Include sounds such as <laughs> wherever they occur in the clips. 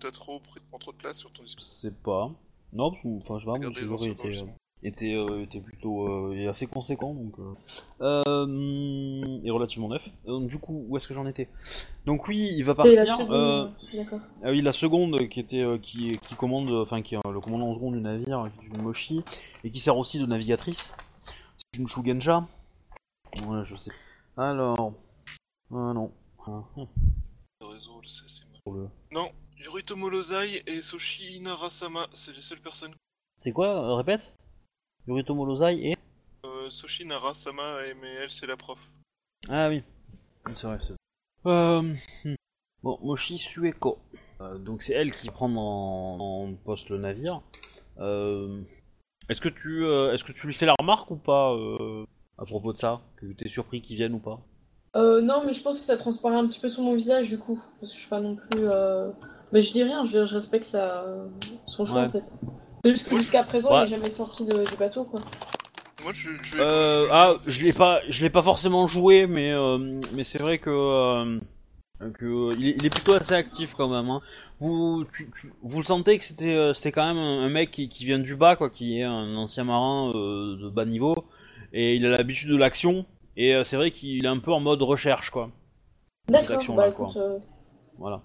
t'as trop pris trop de place sur ton discours. Je sais pas. Non, parce que, enfin, je sais pas, son. euh, était, euh, était plutôt euh, et assez conséquent, donc. Euh, euh, et relativement neuf. Donc, du coup, où est-ce que j'en étais? Donc, oui, il va la partir. seconde. euh, D'accord. Ah oui, la seconde qui était euh, qui, qui commande, enfin qui est euh, le commandant en second du navire, qui est une Moshi, et qui sert aussi de navigatrice. C'est une Shugenja. Ouais, je sais. Alors, ah non. Ah, hum, Le réseau, pour le- Non, Yoritomo Lozai et Soshi Narasama, c'est les seules personnes. C'est quoi euh, Répète? Yoritomo Lozai et? Euh, Soshi Narasama, et- mais elle, c'est la prof. Ah oui. C'est vrai. c'est- Euh, hmm. Bon, Moshi Sueko. Euh, donc c'est elle qui prend en, en poste le navire. Euh, est-ce que tu, euh, est-ce que tu lui fais la remarque ou pas euh, à propos de ça? Que t'es surpris qu'il vienne ou pas? Euh, non, mais je pense que ça transparaît un petit peu sur mon visage du coup. Parce que je suis pas non plus. Euh... Mais je dis rien, je, je respecte sa... son choix Ouais. en fait. C'est juste que jusqu'à présent, Ouais. il est jamais sorti de- du bateau quoi. Moi, je, je. Euh, ah, je l'ai pas, je l'ai pas forcément joué, mais euh, mais c'est vrai que euh, que il est, il est plutôt assez actif quand même. Hein. Vous tu- tu- vous le sentez que c'était c'était quand même un, un mec qui, qui vient du bas quoi, qui est un ancien marin euh, de bas niveau et il a l'habitude de l'action et euh, c'est vrai qu'il est un peu en mode recherche quoi. D'accord, bah quoi. écoute. euh, Voilà.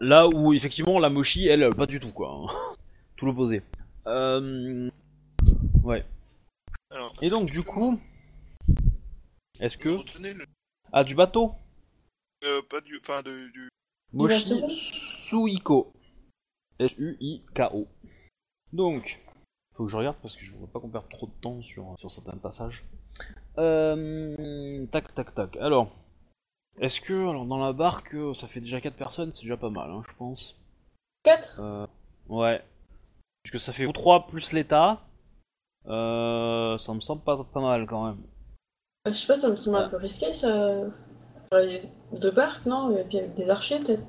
Là où effectivement la Moshi elle pas du tout quoi. <laughs> tout l'opposé. Euh, ouais. Alors, Et donc du coup, est-ce que le. ah du bateau Euh, pas du. Enfin, de, du. Moshi Suiko. S-U-I-K-O. Donc, faut que je regarde parce que je voudrais pas qu'on perde trop de temps sur, sur certains passages. Euh, tac, tac, tac. Alors, est-ce que, alors dans la barque, euh, ça fait déjà 4 personnes, c'est déjà pas mal, hein, je pense. 4 Euh, ouais. Puisque ça fait vous 3 plus l'état. Euh, ça me semble pas, pas mal quand même. Je sais pas, ça me semble un peu risqué ça. Deux barques, non? Et puis avec des archers peut-être.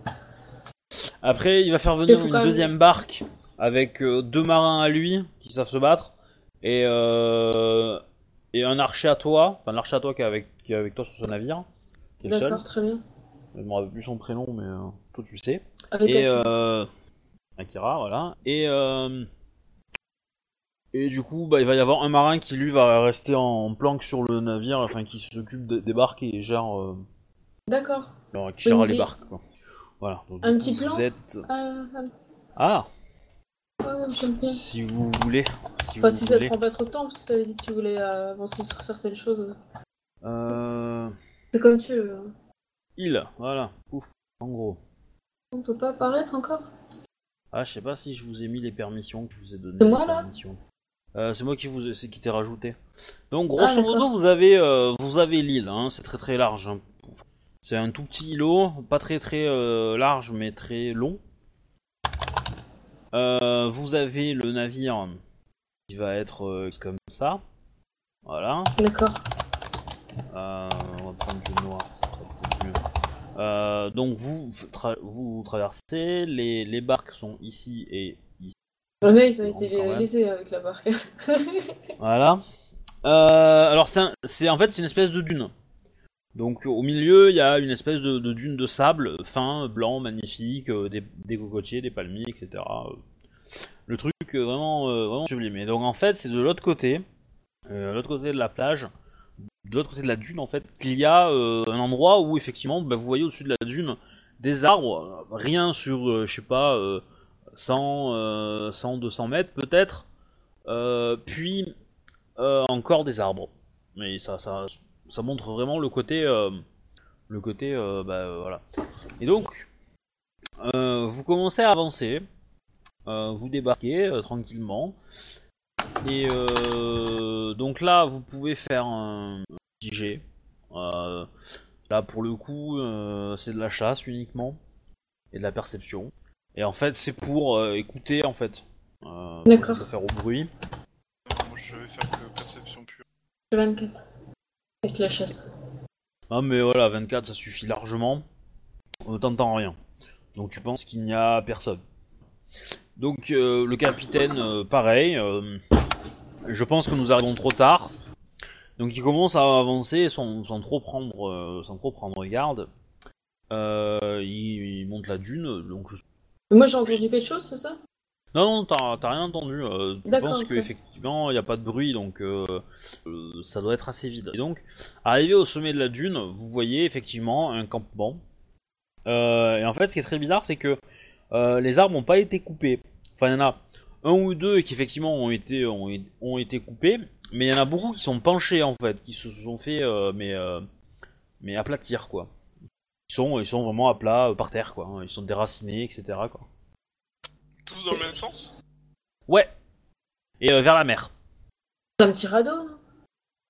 Après, il va faire venir une même- deuxième barque avec euh, deux marins à lui qui savent se battre et, euh, et un archer à toi, enfin l'archer à toi qui est avec, qui est avec toi sur ce navire, qui est. D'accord, très bien. Je me rappelle plus son prénom, mais euh, toi tu le sais. Avec Et Akira. euh, Akira, voilà. Et euh, et du coup, bah, il va y avoir un marin qui lui va rester en planque sur le navire, enfin qui s'occupe de- des barques et gère, euh, D'accord. alors, qui gère les barques. Quoi. Voilà. Donc, Un petit coup, plan Vous êtes Ah, si vous voulez. Si Enfin, vous si ça te voulez. prend pas trop de temps, parce que tu avais dit que tu voulais avancer sur certaines choses. Euh... C'est comme tu veux. hein. Il, voilà. Ouf. En gros. On peut pas apparaître encore? Ah, je sais pas si je vous ai mis les permissions que je vous ai données. C'est les moi, là? permissions. Euh, c'est moi qui vous ai- c'est qui t'ai rajouté. Donc Ah, grosso d'accord. modo vous avez euh, vous avez l'île, hein, c'est très très large. hein. C'est un tout petit îlot, pas très très euh, large mais très long. Euh, vous avez le navire qui va être euh, comme ça. Voilà. D'accord. Euh, noir, ça sera mieux. Euh, donc vous, tra- vous traversez, les, les barques sont ici et ici. On a, ils ont été lésés avec la barque. <laughs> Voilà. Euh, alors c'est en fait c'est une espèce de dune. Donc au milieu il y a une espèce de, de dune de sable fin, blanc, magnifique, euh, des, des cocotiers, des palmiers, etc. Le truc vraiment vraiment sublime. Et donc en fait c'est de l'autre côté, l'autre côté de la plage, de l'autre côté de la dune en fait, qu'il y a euh, un endroit où effectivement bah, vous voyez au-dessus de la dune des arbres, rien sur euh, je sais pas euh, 100, euh, 100 200 mètres peut-être. Euh, puis euh, encore des arbres. Mais ça, ça, ça montre vraiment le côté, le côté, bah voilà. Et donc, vous commencez à avancer, vous débarquez tranquillement, et donc là, vous pouvez faire un Euh, là, pour le coup, euh, c'est de la chasse uniquement et de la perception. Et en fait, c'est pour euh, écouter en fait. Euh, D'accord. pour faire au bruit. Moi, je vais faire que perception pure. 24. Avec la chasse. Ah mais voilà, 24 ça suffit largement. On ne t'entend rien. Donc tu penses qu'il n'y a personne. Donc euh, le capitaine, euh, pareil. euh, je pense que nous arrivons trop tard. Donc il commence à avancer sans, sans trop prendre, euh, sans trop prendre garde. Euh, il, il monte la dune, donc je... Moi j'ai entendu quelque chose, c'est ça? Non, non, t'as rien entendu. Euh, tu D'accord, penses ok. qu'effectivement, il n'y a pas de bruit, donc euh, ça doit être assez vide. Et donc, arrivé au sommet de la dune, vous voyez effectivement un campement. Et en fait, ce qui est très bizarre, c'est que les arbres n'ont pas été coupés. Enfin, il y en a un ou deux qui effectivement ont été, ont, ont été coupés, mais il y en a beaucoup qui sont penchés en fait, qui se sont fait euh, mais, euh, mais aplatir quoi. Ils sont, ils sont vraiment à plat, euh, par terre quoi. hein. Ils sont déracinés, etc. quoi. Tous dans le même sens? Ouais. Et euh, vers la mer. C'est un petit radeau hein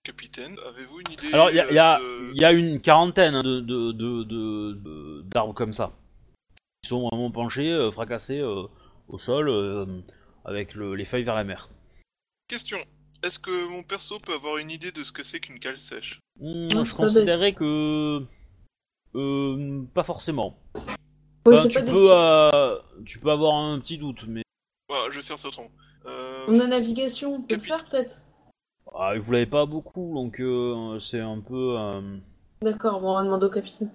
Capitaine, avez-vous une idée Alors, il y a, il y a- y a une quarantaine hein, de, de, de, de- de- d'arbres comme ça. Ils sont vraiment penchés, euh, fracassés euh, au sol, euh, avec le- les feuilles vers la mer. Question. Est-ce que mon perso peut avoir une idée de ce que c'est qu'une cale sèche Hmm, Non, je considérais que... euh, pas forcément. Oui, Enfin, c'est tu, pas des peux, petits- euh, tu peux avoir un petit doute, mais Voilà, je vais faire ça autrement. Euh, On a navigation, on peut le faire peut-être ah, vous l'avez pas beaucoup, donc euh, c'est un peu... euh, D'accord, bon, on va demander au capitaine.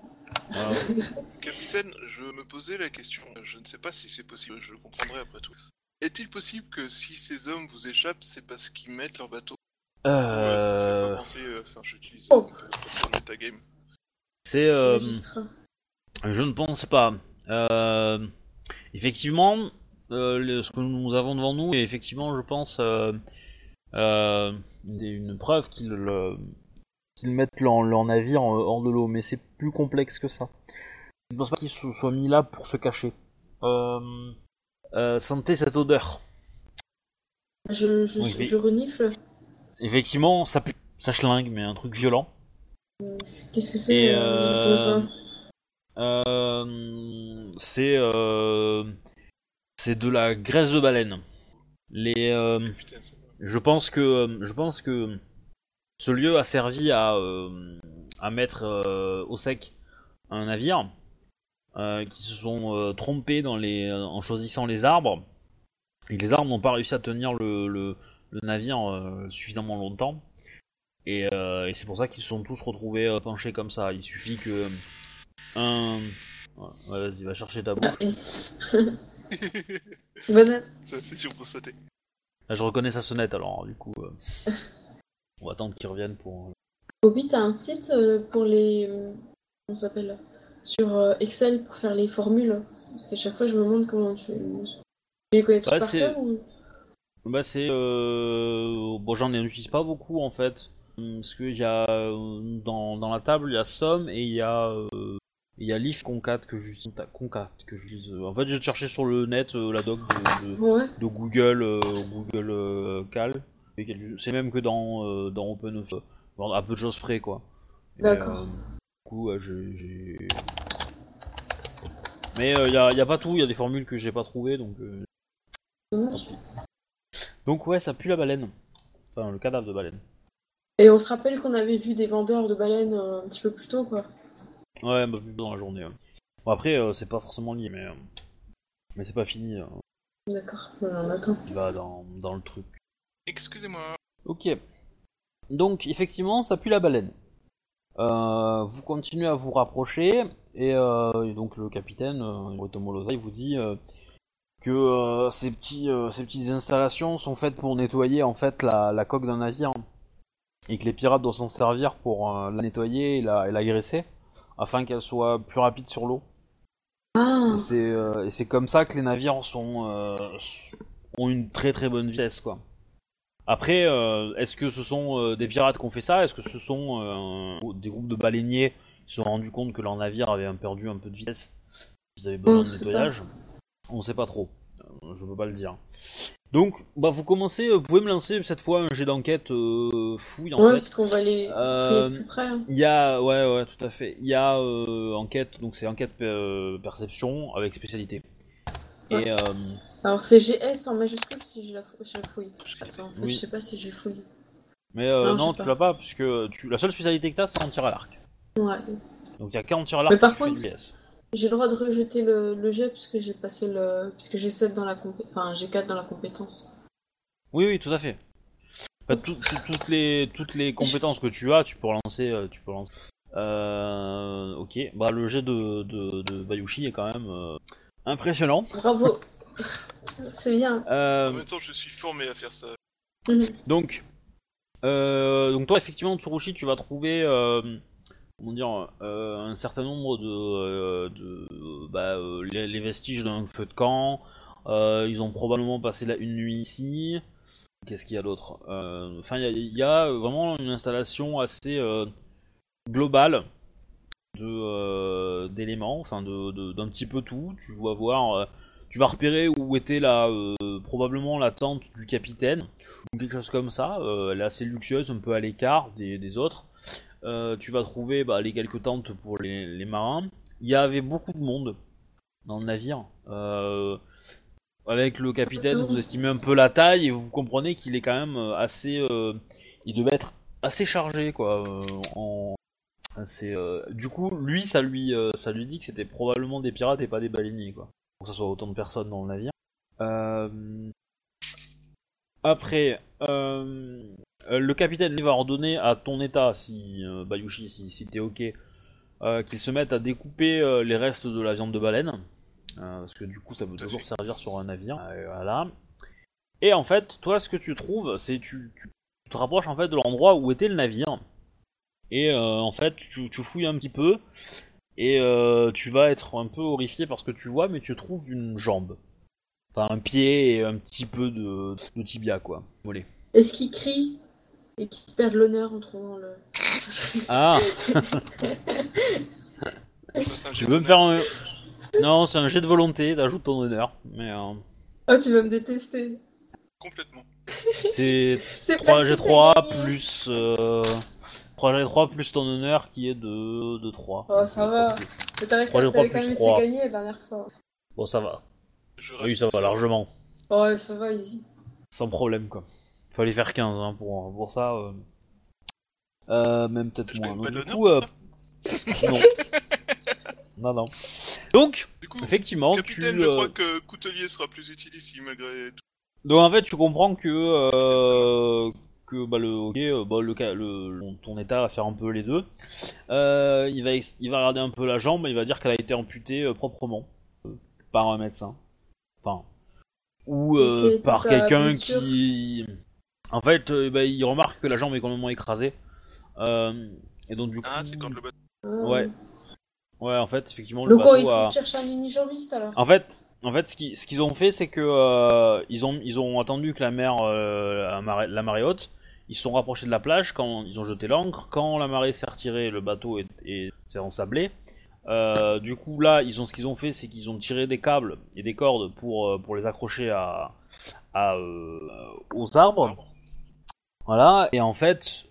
voilà. <laughs> Capitaine, je me posais la question. Je ne sais pas si c'est possible, je le comprendrai après tout. Est-il possible que si ces hommes vous échappent, c'est parce qu'ils mettent leur bateau? Ouais, ça me fait Euh, pas penser. euh, Enfin, j'utilise Oh. euh, metagame. c'est... euh. Je ne pense pas. Euh, effectivement, euh, le- ce que nous avons devant nous est effectivement, je pense, euh, euh, une preuve qu'ils euh, mettent leur, leur navire en- hors de l'eau, mais c'est plus complexe que ça. Je ne pense pas qu'ils se soient mis là pour se cacher. Euh, euh, sentez cette odeur. Je, renifle. Effectivement, ça pue, ça schlingue, mais un truc violent. Qu'est-ce que c'est euh, euh, euh, c'est c'est de la graisse de baleine. Les euh, je pense que je pense que ce lieu a servi à euh, à mettre euh, au sec un navire qui se sont euh, trompés dans les en choisissant les arbres. Et les arbres n'ont pas réussi à tenir le, le, le navire euh, suffisamment longtemps. Et, euh, et c'est pour ça qu'ils se sont tous retrouvés euh, penchés comme ça. Il suffit que un Ouais, vas-y, va chercher ta bouffe. Ah, <laughs> Banane. Ça fait sursauter. Là, je reconnais sa sonnette alors, du coup. euh, On va attendre qu'il revienne pour. Bobby, t'as un site euh, pour les. euh, Comment ça s'appelle Sur euh, Excel pour faire les formules Parce qu'à chaque fois, je me demande comment tu. Tu les connais Ouais, par cœur ou... Bah c'est euh... bon j'en utilise pas beaucoup en fait Hum, parce que il y a euh, dans, dans la table il y a somme et il y a euh, il y a lif concat que j'utilise concat que j'utilise en fait j'ai cherché sur le net euh, la doc de, de, Ouais. de Google Google Cal c'est même que dans dans OpenOffice à peu de choses près quoi D'accord. Euh, du coup j'ai mais il y, a, y a pas tout il y a des formules que j'ai pas trouvées donc euh, donc ouais ça pue la baleine enfin le cadavre de baleine Et on se rappelle qu'on avait vu des vendeurs de baleines euh, un petit peu plus tôt, quoi. Ouais, bah, plus dans la journée. ouais. Bon, après, euh, c'est pas forcément lié, mais, euh, mais c'est pas fini. euh, D'accord, on attend. il va dans, dans le truc. Excusez-moi. Ok. Donc, effectivement, ça pue la baleine. Euh, vous continuez à vous rapprocher, et, euh, et donc le capitaine, euh, il vous dit euh, que ces, petits, ces petites installations sont faites pour nettoyer en fait la, la coque d'un navire, et que les pirates doivent s'en servir pour la nettoyer et la, et la graisser, afin qu'elle soit plus rapide sur l'eau. Ah, Et c'est comme ça que les navires sont ont une très très bonne vitesse quoi. Après, euh, est-ce que ce sont euh, des pirates qui ont fait ça? Est-ce que ce sont euh, des groupes de baleiniers qui se sont rendus compte que leur navire avait perdu un peu de vitesse? Ils avaient besoin On de nettoyage? On sait pas trop. Je peux pas le dire. Donc, bah vous commencez, vous pouvez me lancer cette fois un jet d'enquête fouille en ouais, fait. parce qu'on va les fouiller plus près. hein. Il y a, ouais, ouais, tout à fait. Il y a enquête, donc c'est enquête perception avec spécialité. Et Ouais. Alors, c'est GS en majuscule si je la, je la fouille. Attends, en fait, Oui. je sais pas si j'ai fouillé. mais euh, Non, tu l'as pas puisque tu, la seule spécialité que t'as, c'est en tir à l'arc. Ouais. Donc il y a qu'en tir à l'arc Mais par contre-. J'ai le droit de rejeter le, le jet puisque j'ai passé le. puisque j'ai 7 dans la compé... Enfin, j'ai 4 dans la compétence. Oui, oui, tout à fait. Enfin, tout- tout- toutes les toutes les compétences que tu as, tu peux relancer, euh, tu peux relancer. Euh, ok, bah le jet de, de, de Bayushi est quand même euh, impressionnant. Bravo. <laughs> C'est bien. Euh, En même temps, je suis formé à faire ça. Mhm. donc, euh, donc toi effectivement Tsurushi, tu vas trouver, euh, comment dire, euh, un certain nombre de, euh, de bah, euh, les, les vestiges d'un feu de camp. Euh, ils ont probablement passé la, une nuit ici. Qu'est-ce qu'il y a d'autre Euh, Enfin, il y, a- il y a vraiment une installation assez euh, globale de euh, d'éléments, enfin de de- d'un petit peu tout. Tu vas voir, euh, tu vas repérer où était la euh, probablement la tente du capitaine ou quelque chose comme ça. Euh, elle est assez luxueuse, un peu à l'écart des, autres. Euh, tu vas trouver bah, les quelques tentes pour les, marins. Il y avait beaucoup de monde dans le navire. Avec le capitaine, vous estimez un peu la taille et vous comprenez qu'il est quand même assez. il devait être assez chargé, quoi. du coup, lui, ça lui, ça lui dit que c'était probablement des pirates et pas des baleiniers, quoi. Pour que ça soit autant de personnes dans le navire. Euh, Après, euh, le capitaine va ordonner à ton état, si euh, Bayushi, si, si t'es ok, qu'il se mette à découper les restes de la viande de baleine, parce que du coup ça peut toujours fait. servir sur un navire. Voilà. Et en fait, toi, ce que tu trouves, c'est tu, tu, tu te rapproches en fait de l'endroit où était le navire, et euh, en fait tu, tu fouilles un petit peu, et euh, tu vas être un peu horrifié par ce que tu vois, mais tu trouves une jambe. Enfin, un pied et un petit peu de, de tibia, quoi. Est-ce qu'il crie et qu'il perd l'honneur en trouvant le. Ah <laughs> Tu veux me faire un... Non, c'est un jet de volonté, d'ajoute ton honneur. Mais euh, Oh, tu vas me détester. Complètement. c'est C'est 3 parce que G3 t'as gagné. plus... Euh... 3 G3 plus ton honneur qui est de, de 3. Oh, ça va. Mais T'avais quand même plus laissé trois. gagner la dernière fois. Bon, ça va. Je Oui, reste ça va largement. Oh, ouais, ça va, easy. Sans problème, quoi. Fallait faire 15 hein, pour, pour ça. Euh... Euh, même peut-être moins. Donc, du coup, pour euh, ça non. <laughs> non, non. Donc, Du coup, effectivement, capitaine, tu... je euh, crois que Coutelier sera plus utile ici malgré tout. Donc en fait, tu comprends que euh, que bah le ok, euh, bah, le, ca- le, le- ton état va faire un peu les deux. Euh, il va il va regarder un peu la jambe, et il va dire qu'elle a été amputée euh, proprement euh, par un médecin, enfin ou euh, par quelqu'un qui, en fait, euh, bah, il remarque que la jambe est complètement écrasée. Euh, et donc du coup, Ah, c'est quand le bateau. Ah. ouais, ouais, en fait, effectivement, le Donc, oh, bateau il faut a. chercher un unijambiste alors. En fait, en fait, ce qu'ils ont fait, c'est que euh, ils ont attendu que la mer euh, la, marée, haute. Ils se sont rapprochés de la plage quand ils ont jeté l'ancre. Quand la marée s'est retirée, le bateau est, est- s'est ensablé. Euh, du coup, là, ils ont ce qu'ils ont fait, c'est qu'ils ont tiré des câbles et des cordes pour euh, pour les accrocher à, aux arbres. Voilà. Et en fait,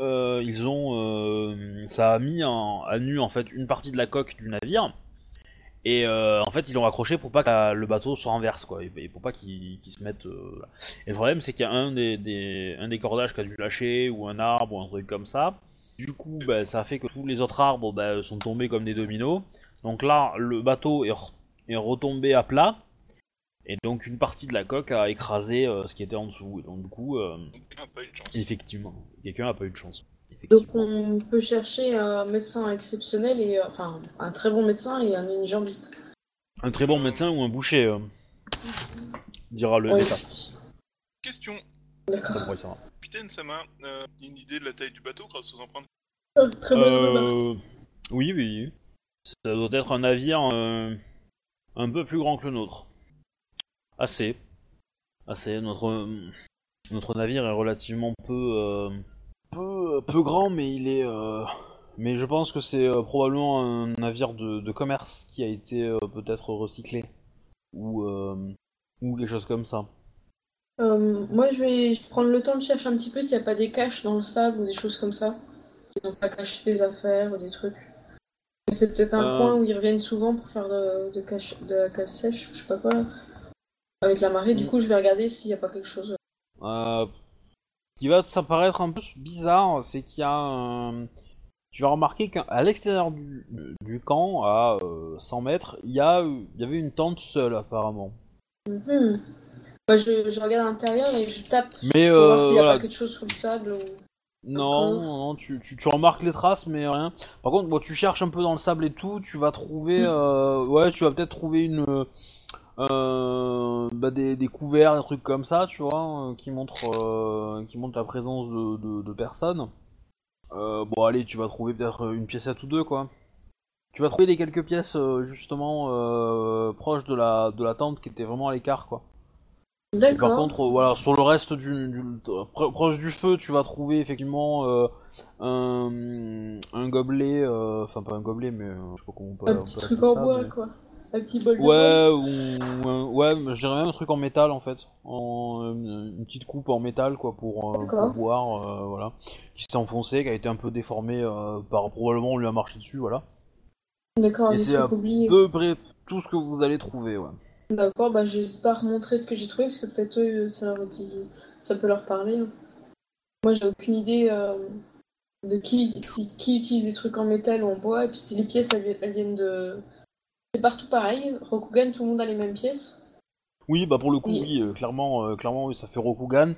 ils ont ça a mis à nu en fait une partie de la coque du navire. Et euh, en fait, ils l'ont accroché pour pas que le bateau se renverse, quoi, et, pour pas qu'il se mette. euh. Et le problème, c'est qu'il y a un des, des- un des cordages qui a dû lâcher, ou un arbre, ou un truc comme ça. Du coup, bah, ça a fait que tous les autres arbres bah, sont tombés comme des dominos. Donc là, le bateau est, re- est retombé à plat, et donc une partie de la coque a écrasé euh, ce qui était en dessous. Et donc du coup, Quelqu'un a pas eu de chance. effectivement, quelqu'un a pas eu de chance. Donc on peut chercher un médecin exceptionnel et euh, enfin un très bon médecin et un unijambiste. Un très bon médecin ou un boucher, euh, dira le Ouais. Neta. Question. D'accord. Capitaine Sama, euh, une idée de la taille du bateau grâce aux empreintes Oh, Très. Euh, oui, oui, oui. Ça doit être un navire euh, un peu plus grand que le nôtre. Assez. Assez. Notre, notre navire est relativement peu, euh, peu, peu grand, mais il est. euh, mais je pense que c'est euh, probablement un navire de, de commerce qui a été euh, peut-être recyclé. Ou, euh, ou quelque chose comme ça. Euh, moi, je vais prendre le temps de chercher un petit peu s'il n'y a pas des caches dans le sable ou des choses comme ça. Ils n'ont pas caché des affaires ou des trucs. C'est peut-être un Euh. coin où ils reviennent souvent pour faire de, de, cache- de la cale sèche, je sais pas quoi. Avec la marée, du Mm. coup, je vais regarder s'il n'y a pas quelque chose. Euh, ce qui va s'apparaître un peu bizarre, c'est qu'il y a un... Tu vas remarquer qu'à l'extérieur du, du camp, à euh, 100 mètres, il y, a, il y avait une tente seule apparemment. Mhm. Bah, je, je regarde à l'intérieur et je tape Mais pour voir euh, s'il n'y a voilà, pas quelque chose sous le sable. Ou... Non, non, non, tu, tu, tu remarques les traces, mais rien. Par contre, bon, tu cherches un peu dans le sable et tout, tu vas trouver, Mm. euh, ouais, tu vas peut-être trouver une, euh, bah, des, des couverts, des trucs comme ça, tu vois, euh, qui montrent, euh, qui montrent la présence de, de, de personnes. Euh, bon, allez, tu vas trouver peut-être une pièce ou deux, quoi. Tu vas trouver les quelques pièces euh, justement euh, proches de la de la tente qui étaient vraiment à l'écart, quoi. Et par D'accord. contre, euh, voilà, sur le reste du, du- pro- proche du feu, tu vas trouver effectivement euh, un, un gobelet, euh, enfin pas un gobelet, mais euh, je sais pas comment on peut, Un petit truc en bois, mais- quoi. Un petit bol de. Ouais, ou, ou un- ouais, mais je dirais même un truc en métal en fait, en, une, une petite coupe en métal quoi pour, euh, D'accord. pour boire, euh, voilà, qui s'est enfoncé, qui a été un peu déformé euh, par probablement on lui a marché dessus, voilà. D'accord, Et des c'est à peu près tout ce que vous allez trouver, ouais. D'accord, bah j'hésite pas remontrer ce que j'ai trouvé parce que peut-être eux, ça leur dit, ça peut leur parler. hein. Moi, j'ai aucune idée euh, de qui, si, qui utilise des trucs en métal ou en bois, et puis si les pièces elles, vi- elles viennent de. C'est partout pareil. Rokugan, tout le monde a les mêmes pièces. Oui, bah pour le coup, Oui. oui, euh, clairement, euh, clairement, oui, ça fait Rokugan.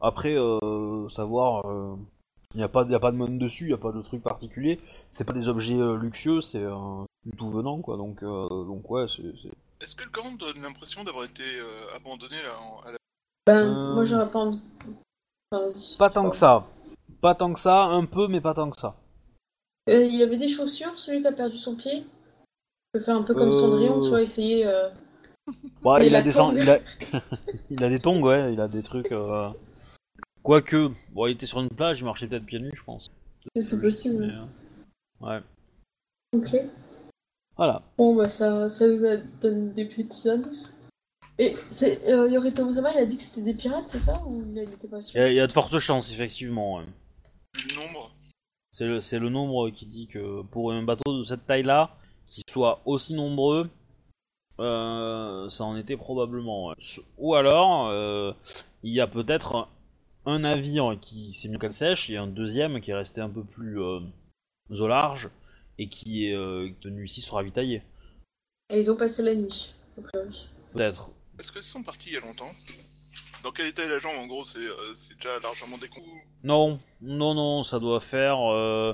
Après, euh, savoir, il n'y a pas, y a pas de mode dessus, il y a pas de truc particulier. C'est pas des objets euh, luxueux, c'est euh, du tout venant, quoi. Donc, euh, donc ouais, c'est. Est-ce que le camp donne l'impression d'avoir été euh, abandonné là en- à la... Ben, Euh. moi, j'aurais pas envie. Enfin. Pas tant que ça. Pas tant que ça, un peu, mais pas tant que ça. Euh, il avait des chaussures, celui qui a perdu son pied. Peut faire un peu comme Euh. Cendrillon, tu vois, essayer. euh, <laughs> Ouais, il a des, il a, <laughs> il a des tongs, ouais, il a des trucs. Euh... Quoique, bon, il était sur une plage, il marchait peut-être pieds nus, je pense. C'est c'est possible. Mais, euh, Ouais. Ok. Voilà. Bon, bah ça, ça nous a donné des petits indices. Et c'est, euh, Osama, il a dit que c'était des pirates, c'est ça Ou il était pas sûr? Y, a- il y a de fortes chances, effectivement. ouais. Le nombre C'est le, c'est le nombre qui dit que pour un bateau de cette taille-là, qui soit aussi nombreux, euh, ça en était probablement. ouais. Ou alors, euh, il y a peut-être un navire qui s'est mis au cale sèche et un deuxième qui est resté un peu plus euh, au large et qui est euh, tenu ici se ravitailler. Et ils ont passé la nuit, a priori. Peut-être. Est-ce qu'ils sont partis il y a longtemps Dans quel état est la jambe En gros, c'est euh, déjà largement décon. Non, non, non, ça doit faire euh,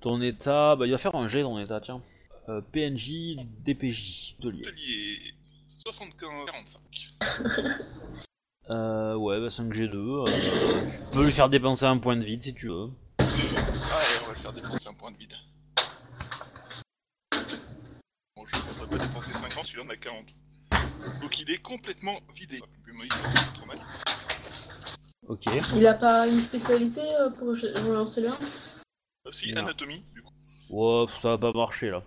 ton état. Bah, il va faire un G ton état, tiens. Euh, PNJ, DPJ, atelier. Atelier <laughs> 75-45. Euh, ouais, bah 5G2. euh, tu peux lui faire dépenser un point de vide si tu veux. Ah, et on va le faire dépenser un point de vide. Bon, je ne ferai pas dépenser 50, celui-là en a 40. Donc il est complètement vidé. Il trop mal. Ok. Il a pas une spécialité euh, pour relancer le 1 Aussi, Non. anatomie, du coup. Ouais, ça va pas marcher là.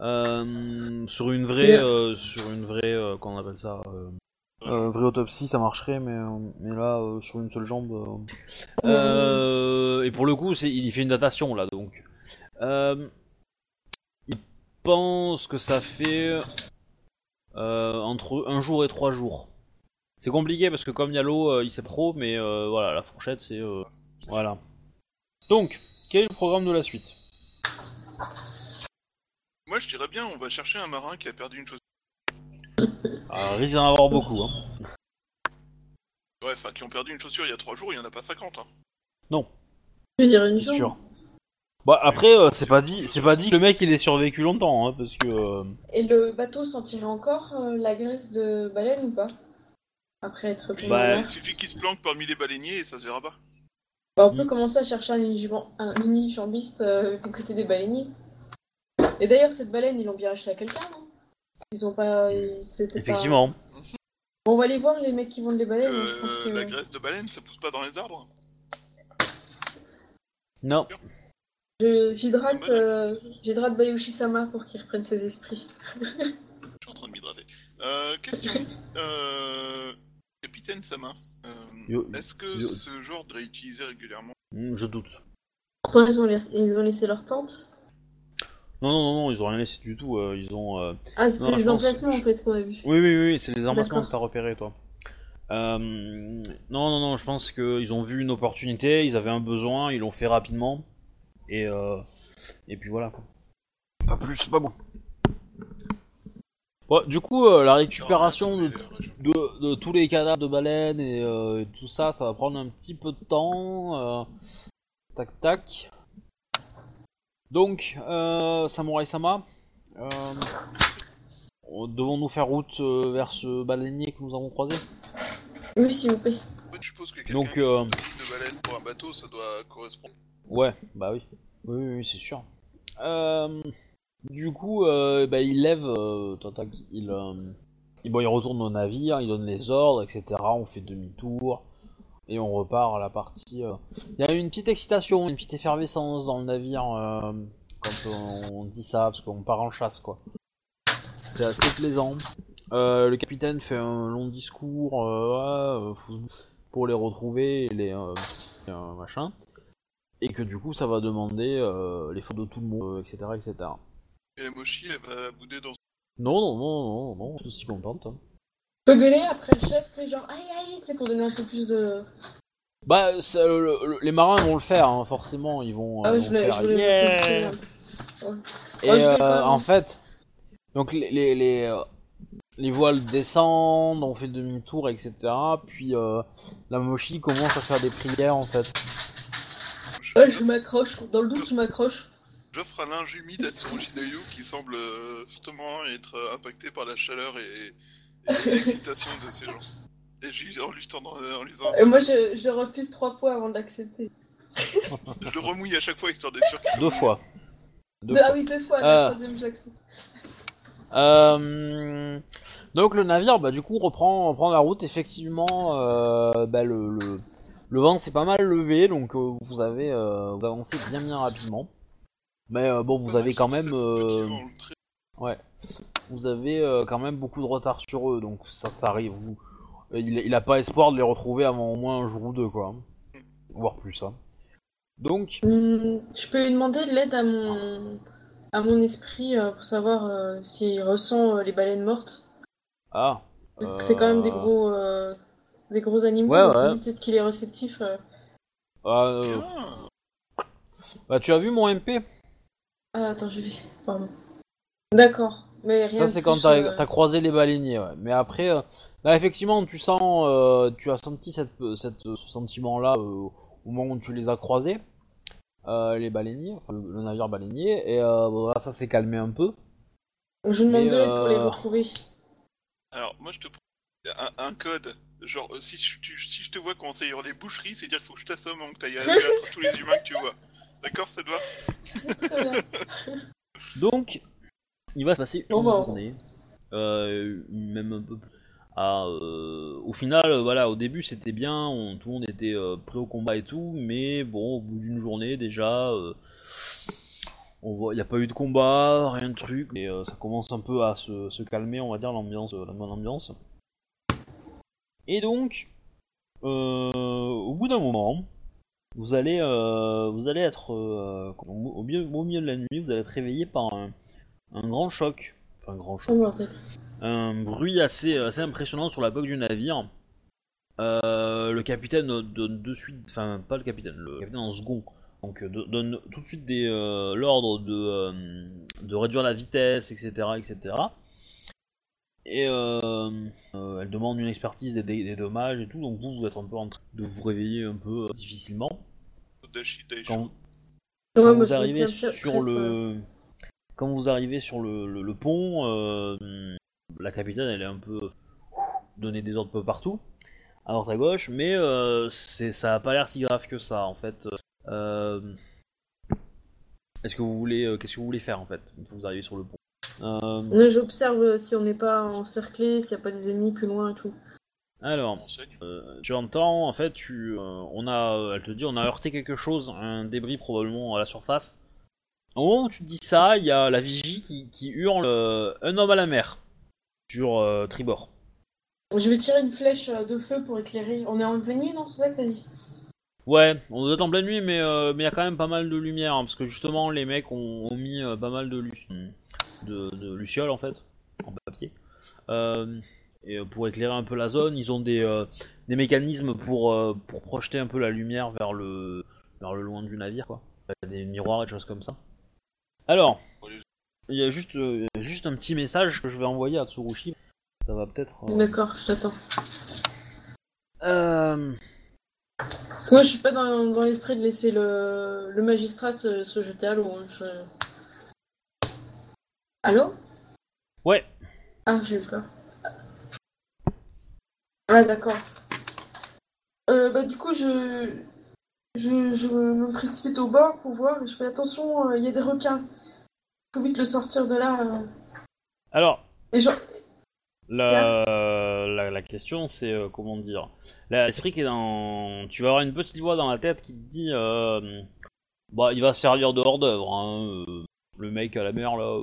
Euh, sur une vraie, euh, sur une vraie, euh, qu'on appelle ça, euh, euh, vraie autopsie, ça marcherait, mais, euh, mais là, euh, sur une seule jambe. euh. Euh, et pour le coup, c'est, il fait une datation là, donc. Euh, il pense que ça fait euh, entre un jour et trois jours. C'est compliqué parce que comme il y a l'eau, euh, il sait pas trop, mais euh, voilà, la fourchette, c'est euh, voilà. Donc, quel est le programme de la suite? Moi, je dirais bien, on va chercher un marin qui a perdu une chose. Alors, risque d'en avoir beaucoup. Hein. Ouais, enfin, qui ont perdu une chaussure il y a 3 jours, il y en a pas 50. Hein. Je veux dire une C'est jambe. sûr. Bah après, euh, c'est pas dit, c'est pas dit que le mec il ait survécu longtemps, hein, parce que. euh, Et le bateau sentirait encore euh, la graisse de baleine ou pas? Après être pris Bah, en Il mer. suffit qu'il se planque parmi les baleiniers et ça se verra pas. Bah, on peut Mm. commencer à chercher un unijambiste un unijambiste, euh, du côté des baleiniers. Et d'ailleurs, cette baleine, ils l'ont bien acheté à quelqu'un, non? Ils ont pas. ils- C'était pas- Effectivement. Bon, on va aller voir les mecs qui vendent les baleines. Euh, je pense que... La graisse de baleine, ça pousse pas dans les arbres. Non. Je- J'hydrate euh, j'hydrate Bayushi-sama pour qu'il reprenne ses esprits. <laughs> Je suis en train de m'hydrater. Euh, question. euh, Capitaine Sama, euh, Yo- est-ce que yo- ce genre de réutilisé régulièrement Hmm, Je doute. Pourtant, ils ont, laissé- ils ont laissé leur tente. Non, non, non, non, ils ont rien laissé du tout. euh, ils ont. euh, Ah, c'était les pense- emplacements en fait qu'on a vu. Oui, oui, oui, c'est les emplacements que t'as repérés, toi. Euh, non, non, non, je pense qu'ils ont vu une opportunité, ils avaient un besoin, ils l'ont fait rapidement, et euh, et puis voilà. quoi. Pas plus, c'est pas bon. Du coup, euh, la récupération de, de, de tous les cadavres de baleines et, euh, et tout ça, ça va prendre un petit peu de temps. euh, tac, tac. Donc, euh, Samurai Sama, euh, devons-nous faire route euh, vers ce baleinier que nous avons croisé? Oui, s'il vous plaît. Ouais, je suppose que quelqu'un Donc, qui euh, a de baleine pour un bateau, ça doit correspondre. Ouais, bah oui. Oui, oui, oui, c'est sûr. Euh, du coup, euh, bah, il lève, euh, tac, il, euh, il, bon, il retourne au navire, il donne les ordres, etc. On fait demi-tour et on repart à la partie. euh. Il y a une petite excitation, une petite effervescence dans le navire euh, quand on, on dit ça, parce qu'on part en chasse, quoi. C'est assez plaisant. Euh, le capitaine fait un long discours pour les retrouver et les euh, euh, machin et que du coup ça va demander les photos de tout le monde, etc., etc. Et la Mochi, elle va bouder dans Non, non, non, non, non, je suis contente. hein. Peux gueuler après le chef, tu sais, genre aïe aïe, c'est pour donner un peu plus de. Bah, ça, le- le- les marins vont le faire, hein, forcément, ils vont, Ah euh, ouais, vont je voulais, faire je voulais un peu. Et Ouais, je euh, en fait, donc les, les, les, euh, les voiles descendent, on fait demi-tour, etc. Puis euh, la mochi commence à faire des prières en fait. Je- Ouais, je m'accroche, dans le doute, je m'accroche. J'offre un linge humide à Tsurushi Dayu qui semble euh, fortement être euh, impacté par la chaleur et l'excitation de ces gens. Et je, en lui tendant, en lui disant, Et moi, je, je le refuse trois fois avant d'accepter. je le remouille à chaque fois histoire d'être sûr qu'il soit Deux fois. Deux Ah fois. oui, deux fois, Ah. la troisième, j'accepte. Euh, donc le navire, bah du coup reprend, reprend la route. Effectivement, euh, bah, le, le, le vent s'est pas mal levé, donc euh, vous avez euh, vous avancez bien bien rapidement. Mais euh, bon, vous avez quand même, euh, ouais, vous avez euh, quand même beaucoup de retard sur eux, donc ça, ça arrive. Vous, euh, il, il a pas espoir de les retrouver avant au moins un jour ou deux, quoi, voire plus. Hein. Donc, Hmm, je peux lui demander de l'aide à mon, à mon esprit euh, pour savoir euh, s'il ressent les baleines mortes. ah, C'est quand même des gros, des gros animaux. Ouais, ouais. Peut-être qu'il est réceptif. Bien. bah tu as vu mon MP Ah, attends, je vais. Pardon. D'accord. Mais rien Ça c'est quand t'as euh, croisé les baleiniers, ouais. Mais après, euh, là effectivement, tu sens, euh, tu as senti cette, cette, ce sentiment-là euh, au moment où tu les as croisés, euh, les baleiniers, enfin le, le navire baleinier, et euh, bon, là ça s'est calmé un peu. Je demande de l'aide pour les euh, retrouver. Alors, moi, je te propose un, un code. Genre, euh, si je, tu- si je te vois commencer à hurler boucherie, c'est dire qu'il faut que je t'assomme avant que t'ailles abattre <laughs> tous les humains que tu vois. D'accord, ça te va? Bien. <laughs> Donc, il va se passer une journée, euh, même un peu. à, euh, au final, voilà, au début c'était bien, on- tout le monde était euh, prêt au combat et tout, mais bon, au bout d'une journée déjà, on voit, il n'y a pas eu de combat, rien de truc, et ça commence un peu à se, se calmer, on va dire l'ambiance, la bonne ambiance. Et donc, au bout d'un moment, vous allez, vous allez être au milieu, au milieu de la nuit, vous allez être réveillé par un, un grand choc, enfin un grand choc, Oh, un bruit assez, assez impressionnant sur la coque du navire. Euh, le capitaine donne de suite, enfin pas le capitaine, le capitaine en second, donc euh, do- donne tout de suite des, euh, l'ordre de, euh, de réduire la vitesse, etc., etc. Et euh, euh, elle demande une expertise des, dommages et tout, donc vous, vous êtes un peu en train de vous réveiller un peu euh, difficilement. Quand, vous arrivez sur le quand vous arrivez sur le, le- le pont, euh, la capitaine elle est un peu donner des ordres un peu partout à droite à gauche, mais euh, ça a pas l'air si grave que ça en fait. Euh, Est-ce que vous voulez qu'est-ce que vous voulez faire en fait une fois que vous arrivez sur le pont? J'observe si on n'est pas encerclé, s'il n'y a pas des ennemis plus loin et tout. Alors. Euh, tu entends, en fait, tu, euh, on a, elle te dit, on a heurté quelque chose, un débris probablement à la surface. Au moment où tu te dis ça, il y a la vigie qui, qui hurle euh, un homme à la mer sur euh, tribord. Je vais tirer une flèche euh, de feu pour éclairer. On est en pleine nuit, non C'est ça que t'as dit? Ouais, on doit être en pleine nuit, mais euh, mais il y a quand même pas mal de lumière hein, parce que justement les mecs ont, ont mis pas mal de, lu- de, de lucioles en fait en papier. Et pour éclairer un peu la zone, ils ont des, des mécanismes pour, pour projeter un peu la lumière vers le, vers le loin du navire, quoi. Des miroirs et des choses comme ça. Alors, il y a juste, euh, juste un petit message que je vais envoyer à Tsurushi. Ça va peut-être. euh, D'accord, je t'attends. euh, Parce que moi, je suis pas dans, dans l'esprit de laisser le, le magistrat se, se jeter à l'eau. hein, je- Allô? Ouais. Ah, j'ai eu peur. Ah, d'accord. Euh, bah, du coup, je... je. je me précipite au bord pour voir et je fais attention, euh, il y a des requins. Faut vite le sortir de là. euh. Alors, Et genre. la, la, la question c'est euh, comment dire? L'esprit qui est dans. Tu vas avoir une petite voix dans la tête qui te dit euh, Bah, il va servir de hors d'œuvre. Hein, euh, le mec à la mer là.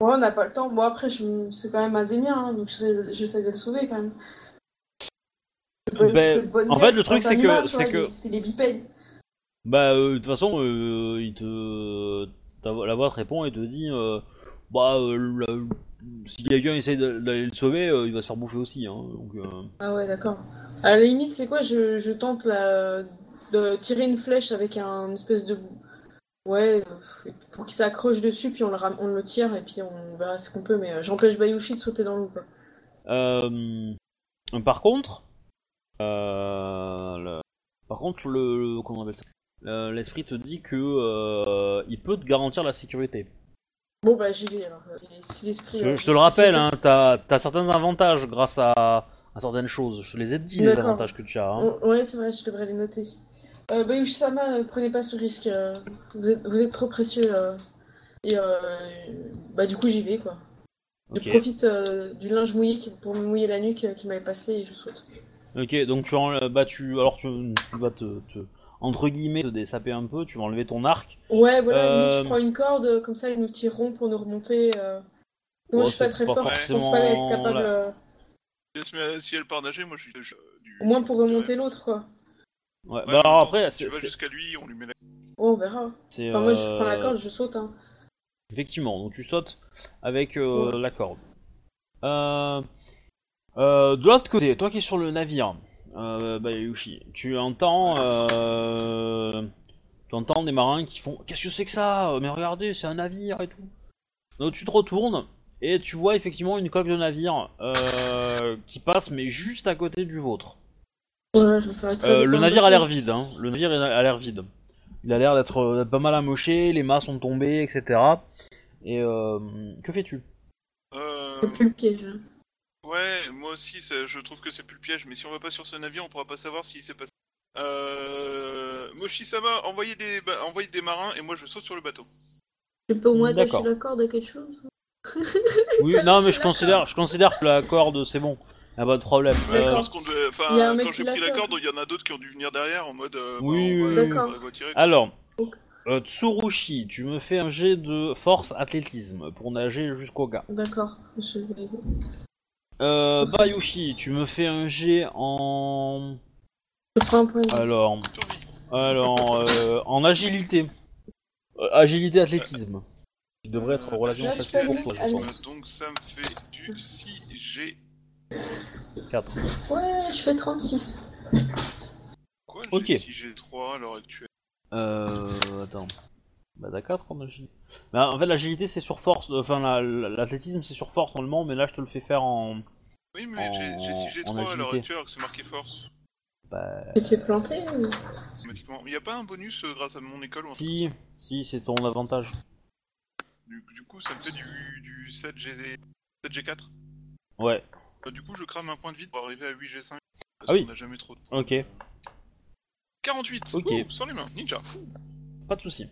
Ouais, on n'a pas le temps. Bon, après, je... c'est quand même un des miens, hein, donc j'essaie de le sauver quand même. Ben, bon en fait, le truc, c'est que- c'est que- les- bipèdes. Bah, de toute façon, il te. Ta la voix te répond et te dit euh, Bah, euh, si quelqu'un essaye d'aller le sauver, euh, il va se faire bouffer aussi. Hein, donc, Ah ouais, d'accord. À la limite, c'est quoi je, je tente la... de tirer une flèche avec un une espèce de. Ouais, pour qu'il s'accroche dessus, puis on le, on le tire, et puis on verra ce qu'on peut, mais j'empêche Bayushi de sauter dans l'eau. Euh, par contre, euh, le- par contre, le, le- comment on appelle ça? Euh, L'esprit te dit que euh, il peut te garantir la sécurité. Bon, bah j'y vais alors. Si- l'esprit. Je, euh, je te le rappelle, hein, t'as as certains avantages grâce à, à certaines choses. Je te les ai dit les avantages que tu as. hein. Ouais, c'est vrai, je devrais les noter. Euh, Bayushi-sama, euh, prenez pas ce risque. vous, êtes, vous êtes trop précieux. et bah, du coup, j'y vais, quoi. Je profite du linge mouillé pour me mouiller la nuque qui m'avait passé et je saute. Ok, donc tu, en, bah, tu alors tu, tu vas te, te- entre guillemets te dessaper un peu. Tu vas enlever ton arc. Ouais, voilà, Euh, limite, je prends une corde, euh, comme ça ils nous tireront pour nous remonter. euh. Moi, Oh, je suis pas très pas fort, je pense pas forcément être capable. euh, Si elle- Si elle part nager, moi je suis. je- du- Au moins pour remonter l'autre, quoi. Ouais. Ouais, bah, alors temps, après, si tu vas jusqu'à lui, on lui met la. Oh, on verra. Enfin, moi, je prends la euh, corde, je saute. Hein. Effectivement, donc tu sautes avec euh, Ouais. la corde. Euh, euh, de l'autre côté, toi qui es sur le navire, euh, Bayushi, tu entends, euh, tu entends des marins qui font Qu'est-ce que c'est que ça? Mais regardez, c'est un navire et tout. Donc tu te retournes et tu vois effectivement une coque de navire euh, qui passe, mais juste à côté du vôtre. Ouais, je Euh, le navire a l'air vide, hein. Le navire a l'air vide. Il a l'air d'être euh, pas mal amoché, les mâts sont tombés, etc. Et euh, que fais-tu? Euh, Ouais, moi aussi, ça- je trouve que c'est plus le piège, mais si on va pas sur ce navire, on pourra pas savoir s'il s'est passé. Euh... Moshi-sama, envoyez des, bah, envoyez des marins et moi je saute sur le bateau. Tu peux au moins attacher la corde à quelque chose <laughs> Oui, non, mais je considère, je considère que la corde c'est bon. Y'a pas de problème. Ouais, je Euh, pense qu'on devait. Enfin, quand j'ai pris la corde, il y en a d'autres qui ont dû venir derrière en mode. euh, Oui, bah, oui, va- oui. tirer. alors, euh, Tsurushi, tu me fais un jet de force athlétisme pour nager jusqu'au gars. D'accord. Je vais- Euh. Bayushi, tu me fais un jet en. Je prends un point de vie. Alors, alors, euh, en agilité. Euh, agilité athlétisme. Qui devrait être relativement Là, je facile pour toi, je Allez. pense. Donc ça me fait du 6G. 4. Ouais, je fais 36. Quoi Ok. J'ai 6G3 à l'heure actuelle? Euh. Attends. Bah, t'as 4 en agilité. Bah, en fait, l'agilité c'est sur force. euh, Enfin, la- la- l'athlétisme c'est sur force normalement, mais là je te le fais faire en. Oui, mais j'ai En- j'ai 6G3 en à l'heure agilité. actuelle alors que c'est marqué force. Bah. Tu t'es planté ou... Automatiquement. Il n'y a pas un bonus euh, grâce à mon école ou un truc Si, si, c'est ton avantage. du, du coup, ça me fait du, du 7G... 7G4. Ouais, Euh, du coup, je crame un point de vide pour arriver à 8G5. Parce Ah oui. qu'on n'a jamais trop de points. ok, 48 Ok. Ouh, Sans les mains, ninja fou. pas de soucis.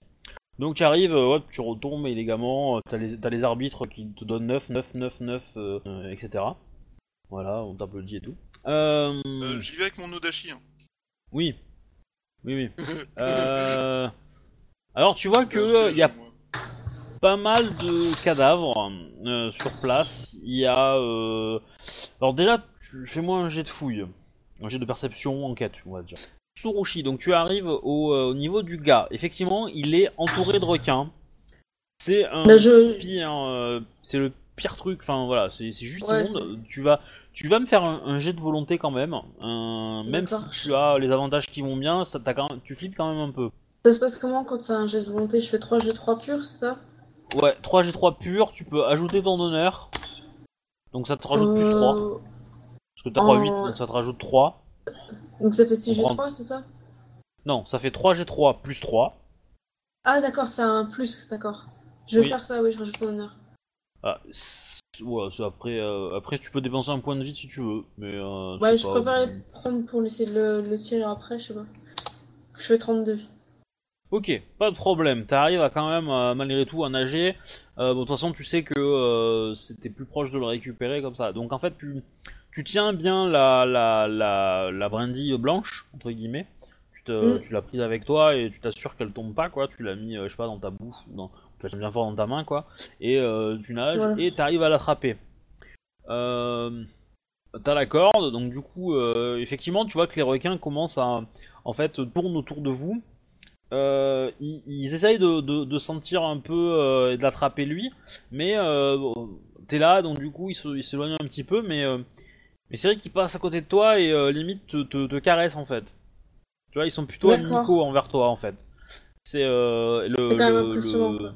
Donc tu arrives, euh, hop, tu retombes élégamment, euh, t'as les, t'as les arbitres qui te donnent 9, 9, 9, 9, euh, euh, etc. Voilà, on t'applaudit et tout. Euh, Euh, J'y vais avec mon Odachi. Hein. oui, oui, oui. <laughs> Euh, alors tu vois que Un euh, il y a pas mal de cadavres euh, sur place. Il y a. euh, Alors déjà, tu... fais-moi un jet de fouille. Un jet de perception, enquête, on va dire. Tsurushi, donc tu arrives au, euh, au niveau du gars. Effectivement, il est entouré de requins. C'est un je... pire. euh, c'est le pire truc. Enfin voilà, c'est juste Ouais, immonde. Tu vas, tu vas me faire un, un jet de volonté quand même. même si tu as les avantages qui vont bien, ça, t'as quand même- tu flippes quand même un peu. Ça se passe comment quand c'est un jet de volonté? Je fais 3 jets 3 purs, c'est ça? Ouais, 3 G3 pur, tu peux ajouter ton honneur. Donc ça te rajoute plus 3. Euh, Parce que t'as pas en- 8, donc ça te rajoute 3. Donc ça fait 6 On G3, c'est ça? Non, ça fait 3G3 plus 3. Ah d'accord, c'est un plus, d'accord. Je vais Oui. faire ça, oui, je rajoute mon honneur. Ah, ouais, c'est après, euh, après, tu peux dépenser un point de vie si tu veux, mais. Euh, Ouais, je pas- préfère le prendre pour de le, le tirer après, je sais pas. Je fais 32. Ok, pas de problème. T'arrives à quand même, euh, malgré tout, à nager. Euh, bon, de toute façon, tu sais que euh, c'était plus proche de le récupérer comme ça. Donc en fait, tu, tu tiens bien la, la, la, la brindille blanche, entre guillemets. Tu, te- Mm. tu l'as prise avec toi et tu t'assures qu'elle tombe pas, quoi. Tu l'as mis, euh, je sais pas, dans ta bouche, ou dans, tu la tiens bien fort dans ta main, quoi. Et euh, tu nages et t'arrives à l'attraper. Euh, T'as la corde, donc du coup, effectivement, tu vois que les requins commencent à, en fait, tournent autour de vous. Euh, ils, ils essayent de, de, de sentir un peu euh, et de l'attraper lui, mais euh, t'es là, donc du coup il se- il s'éloigne un petit peu, mais, mais c'est vrai qu'ils passent à côté de toi et euh, limite te, te, te caressent en fait. Tu vois, ils sont plutôt amicaux envers toi en fait. C'est euh, le, C'est le-.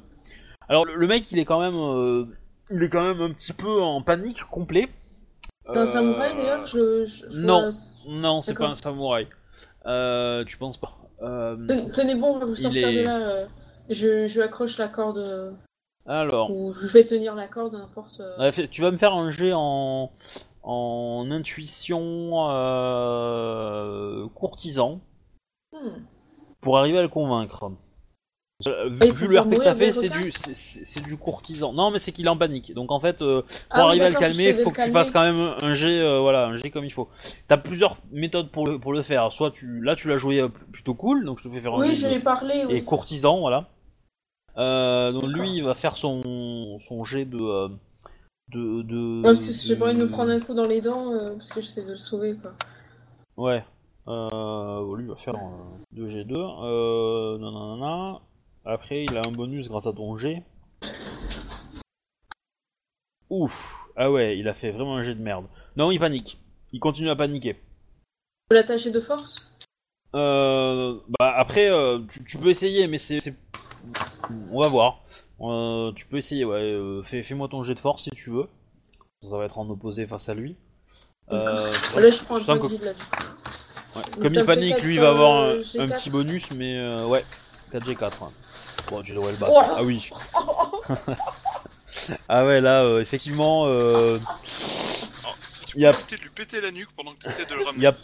Alors le, le mec il est quand même euh, il est quand même un petit peu en panique complet. T'es un Euh, samouraï d'ailleurs je, je- je non. vois- Non, c'est pas un samouraï. Euh, tu penses pas. Euh, Ten- Tenez bon, on va vous sortir est- de là. euh, Je, je accroche la corde, euh, alors. ou je fais tenir la corde, n'importe. euh. Ouais, tu vas me faire un jet en, en intuition euh, courtisan Hmm. pour arriver à le convaincre. Euh, vu le RP que t'as fait, c'est du, c'est- courtisan. Non, mais c'est qu'il est en panique. Donc en fait, euh, pour Ah arriver à le calmer, il faut que tu fasses quand même un jet, euh, voilà, un jet comme il faut. T'as plusieurs méthodes pour le, pour le faire. Soit tu, là, tu l'as joué euh, plutôt cool, donc je te fais faire un Oui, je et courtisan, voilà. Euh, donc lui, il va faire son, son jet de, de, de. Ouais, parce que j'ai pas envie de me prendre un coup dans les dents, euh, parce que j'essaie de le sauver, quoi. Ouais. Euh, lui va faire euh, 2G2. Euh, nanana. Après, il a un bonus grâce à ton G. Ouf. Ah ouais, il a fait vraiment un jet de merde. Non, il panique. Il continue à paniquer. Faut l'attacher de force? Euh, bah après, euh, tu, tu peux essayer, mais c'est- on va voir. Euh, tu peux essayer, ouais. euh, fais, fais-moi ton jet de force si tu veux. Ça va être en opposé face à lui. Euh, Là, je prends je de que- de la vie. Ouais, Comme il panique, lui il va avoir un, G4. un petit bonus, mais euh, ouais, 4G4. hein. Bon, tu devrais le battre. Oh ah oui. <laughs> ah ouais, là, euh, effectivement, euh, tu Il y a- de lui péter la nuque pendant que tu essaies de le ramener. il y a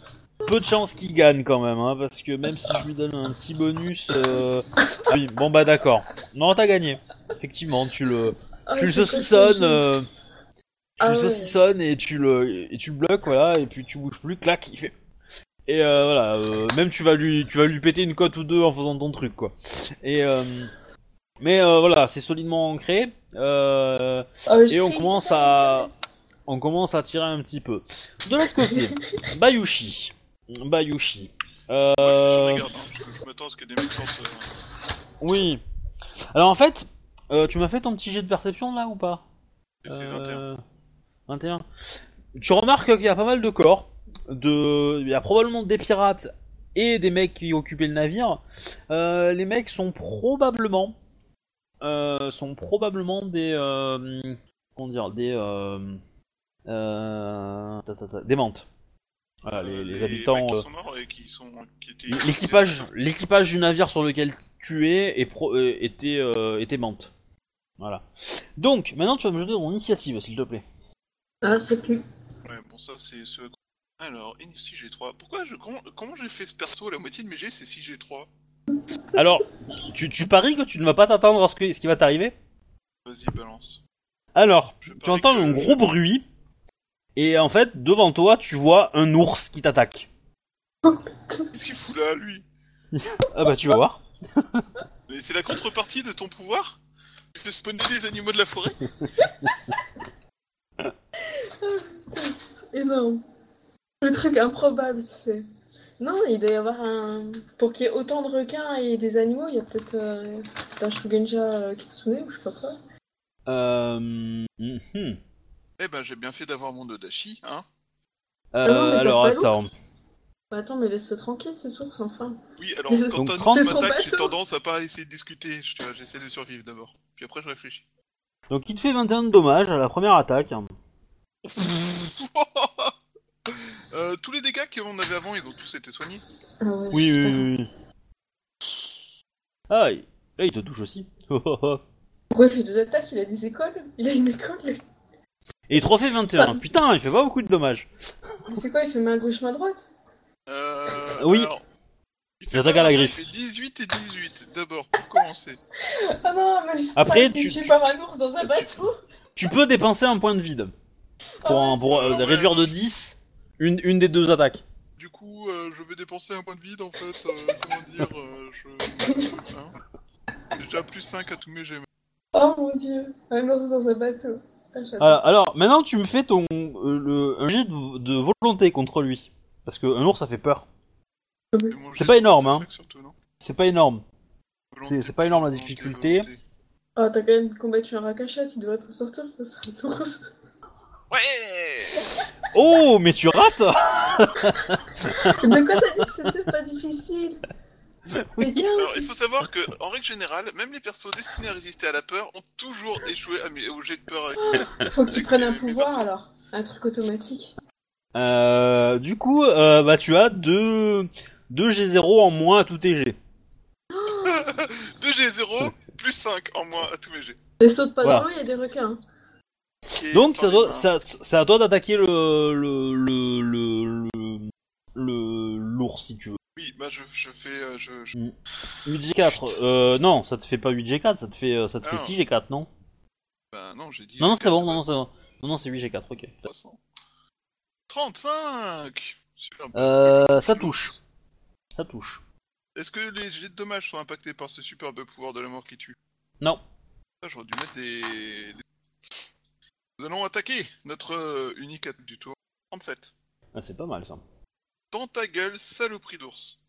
peu de chances qu'il gagne quand même, hein, parce que même si je lui donne un petit bonus, euh, ah oui, bon bah d'accord. Non, t'as gagné. Effectivement, tu le, Ah, tu le saucissonnes, euh, tu Ah le ouais. saucissonnes et tu le, et tu le bloques, voilà, et puis tu bouges plus, clac, il fait. Et euh, voilà, euh, même tu vas lui, tu vas lui péter une cote ou deux en faisant ton truc, quoi. Et euh, mais euh, voilà, c'est solidement ancré. Euh, Ah, et on commence à, on commence à tirer un petit peu. De l'autre côté, <laughs> Bayushi, Bayushi. Euh, Moi, je suis sur la garde, hein, parce que je m'attends à ce que des mecs sortent. euh, oui. Alors en fait, euh, tu m'as fait ton petit jet de perception là ou pas? J'ai fait 21. Euh, 21. Tu remarques qu'il y a pas mal de corps. De... Il y a probablement des pirates et des mecs qui occupaient le navire. Euh, les mecs sont probablement. euh, sont probablement des. Euh, comment dire Des. Euh, euh, ta, ta, ta, des mantes. Voilà, les, les habitants. qui euh, sont morts et qui sont. Qui étaient... L'équipage, l'équipage du navire sur lequel tu es est pro- euh, était, euh, était Mante. Voilà. Donc, maintenant tu vas me jeter ton initiative, s'il te plaît. Ah, c'est plus. Ouais, bon, ça, c'est ce. Alors, ici j'ai 3. Pourquoi je. Comment, comment j'ai fait ce perso La moitié de mes G, c'est 6 G3. Alors, tu, tu paries que tu ne vas pas t'attendre à ce, que, ce qui va t'arriver? Vas-y, balance. Alors, Je tu entends que un je- gros bruit, et en fait, devant toi, tu vois un ours qui t'attaque. Qu'est-ce qu'il fout là, lui <laughs> Ah bah, tu vas voir. <laughs> Mais c'est la contrepartie de ton pouvoir Tu peux spawner des animaux de la forêt <laughs> C'est énorme. Le truc improbable, tu sais. Non, il doit y avoir un. Pour qu'il y ait autant de requins et des animaux, il y a peut-être euh, un Shugenja euh, Kitsune ou je sais pas quoi. Euh... mhm. Eh ben, j'ai bien fait d'avoir mon Dodashi, hein Euh, Ah non, mais alors, attends. Bah attends, mais laisse-le tranquille, c'est tout, sans fin. Oui, alors, quand Donc, un 30 ours C'est son m'attaque, j'ai tendance à pas essayer de discuter. Je- tu vois, J'essaie de survivre d'abord. Puis après, je réfléchis. Donc, il te fait 21 de dommages à la première attaque. euh, <laughs> Euh, tous les dégâts qu'on avait avant, ils ont tous été soignés. Ah ouais, Oui, oui, oui. Ah, il... là, il te touche aussi. <laughs> Pourquoi il fait deux attaques? Il a des écoles? Il a une école? Et il te refait 21. Putain, il fait pas beaucoup de dommages. Il fait quoi Il fait main gauche, main droite? Euh, Oui. alors, il fait attaque à la 21, griffe. Il fait 18 et 18, d'abord, pour commencer. Ah non, mais je Après, tu par un ours dans un bateau Tu peux dépenser un point de vide pour, Ah un- pour euh, ouais. réduire de 10 une, une des deux attaques. Du coup, euh, je vais dépenser un point de vide, en fait, euh, comment dire, euh, je... hein J'ai déjà plus 5 à tous mes gemmes. Oh mon dieu, un ours dans un bateau. Ah, alors, maintenant, tu me fais ton euh, le, un jet de, de volonté contre lui. Parce qu'un ours, ça fait peur. C'est pas énorme, hein. C'est pas énorme. C'est- c'est pas énorme, la difficulté. Oh, t'as quand même combattu un racachat, tu devrais te sortir face à un ours. Ouais Oh, mais tu rates <laughs> De quoi t'as dit que c'était pas difficile? <laughs> Bien, Alors, il faut savoir que, en règle générale, même les persos destinés à résister à la peur ont toujours échoué à au jet de peur. avec- faut que tu prennes un pouvoir persos. alors. Un truc automatique. euh, Du coup, euh, bah, tu as 2 deux G0 en moins à tous tes G. <laughs> 2G0, plus 5 en moins à tous mes jets. Et saute pas Voilà. l'eau, il y a des requins. Et Donc, c'est à toi- à, à d'attaquer le le le le le- le- l'ours si tu veux. Oui, bah je, je fais... euh, je, je- 8G4. Euh, non, ça te fait pas 8G4, ça te fait euh, ça te fait Ah. 6G4, non? Bah non, j'ai dit... Non, non, c'est bon, non, non, c'est bon. Non, non, c'est 8G4, ok. 300. 35 Super. Euh, ça touche. Ça touche. Est-ce que les jets de dommages sont impactés par ce superbe pouvoir de la mort qui tue? Non. Ah, J'aurais dû mettre des... des- Nous allons attaquer notre euh, unique attaque du tour. 37. Ah, c'est pas mal ça. Dans ta gueule, saloperie d'ours.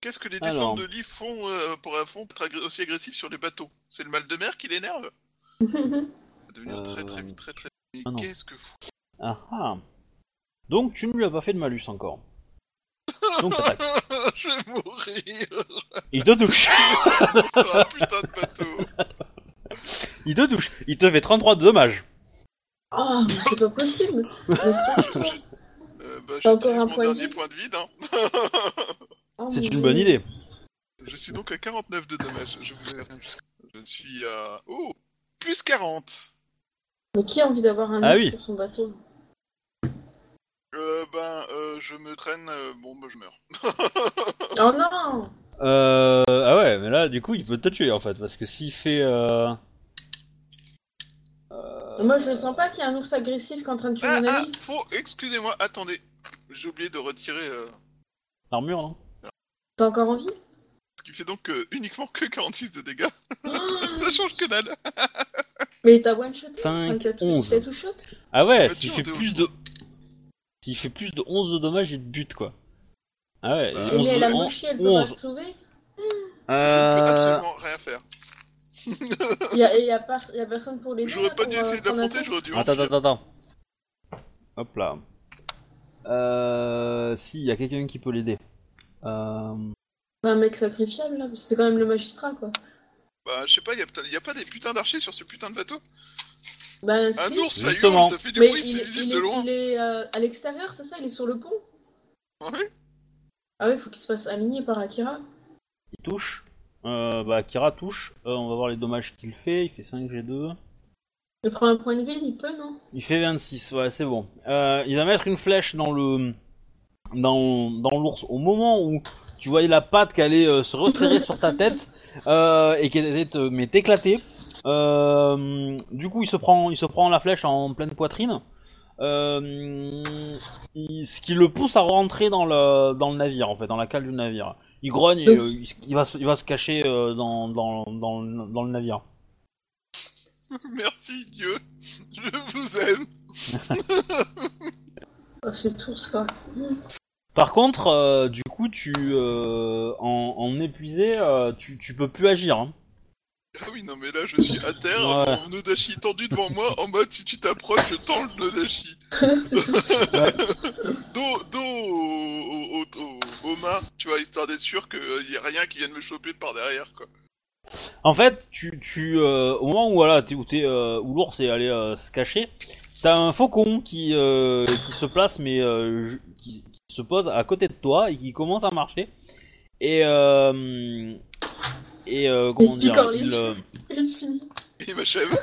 Qu'est-ce que les Alors. descentes de lit font euh, pour, font pour être agré- aussi agressifs sur les bateaux? C'est le mal de mer qui l'énerve? <laughs> Ça va devenir très très vite, très très Mais ah qu'est-ce que fou Ah ah. Donc tu ne lui as pas fait de malus encore. Donc <laughs> t'attaques. Je vais mourir Il te touche. <laughs> sur un putain de bateau Il te touche. Il te fait 33 de dommages. Oh, mais c'est pas possible. Mais bah, J'utilise un mon point de dernier vie point de vide. Hein. <laughs> Oh, C'est une bonne idée. Je suis donc à 49 de dommages. Je vous avertis. Je suis à... Oh Plus 40 Mais qui a envie d'avoir un Ah ours oui. sur son bateau? Euh, ben, euh, je me traîne... euh, bon, bah, je meurs. <laughs> Oh non Euh, ah ouais, mais là, du coup, il peut te tuer en fait, parce que s'il fait. Euh... euh, Moi, je le sens pas qu'il y a un ours agressif qui est en train de tuer Ah, mon ah, ami. faut... Excusez-moi, attendez. J'ai oublié de retirer... euh, L'armure, non T'as encore envie Ce qui fait donc euh, uniquement que 46 de dégâts. Oh, <laughs> Ça change que dalle. Mais t'as one shot Cinq, onze. t'as tout shot Ah ouais, Bah, s'il tu, fait au- plus de. S'il fait plus de 11 de dommages, il te bute quoi. Ah ouais, Bah, Et 11 mais la de- mochie, elle peut pas 11. te sauver Je ne peux Euh, absolument rien faire. Il y a, et y a, pas, y a personne pour <laughs> les J'aurais pas dû essayer de l'affronter, j'aurais dû Attends, m'enfuir. attends, attends. Hop là. Euh, si, il y a quelqu'un qui peut l'aider. Euh, Un mec sacrifiable, là, c'est quand même le magistrat, quoi. Bah, je sais pas, y a, peut- y a pas des putains d'archers sur ce putain de bateau? Bah, Un si. ours, ça hurle, ça fait du Mais bruit, il, il de est, loin. il est euh, à l'extérieur, c'est ça? Il est sur le pont? Ouais. Ah ouais, faut qu'il se fasse aligner par Akira. il touche. Euh, bah, Kira touche. Euh, on va voir les dommages qu'il fait. Il fait 5 G2. Il prend un point de vide, il peut, non? Il fait 26, ouais, c'est bon. Euh, il va mettre une flèche dans le dans, dans l'ours au moment où tu voyais la patte qui allait euh, se resserrer sur ta tête <laughs> euh, et qui allait te mais t'éclater. Du coup, il se prend il se prend la flèche en pleine poitrine. Il- ce qui le pousse à rentrer dans le dans le navire en fait, dans la cale du navire. Il grogne et il, va se, il va se cacher dans, dans, dans le navire. <laughs> Merci Dieu, je vous aime. <laughs> Oh, c'est tout, quoi. Par contre, euh, du coup, tu euh, en, en épuisé, euh, tu, tu peux plus agir. Hein. Ah oui, non mais là je suis à terre, Ouais. mon Odashi tendu devant moi, en mode si tu t'approches, je tends le Odashi. <laughs> C'est tout. Dos, dos au, au, au, au mât, tu vois, histoire d'être sûr qu'il y a rien qui vienne me choper par derrière, quoi. En fait, tu, tu euh, au moment où voilà, t'es, où, t'es, euh, où l'ours est allé euh, se cacher, t'as un faucon qui, euh, qui se place, mais euh, qui, se pose à côté de toi et qui commence à marcher. Et euh, et euh, comment dire les il, yeux. Il finit. Il m'achève. <laughs>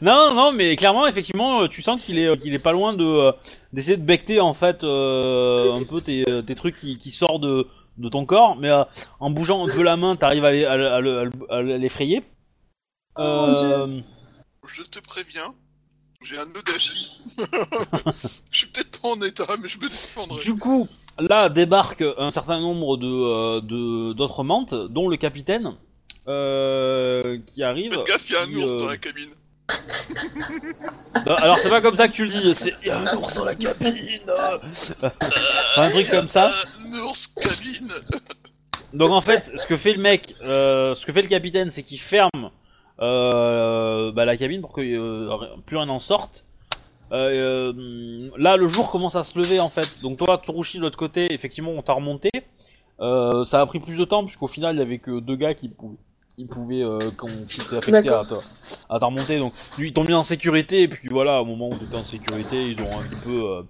Non, non, mais clairement, effectivement, tu sens qu'il est, qu'il est pas loin de d'essayer de becter en fait euh, un peu tes, tes trucs qui, qui sortent de, de ton corps, mais euh, en bougeant un peu la main, t'arrives à le- le- l'effrayer. Oh, Euh, Je te préviens, j'ai un odachi. <laughs> je suis peut-être pas en état, mais je me défendrai. du coup, là débarque un certain nombre de euh, de- d'autres mantes, dont le capitaine, euh, qui arrive. Faites gaffe, il y a un qui, ours euh, dans la cabine. Non, alors c'est pas comme ça que tu le dis, c'est il y a un ours dans la cabine. un truc comme ça. Un ours cabine. Donc en fait, ce que fait le mec, euh, ce que fait le capitaine, c'est qu'il ferme euh, bah, la cabine pour que euh, plus rien n'en sorte. Là, le jour commence à se lever en fait. Donc toi, Tsurushi de l'autre côté, effectivement, on t'a remonté. Ça a pris plus de temps puisqu'au final, il y avait que deux gars qui pouvaient, qui pouvaient, euh, qu'on- qui étaient affectés à, ta- à ta remontée. Donc lui, ils t'ont mis en sécurité et puis voilà, au moment où t'étais en sécurité, ils ont un petit peu euh,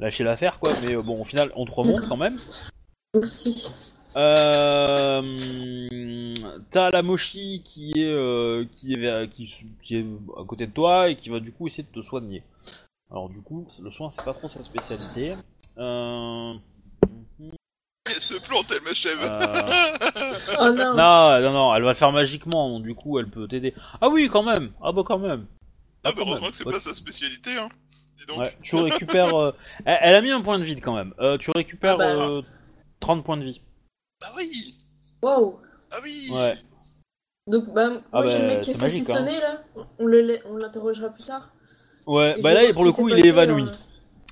lâché l'affaire quoi. Mais euh, bon, au final, on te remonte quand même. Merci. Euh, T'as la Moshi qui est, euh, qui, est, qui, qui est à côté de toi et qui va du coup essayer de te soigner. Alors du coup, le soin c'est pas trop sa spécialité. Euh... Elle se plante, elle m'achève. euh, <laughs> Oh non. Non, non, non, elle va le faire magiquement, donc du coup elle peut t'aider. Ah oui, quand même. Ah bah quand même. Ah, bah quand heureusement que c'est Ouais. pas sa spécialité, hein. Dis donc. Ouais, tu récupères. <laughs> euh, Elle, elle a mis un point de vie quand même. Euh, tu récupères Ah bah. euh, 30 points de vie. Ah oui Wow. Ah oui Ouais. Donc, bah, moi Ah j'ai bah, le mec qui est magique, là. On le la- on l'interrogera plus tard. Ouais, Et bah là pour le coup il est évanoui.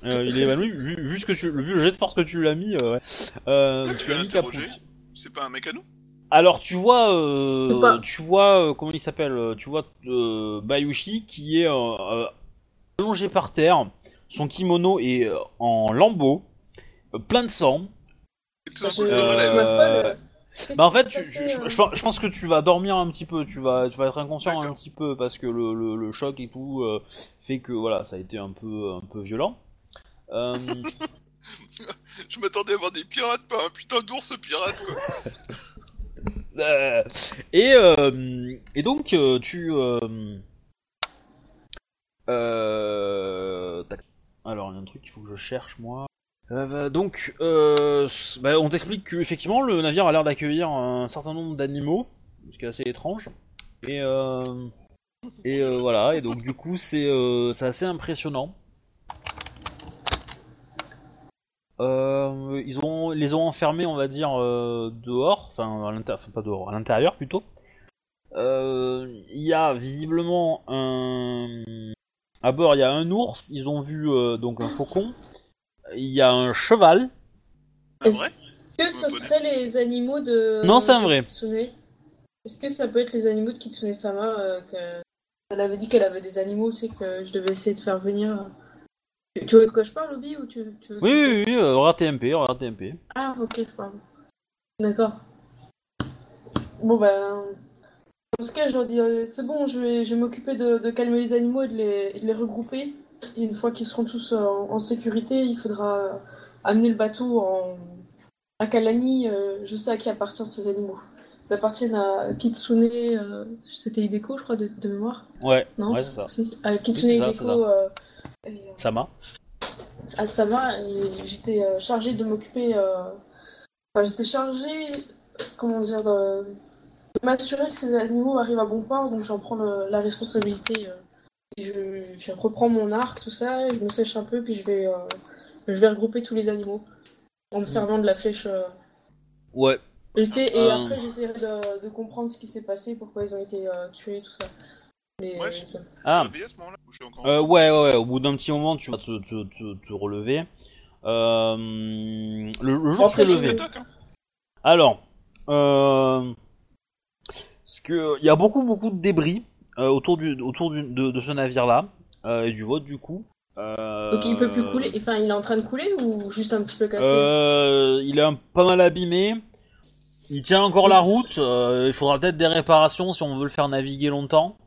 Euh, il est évanoui, vu, vu ce que tu, vu le jet de force que tu l'as mis, euh, ouais. Euh, tu l'as mis C'est pas un mécano Alors tu vois, euh, tu vois, euh, comment il s'appelle euh, Tu vois euh, Bayushi qui est allongé par terre, son kimono est euh, en lambeaux, euh, plein de sang. Bah, Bah en fait, s'est tu, passé, tu- je, je pense- je pense que tu vas dormir un petit peu, tu vas, tu vas être inconscient un petit peu parce que le, le, le choc et tout euh, fait que voilà, ça a été un peu, un peu violent. Euh, Je m'attendais à voir des pirates, pas un putain d'ours pirate, quoi. <laughs> Euh, et, euh, et donc tu euh, alors il y a un truc qu'il faut que je cherche moi. Euh, donc euh, bah, on t'explique que effectivement le navire a l'air d'accueillir un certain nombre d'animaux ce qui est assez étrange. Et et voilà. Et donc du coup c'est c'est assez impressionnant Euh, ils ont les ont enfermés, on va dire, euh, dehors, enfin, à l'inter- enfin, pas dehors, à l'intérieur plutôt. Euh, Il y a visiblement un à bord, il y a un ours. Ils ont vu euh, donc un faucon. Il y a un cheval. Est-ce vrai que ce serait les animaux de. Non, c'est un vrai. Est-ce que ça peut être les animaux de Kitsune Sama euh, que... Elle avait dit qu'elle avait des animaux, tu sais, que je devais essayer de faire venir. Tu, vois de quoi je parle, Obi ou tu, tu veux que- Oui, oui, oui. Euh, regarde TMP, regarde TMP. Ah, ok, pardon. D'accord. Bon, ben. Dans ce cas, je leur dis euh, c'est bon, je vais, je vais m'occuper de, de calmer les animaux et de les, de les regrouper. Et une fois qu'ils seront tous euh, en, en sécurité, il faudra euh, amener le bateau en... à Kalani. je sais à qui appartiennent ces animaux. Ils appartiennent à Kitsune. C'était Hideko, je crois, de, de mémoire. Ouais, Non ouais, c'est ça. À Kitsune Oui, c'est ça, Hideko. c'est ça. Euh, Sama. à Sama et j'étais euh, chargée de m'occuper. euh, Enfin, j'étais chargée, comment dire, de, de m'assurer que ces animaux arrivent à bon port, donc j'en prends le- la responsabilité. et je, je reprends mon arc, tout ça, je me sèche un peu, puis je vais, je vais regrouper tous les animaux en me servant de la flèche. Ouais. Et Euh. après, j'essaierai de, de comprendre ce qui s'est passé, pourquoi ils ont été euh, tués, tout ça. Mais, Ouais, ça- Ah. À ce moment-là encore Euh, ouais, ouais, ouais. Au bout d'un petit moment, tu vas te, te, te, te relever. Euh, le, le jour s'est levé. hein. Alors, euh, parce que il y a beaucoup beaucoup de débris euh, autour du autour du, de, de ce navire-là euh, et du vôtre du coup. Euh, Donc il peut plus couler, enfin il est en train de couler ou juste un petit peu cassé? Euh, il est un, pas mal abîmé. Il tient encore la route. euh, il faudra peut-être des réparations si on veut le faire naviguer longtemps.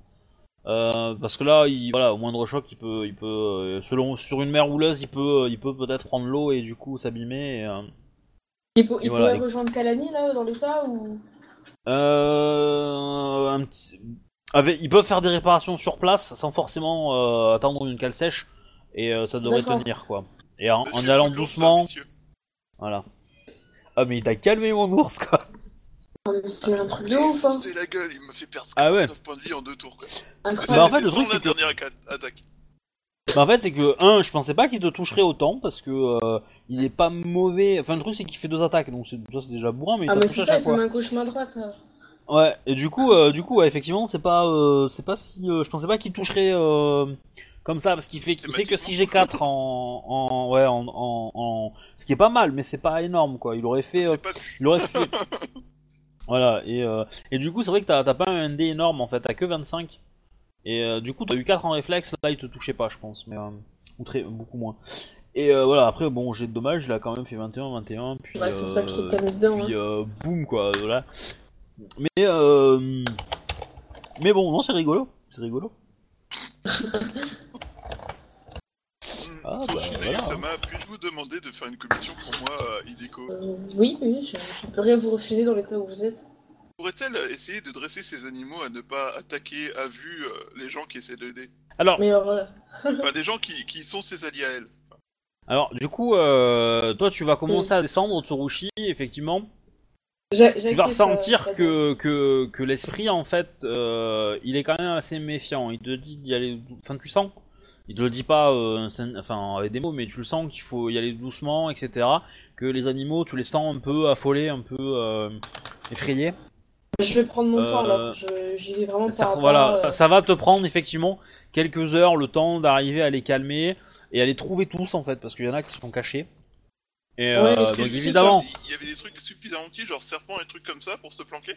Euh, parce que là, il, voilà, au moindre choc, il peut, il peut, euh, selon sur une mer houleuse, il peut, il peut peut-être prendre l'eau et du coup s'abîmer. et, euh, Il, pour- il Et voilà, pourrait et- rejoindre Kalani là dans l'état ou? Euh, un petit- avec, ils peuvent faire des réparations sur place sans forcément euh, attendre une cale sèche et euh, ça devrait tenir quoi. Et en, en allant doucement, voilà. Ah mais il t'a calmé mon ours quoi. C'est un truc de ouf hein. C'est la gueule, il m'a fait perdre Ah ouais. 9 points de vie en deux tours. Quoi. Incroyable. Bah, en fait, le truc, c'est la que- dernière atta- attaque. Bah, en fait c'est que un, je pensais pas qu'il te toucherait autant parce que euh, il est pas mauvais. Enfin le truc c'est qu'il fait deux attaques donc c'est ça c'est déjà bourrin mais il Ah t'a mais touché c'est à ça, chaque il fait fois. main gauche main droite. ça. Ouais, et du coup, euh, du coup, ouais, effectivement, c'est pas, euh, c'est pas si, euh, je pensais pas qu'il toucherait euh, comme ça, parce qu'il fait, il fait que si j'ai 4 en, en, ouais, en, en, en- ce qui est pas mal, mais c'est pas énorme, quoi. Il aurait fait, euh, C'est pas il aurait fait, <laughs> voilà, et, euh, et du coup, c'est vrai que t'as, pas un dé énorme en fait, t'as que 25, et euh, du coup, t'as eu 4 en réflexe, là, il te touchait pas, je pense, mais euh, ou très, beaucoup moins. Et euh, voilà, après, bon, j'ai de dommage, il a quand même fait 21, 21, puis, Ouais, c'est ça qui est dedans. puis hein. boum quoi, voilà. Mais euh, mais bon, non, c'est rigolo, c'est rigolo. <laughs> Ah, bah, voilà. ça m'a. Puis-je vous demander de faire une commission pour moi, euh, Hideko Euh, oui, oui, je, je peux rien vous refuser dans l'état où vous êtes. Pourrait-elle essayer de dresser ces animaux à ne pas attaquer à vue euh, les gens qui essaient de l'aider? Alors, Mais alors, euh, <laughs> Enfin, les gens qui, qui sont ses alliés à elle. alors du coup, euh, toi, tu vas commencer à descendre Tsurushi, effectivement. j'ai- Tu vas ça, ressentir que, que, que l'esprit, en fait, euh, il est quand même assez méfiant. Il te dit d'y aller. Enfin, tu sens. Il te le dit pas euh, enfin, avec des mots, mais tu le sens qu'il faut y aller doucement, etc. Que les animaux, tu les sens un peu affolés, un peu euh, effrayés. Je vais prendre mon temps Euh, là. Je- J'y vais vraiment Ça, par voilà, à- ça, ça va te prendre effectivement quelques heures le temps d'arriver à les calmer et à les trouver tous en fait, parce qu'il y en a qui sont cachés. Et Ouais, euh, donc évidemment, Il y avait des trucs suffisamment petits, genre serpents et trucs comme ça, pour se planquer?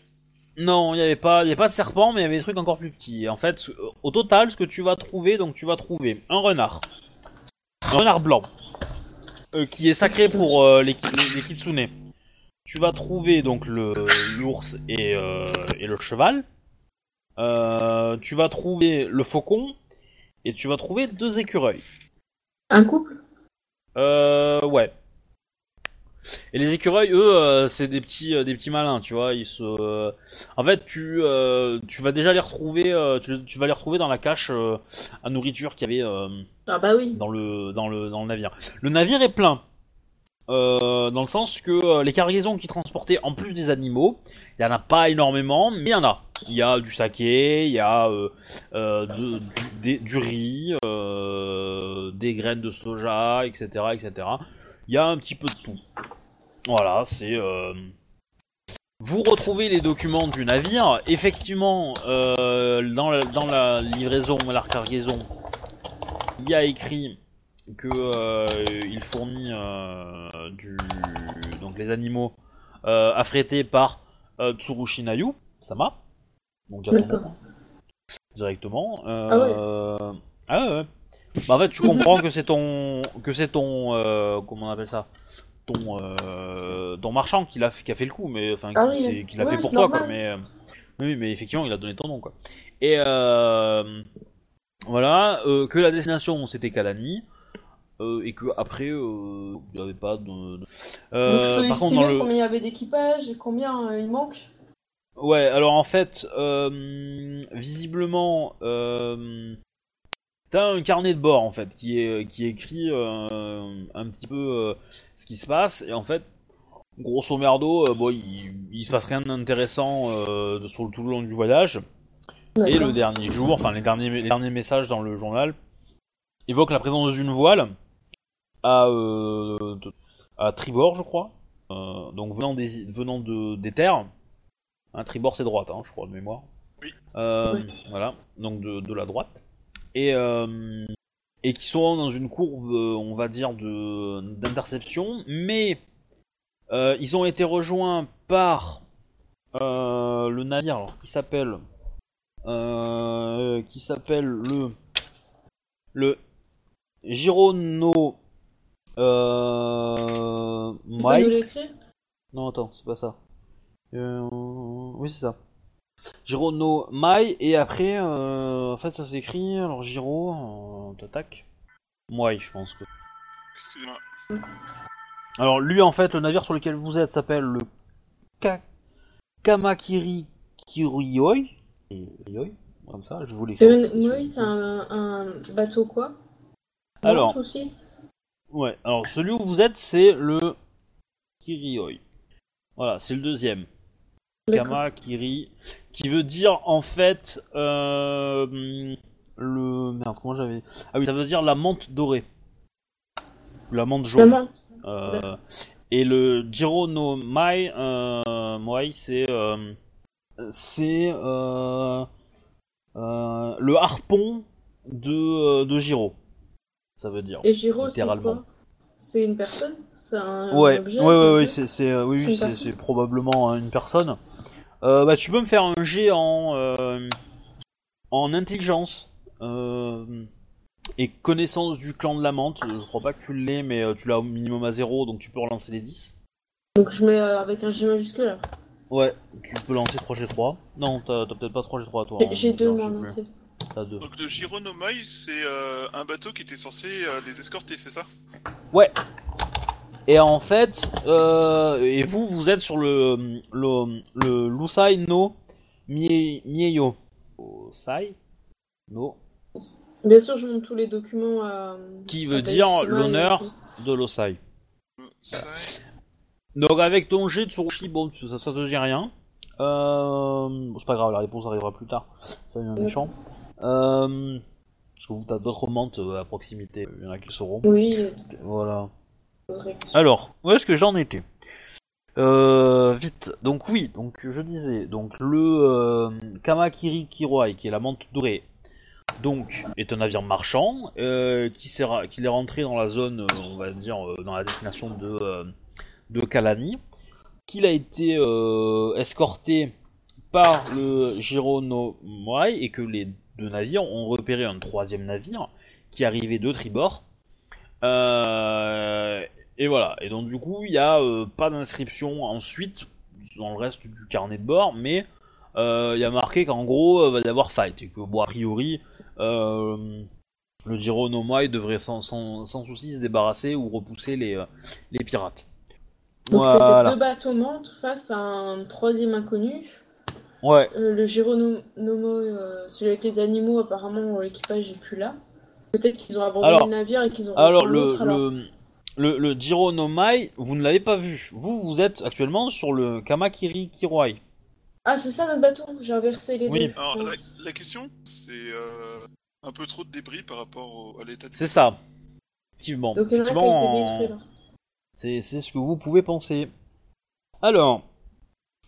Non, il n'y avait pas, il avait pas de serpent, mais il y avait des trucs encore plus petits. Et en fait, au total, ce que tu vas trouver, donc tu vas trouver un renard, un renard blanc, euh, qui est sacré pour euh, les, les, les kitsune. Tu vas trouver donc le l'ours et, euh, et le cheval. Euh, tu vas trouver le faucon et tu vas trouver deux écureuils. Un couple? Euh, ouais. Et les écureuils, eux, euh, c'est des petits, euh, des petits malins, tu vois. Ils se, euh, en fait, tu, tu vas déjà les retrouver, tu, tu vas les retrouver dans la cache à nourriture qu'il y avait Ah bah oui. dans le, dans le, dans le navire. Le navire est plein. Dans le sens que les cargaisons qui transportaient en plus des animaux, il y en a pas énormément, mais il y en a. Il y a du saké, il y a de- du, des- du riz, des graines de soja, etc., etc. Il y a un petit peu de tout. Voilà, c'est. euh, Vous retrouvez les documents du navire. Effectivement, euh, dans, la, dans la livraison, la cargaison, il y a écrit que euh, il fournit euh, du donc les animaux euh, affrétés par euh, Tsurushi Nayu, Sama. Donc directement. Ah ah ouais. ouais. Bah, en fait, tu comprends que c'est ton que c'est ton comment on appelle ça? Ton euh, ton marchand qui fait- qui a fait le coup, mais enfin Ah qui, oui. c'est- qui l'a fait pour toi quoi. Mais euh, oui, mais effectivement, il a donné ton nom quoi. Et euh, voilà, euh, que la destination c'était Kalani. euh, et que après il n'y avait pas de. Donc je peux par contre, dans le... combien il y avait d'équipage et combien il manque? Ouais, alors en fait, visiblement, t'as un carnet de bord en fait qui est qui écrit euh, un petit peu euh, ce qui se passe et en fait, grosso merdo, euh, bon, il, il se passe rien d'intéressant euh, sur le tout le long du voyage. Et le dernier jour, enfin les derniers, les derniers messages dans le journal évoquent la présence d'une voile à, euh, à tribord, je crois. Euh, donc venant des venant de, des terres. Un tribord c'est droite, hein, je crois de mémoire. Oui. Euh, Oui. Voilà, donc de, de la droite. Et euh, et qui sont dans une courbe, euh, on va dire, de d'interception, mais euh, ils ont été rejoints par euh, le navire alors, qui s'appelle qui s'appelle le le Girono Mike. Non attends, c'est pas ça. Oui c'est ça. Jiro no Mai, et après, euh, en fait, ça s'écrit, alors Jiro, euh, t'attaques Moi, je pense que. Excusez-moi. Alors, lui, en fait, le navire sur lequel vous êtes s'appelle le Ka- Kamakiri Kiriyoi. Et- Ryoi, Comme ça, je vous l'écris. Euh, Moi, c'est un, un bateau quoi? Alors. Aussi? Ouais, alors celui où vous êtes, c'est le Kiriyoi. Voilà, c'est le deuxième. D'accord. Kamakiri, qui veut dire en fait euh, le merde comment j'avais ah oui ça veut dire la menthe dorée. La menthe jaune. Euh, et le Jiro no Mai euh, Moi c'est c'est le harpon de de Jiro ça veut dire Et Giro, c'est quoi? C'est une personne? C'est un Ouais, objet ouais, ouais, un c'est, oui, C'est oui, une c'est, personne? c'est probablement hein, une personne. Euh, bah, tu peux me faire un jet en, euh, en intelligence euh, et connaissance du clan de la menthe. Je crois pas que tu l'aies, mais euh, tu l'as au minimum à 0, donc tu peux relancer les 10. Donc je mets euh, avec un G majuscule là. Ouais, tu peux lancer 3G3. Non, t'as, peut-être pas 3G3 toi. J'ai- hein, J'ai deux non, moi. T'as deux. Donc le Gironomai, c'est euh, un bateau qui était censé euh, les escorter, c'est ça? Ouais. Et en fait, euh, et vous, vous êtes sur le le, le Lusai no Mie- Mieyo. Osai no Bien sûr, je montre tous les documents à. Qui à veut dire l'honneur de l'Osai. Donc avec ton jet de Tsurushi, bon, ça, ça te dit rien. Euh, bon, c'est pas grave, la réponse arrivera plus tard. Ça devient méchant. Euh, parce que vous, t'as d'autres mantes euh, à proximité? Il y en a qui sauront. Oui, Voilà. Alors, où est-ce que j'en étais euh, Vite. Donc oui, donc je disais, donc le euh, Kamakiri Kiroi, qui est la menthe dorée, donc est un navire marchand euh, qui, sera, qui est rentré dans la zone, on va dire, dans la destination de, Kalani, qu'il a été escorté par le Jiro no Moai et que les deux navires ont repéré un troisième navire qui arrivait de tribord. Euh, et voilà. Et donc du coup, il n'y a euh, pas d'inscription ensuite dans le reste du carnet de bord, mais euh, il y a marqué qu'en gros, va y avoir fight et que bon, a priori, euh, le Jiro no Moai devrait sans, sans, sans souci se débarrasser ou repousser les, euh, les pirates. Donc c'était Voilà. deux bateaux face à un troisième inconnu. Ouais. Euh, le Giro euh, celui avec les animaux, apparemment l'équipage est plus là. Peut-être qu'ils ont abandonné Alors- le navire et qu'ils ont Alors le, alors. le, le, le Jiro no Mai, vous ne l'avez pas vu. Vous, vous êtes actuellement sur le Kamakiri Kiroi. Ah, c'est ça notre bateau J'ai inversé les Oui. deux. Alors, la, question, c'est euh, un peu trop de débris par rapport au- à l'état de... C'est ça. Effectivement. Donc il y en a un qui a été détruit là. C'est, c'est ce que vous pouvez penser. Alors,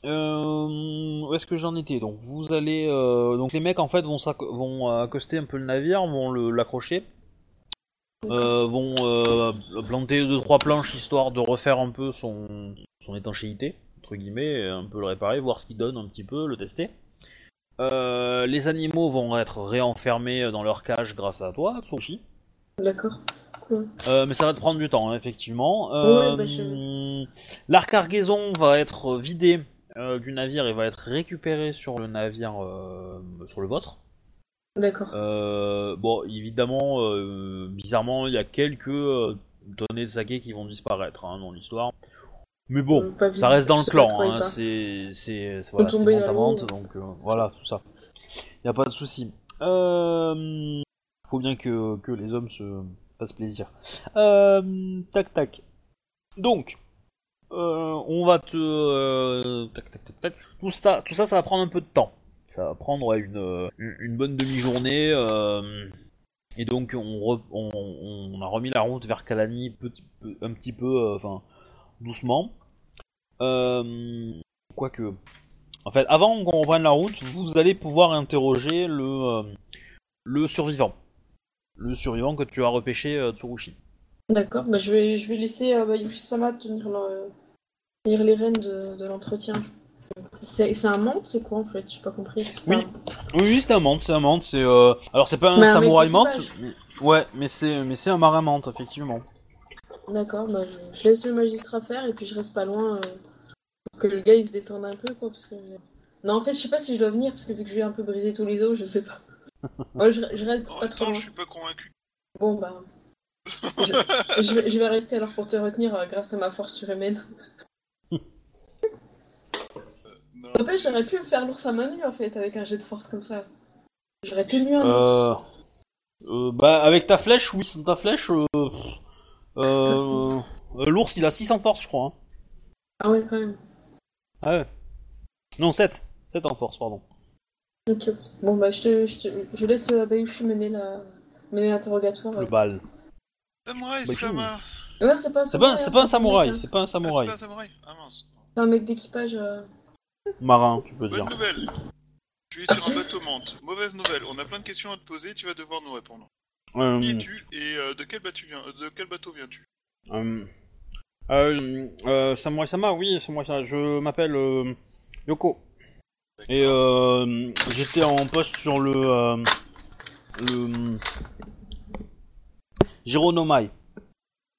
euh, où est-ce que j'en étais Donc vous allez, euh, donc les mecs en fait vont, vont accoster un peu le navire, vont l'accrocher, euh, vont planter deux trois planches histoire de refaire un peu son, son étanchéité entre guillemets, et un peu le réparer, voir ce qu'il donne un petit peu, le tester. Les animaux vont être réenfermés dans leur cage grâce à toi, Tsushi. D'accord. Euh, mais ça va te prendre du temps, hein, effectivement. Ouais, bah, je- La cargaison va être vidée euh, du navire et va être récupérée sur le navire, euh, sur le vôtre. D'accord. Euh, bon, évidemment, bizarrement, il y a quelques tonnées de saké qui vont disparaître hein, dans l'histoire. Mais bon, ça reste dans le clan, il hein, c'est c'est voilà, vente donc voilà, tout ça. Y a pas de souci. Euh, faut bien que, que les hommes se fassent plaisir. Euh, tac tac. Donc, euh, on va te euh. Tout ça, tout ça, ça va prendre un peu de temps. Ça va prendre euh, une bonne demi-journée. et donc on, a remis la route vers Kalani un petit peu, enfin doucement. Quoique, en fait, avant qu'on reprenne la route, vous allez pouvoir interroger le le survivant, le survivant que tu as repêché Tsurushi. D'accord. Bah, je, vais, je vais laisser euh, bah, Yushi-sama tenir, le- tenir les rênes de, de l'entretien. C'est c'est un menthe, c'est quoi en fait? J'ai pas compris. C'est Oui. un- Oui, oui, c'est un menthe, c'est un c'est euh... alors c'est pas un samouraï mais- ouais, mais c'est mais c'est un marin menthe effectivement. D'accord, bah, je, je laisse le magistrat faire et puis je reste pas loin euh, pour que le gars il se détende un peu quoi parce que Non, en fait, je sais pas si je dois venir parce que vu que je vais un peu briser tous les os, je sais pas. <laughs> Ouais, je, je reste En pas même trop temps, loin. je suis pas convaincu. Bon, bah. Je, je vais, je vais rester alors pour te retenir euh, grâce à ma force surhumaine. Non, N'empêche, j'aurais pu me faire l'ours à main nue en fait avec un jet de force comme ça. J'aurais tenu un ours. Euh, euh, bah, avec ta flèche, oui, sans ta flèche, euh, euh, euh, l'ours il a 6 en force, je crois. hein. Ah ouais, quand même. Ah ouais. Non, 7. 7 en force, pardon. Ok, ok. Bon, bah, je, te, je, te- je laisse euh, Bayushi mener la mener l'interrogatoire. Le bal. Samouraï, Bah, Sama Non, c'est pas un C'est pas, samouraï, c'est hein, pas un mec, samouraï, hein. c'est pas un Ah, c'est samouraï. pas un samouraï Ah mince. C'est un mec d'équipage. euh. Marin, tu peux dire. Bonne nouvelle. Tu es sur un bateau mante. Mauvaise nouvelle. On a plein de questions à te poser. Tu vas devoir nous répondre. Euh, Qui es-tu et euh, de quel bateau viens De quel bateau viens-tu? Euh, euh, euh, Samurai Sama, oui, Samurai Sama. Je m'appelle euh, Yoko. Et euh, j'étais en poste sur le. Euh, le. Jironomai.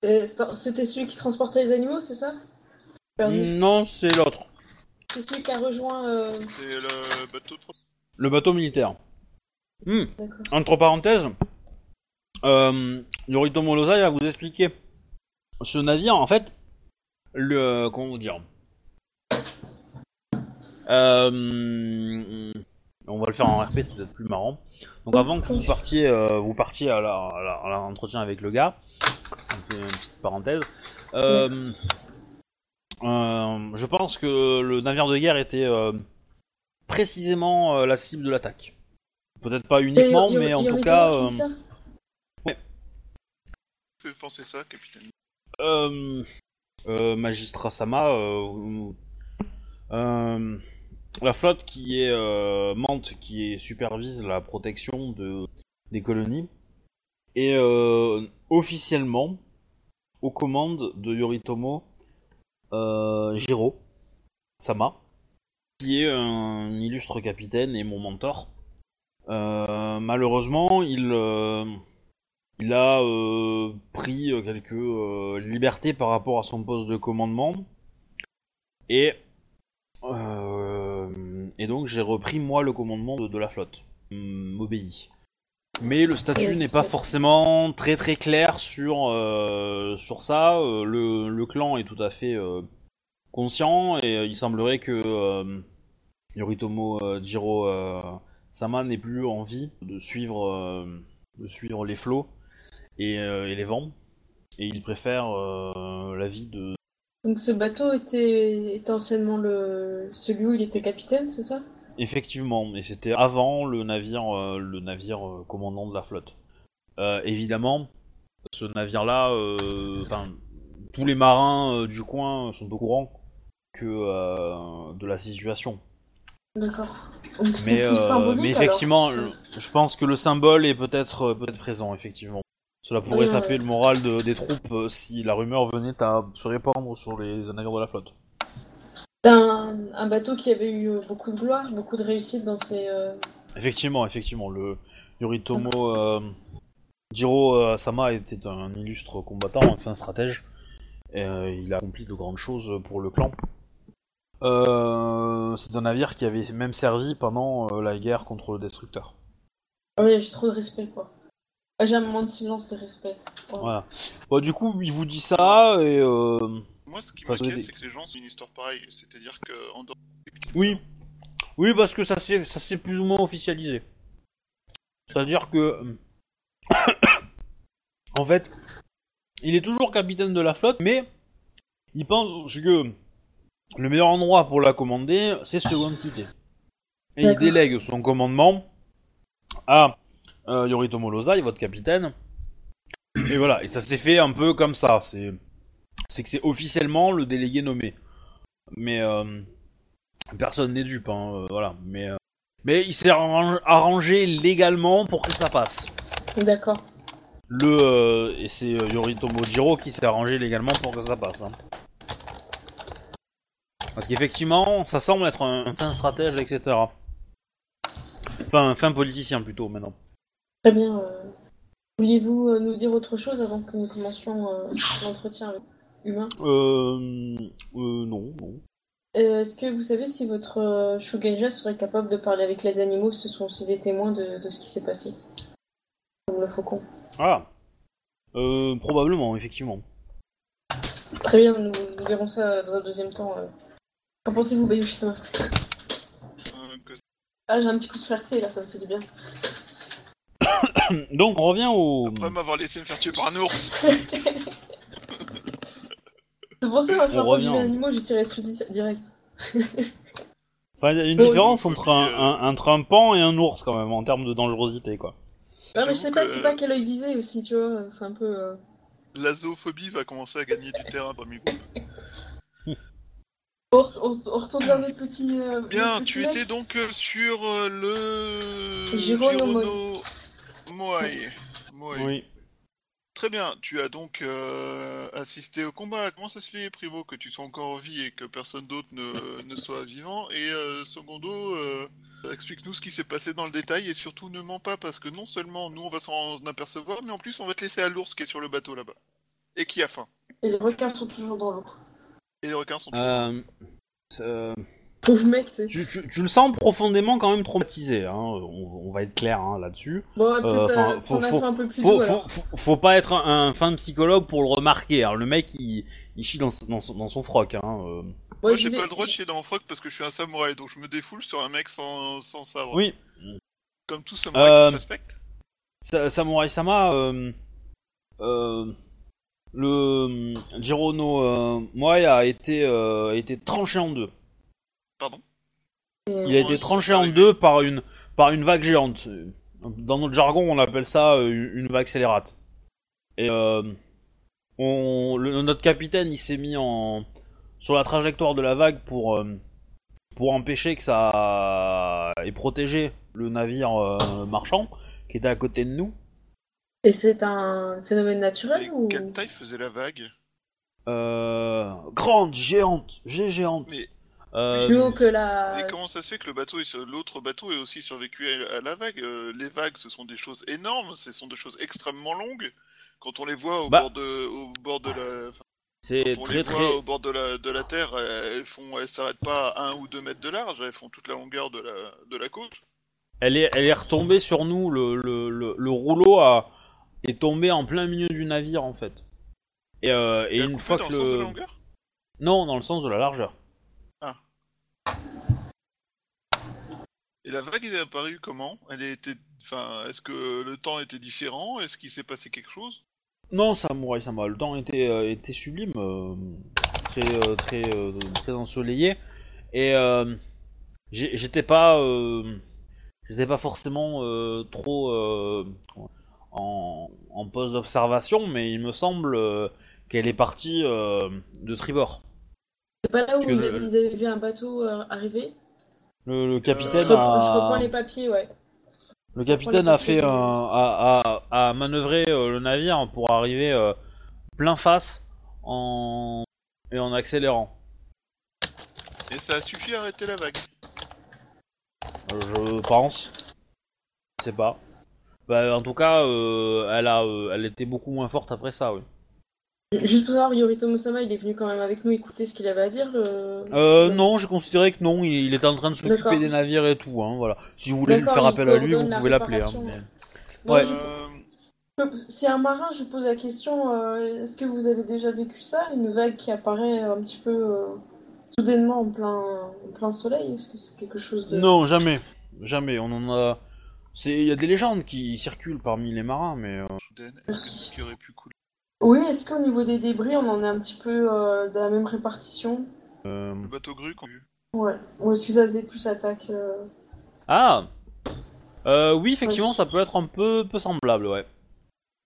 Euh, c'est- C'était celui qui transportait les animaux, c'est ça? Perdu. Non, c'est l'autre. C'est celui qui a rejoint. euh, C'est le bateau de Le bateau militaire. Hmm. D'accord. Entre parenthèses, euh, Yoritomo Lozai va vous expliquer. Ce navire, en fait, le. Comment vous dire Euh, On va le faire en RP, c'est peut-être plus marrant. Donc avant que vous partiez, euh, vous partiez à l'entretien avec le gars, on fait une petite parenthèse. Euh, euh, je pense que le navire de guerre était euh, précisément euh, la cible de l'attaque. Peut-être pas uniquement, mais en tout cas. ça Fait penser ça, capitaine? Euh, euh, Magistrat Sama, euh, euh, la flotte qui est euh, Mante, qui supervise la protection de, des colonies, est euh, officiellement aux commandes de Yoritomo euh, Jiro Sama, qui est un illustre capitaine et mon mentor. Malheureusement, il, il a pris quelques libertés par rapport à son poste de commandement et et donc j'ai repris moi le commandement de, de la flotte, Hum, m'obéit. Mais le statut n'est pas forcément très très clair sur euh, sur ça. Euh, le, le clan est tout à fait euh, conscient et il semblerait que Yoritomo Jiro Sama n'ait plus envie de suivre de suivre les flots et, et les vents. Et il préfère la vie de. Donc ce bateau était, était anciennement le... celui où il était capitaine, c'est ça? Effectivement, et c'était avant le navire, euh, le navire euh, commandant de la flotte. Euh, évidemment, ce navire-là, enfin, tous les marins du coin sont au courant que de la situation. D'accord. Donc Mais, c'est euh, plus symbolique mais effectivement, je, je pense que le symbole est peut-être peut-être présent, effectivement. Cela pourrait saper le moral de- des troupes euh, si la rumeur venait à se répandre sur les navires de la flotte. C'est un, un bateau qui avait eu euh, beaucoup de gloire, beaucoup de réussite dans ses. euh, Effectivement, effectivement, le Yoritomo euh, Jiro euh, Sama était un illustre combattant, enfin stratège, et il a accompli de grandes choses pour le clan. C'est un navire qui avait même servi pendant la guerre contre le destructeur. Ouais, j'ai trop de respect quoi. Ah, J'ai un moment de silence de respect. Ouais. Voilà. Bon, du coup, il vous dit ça, et euh, Moi, ce qui Enfin, m'inquiète, c'est que les gens sont une histoire pareille. C'est-à-dire qu'en dehors. Oui. Oui, parce que ça s'est ça s'est plus ou moins officialisé. C'est-à-dire que <coughs> en fait, il est toujours capitaine de la flotte, mais il pense que le meilleur endroit pour la commander, c'est Second City. Et il délègue son commandement à euh, Yoritomo Lozai, votre capitaine. Et voilà, et ça s'est fait un peu comme ça. C'est c'est que c'est officiellement le délégué nommé. Mais euh, Personne n'est dupe, hein, euh, voilà. Mais, mais il s'est arran- arrangé légalement pour que ça passe. D'accord. Le et c'est Yoritomo Jiro qui s'est arrangé légalement pour que ça passe. hein. Parce qu'effectivement, ça semble être un, un fin stratège, etc. Enfin, un fin politicien plutôt maintenant. Très bien. euh, Vouliez-vous euh, nous dire autre chose avant que nous commencions euh, <laughs> l'entretien avec humain? Euh, euh non, non. Euh, Est-ce que vous savez si votre euh, Shugenja serait capable de parler avec les animaux? Ce sont aussi des témoins de, de ce qui s'est passé. Comme le faucon. Ah. Euh, probablement, effectivement. Très bien, nous, nous verrons ça dans un deuxième temps. euh. Qu'en pensez-vous, Bayushi-sama? Euh, que- Ah, j'ai un petit coup de fierté là, ça me fait du bien. <coughs> Donc, on revient au. Après m'avoir laissé me faire tuer par un ours. <laughs> C'est pour ça que la première fois que j'ai vu revient. un animal, j'ai tiré dessus di- direct. <laughs> Enfin, il y a une Oh, différence entre un, un, entre un pan et un ours, quand même, en termes de dangerosité, quoi. Ah, mais je sais pas, c'est pas quel œil viser aussi, tu vois. C'est un peu. euh, La zoophobie va commencer à gagner du terrain parmi vous. On, re- on- on retourne vers notre petit. euh, Bien, petit tu mec. étais donc euh, sur euh, le Jirono Moi. Moai. Moai. Oui. Très bien, tu as donc euh, assisté au combat. Comment ça se fait, Primo, que tu sois encore en vie et que personne d'autre ne, ne soit vivant? Et euh, secondo, euh, explique-nous ce qui s'est passé dans le détail et surtout ne mens pas parce que non seulement nous on va s'en apercevoir, mais en plus on va te laisser à l'ours qui est sur le bateau là-bas et qui a faim. Et les requins sont toujours dans l'eau. Et les requins sont toujours. Euh, euh, Pauvre mec, c'est. tu, tu, tu le sens profondément quand même traumatisé, hein. on, on va être clair hein, là-dessus. Bon, Euh, euh, faut- faut- un peu plus Faut, doux, faut, alors. faut, faut pas être un, un fin psychologue pour le remarquer. Alors, le mec, il, il chie dans, dans, son, dans son froc. Hein. euh. Ouais, Moi j'ai vais- pas le droit de chier dans mon froc parce que je suis un samouraï, donc je me défoule sur un mec sans, sans sabre. Oui, Comme tout samouraï Euh, qui se respecte. Sa- Samurai Sama, euh, euh, le Jirono euh, Moai a été, euh, a été tranché en deux. Pardon Il a euh, été tranché en deux par une, par une vague géante. Dans notre jargon, on appelle ça euh, une vague scélérate. Et euh, on, le- notre capitaine, il s'est mis en sur la trajectoire de la vague pour euh, pour empêcher que ça et protéger le navire euh, marchand qui était à côté de nous. Et c'est un phénomène naturel ou? quelle taille faisait la vague? Euh, grande, géante, gé- géante. Mais- Euh, Plus haut que la. Et comment ça se fait que le bateau l'autre bateau est aussi survécu à, la vague? Euh, Les vagues, ce sont des choses énormes, ce sont des choses extrêmement longues. Quand on les voit au Bah. bord de, au bord de la, enfin, c'est quand on très les voit très. au bord de la, de la terre, elles font, elles s'arrêtent pas à un ou deux mètres de large, elles font toute la longueur de la, de la côte. Elle est, elle est retombée sur nous. Le, le, le, le rouleau a, est tombé en plein milieu du navire en fait. Et, euh, et une fois dans que le sens de la longueur? Non, dans le sens de la largeur. Et la vague est apparue comment? Elle était, enfin, est-ce que le temps était différent? Est-ce qu'il s'est passé quelque chose? Non, Samurai Sama, le temps était, euh, était sublime, euh, très, euh, très, euh, très ensoleillé, et euh, j'étais pas, euh, j'étais pas forcément euh, trop euh, en, en poste d'observation, mais il me semble euh, qu'elle est partie euh, de tribord. C'est pas là où ils le- avaient- ils avaient vu un bateau euh, arriver? Le, capitaine reprends- je reprends a, les papiers, ouais. le capitaine a fait un, a, a, a manœuvré euh, le navire pour arriver euh, plein face en et en accélérant. Et ça a suffi à arrêter la vague. Je pense. Je sais pas. Bah, en tout cas, euh, elle a, euh, elle était beaucoup moins forte après ça, oui. Juste pour savoir, Yoritomo Sama, il est venu quand même avec nous écouter ce qu'il avait à dire. Le... Euh, non, j'ai considéré que non, il, il était en train de s'occuper des navires et tout, hein, voilà. Si vous voulez lui faire appel à lui, vous la pouvez l'appeler. Hein, mais- Ouais. Euh, C'est un marin, je pose la question, euh, est-ce que vous avez déjà vécu ça Une vague qui apparaît un petit peu euh, soudainement en plein, en plein soleil Est-ce que c'est quelque chose de... Non, jamais, jamais. On en a. Il y a des légendes qui circulent parmi les marins, mais euh, soudaine, est-ce que c'est ce qui aurait pu couler Oui, est-ce qu'au niveau des débris, on en est un petit peu euh, de la même répartition? Euh, Le bateau grue qu'on a. Ouais. Ou est-ce que ça faisait plus attaque euh, ah, euh, oui, effectivement, Ouais. ça peut être un peu, peu semblable, ouais.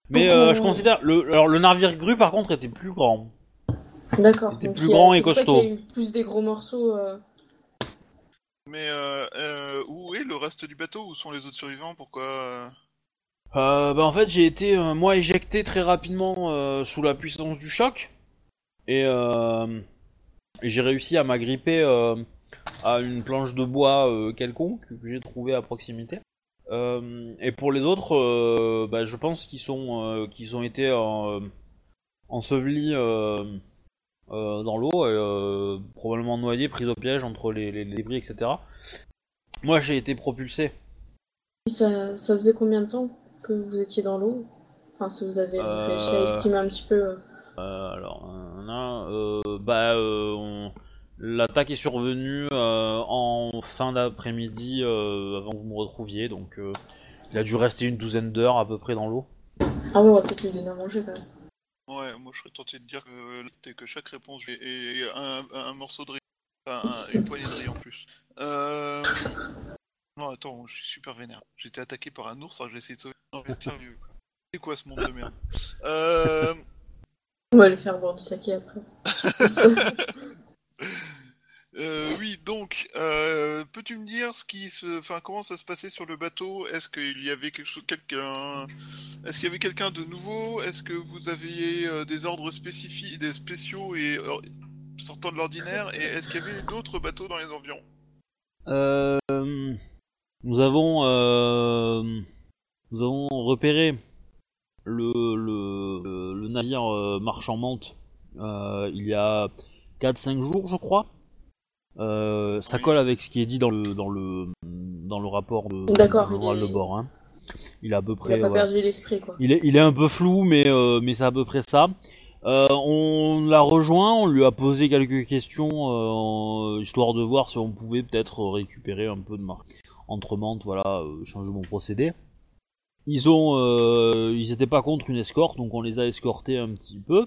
Mais euh, je considère le, alors le navire grue par contre était plus grand. D'accord. Il était donc plus il y a- grand et c'est pour ça costaud. qu'il y a eu plus des gros morceaux. euh. Mais euh, euh, où est le reste du bateau? Où sont les autres survivants? Pourquoi euh, Euh, bah en fait j'ai été euh, moi éjecté très rapidement euh, sous la puissance du choc et, euh, et j'ai réussi à m'agripper euh, à une planche de bois quelconque que j'ai trouvé à proximité. Et pour les autres, bah, je pense qu'ils sont qu'ils ont été ensevelis dans l'eau, probablement noyée, prise au piège entre les, les- les débris, etc. Moi, j'ai été propulsé. Ça, ça faisait combien de temps? Que vous étiez dans l'eau? Enfin, si vous avez Euh, réussi à estimer un petit peu. euh, Euh, alors, euh, euh, bah, euh, on- l'attaque est survenue euh, en fin d'après-midi euh, avant que vous me retrouviez, donc euh, il a dû rester une douzaine d'heures à peu près dans l'eau. Ah ouais, on va peut-être lui donner à manger quand même. Ouais, moi je serais tenté de dire que, que chaque réponse est, est un, un morceau de riz. Enfin, un- une poignée de riz en plus. Euh... Non, attends, je suis super vénère. J'ai été attaqué par un ours, alors j'ai essayé de sauver. Non, mais sérieux, quoi. C'est quoi ce monde de merde? Euh... On va lui faire boire du saké après. <laughs> euh, oui, donc, euh, peux-tu me dire ce qui se, enfin, comment ça se passait sur le bateau? Est-ce qu'il y avait quelque chose, quelqu'un, est-ce qu'il y avait quelqu'un de nouveau? Est-ce que vous aviez euh, des ordres spécifiques, des spéciaux et sortant de l'ordinaire? Et est-ce qu'il y avait d'autres bateaux dans les environs? Euh, nous avons euh, nous avons repéré le, le, navire euh, marchand Mante euh, il y a 4-5 jours je crois. Euh, ça Oui. colle avec ce qui est dit dans le dans le dans le rapport de, D'accord, il de bord. hein. Il est à peu Il près a pas voilà. perdu l'esprit quoi. Il est, il est un peu flou, mais, euh, mais c'est à peu près ça. Euh, on l'a rejoint, on lui a posé quelques questions, euh, histoire de voir si on pouvait peut-être récupérer un peu de marque. Entremente, voilà, euh, changer mon procédé. Ils ont, euh, ils étaient pas contre une escorte, donc on les a escortés un petit peu,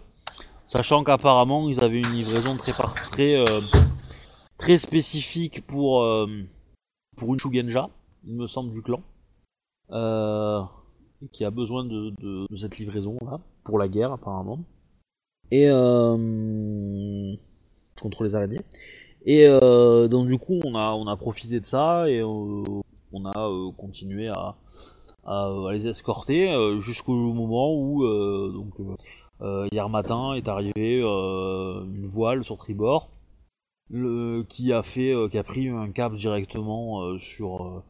sachant qu'apparemment ils avaient une livraison très par- très, euh, très spécifique pour pour une Shugenja, il me semble du clan. Qui a besoin de, de- de cette livraison là pour la guerre apparemment et euh, contre les araignées et euh, donc du coup on a on a profité de ça et euh, on a euh, continué à, à, à les escorter jusqu'au moment où donc hier matin est arrivé euh, une voile sur tribord le, qui a fait qui a pris un cap directement sur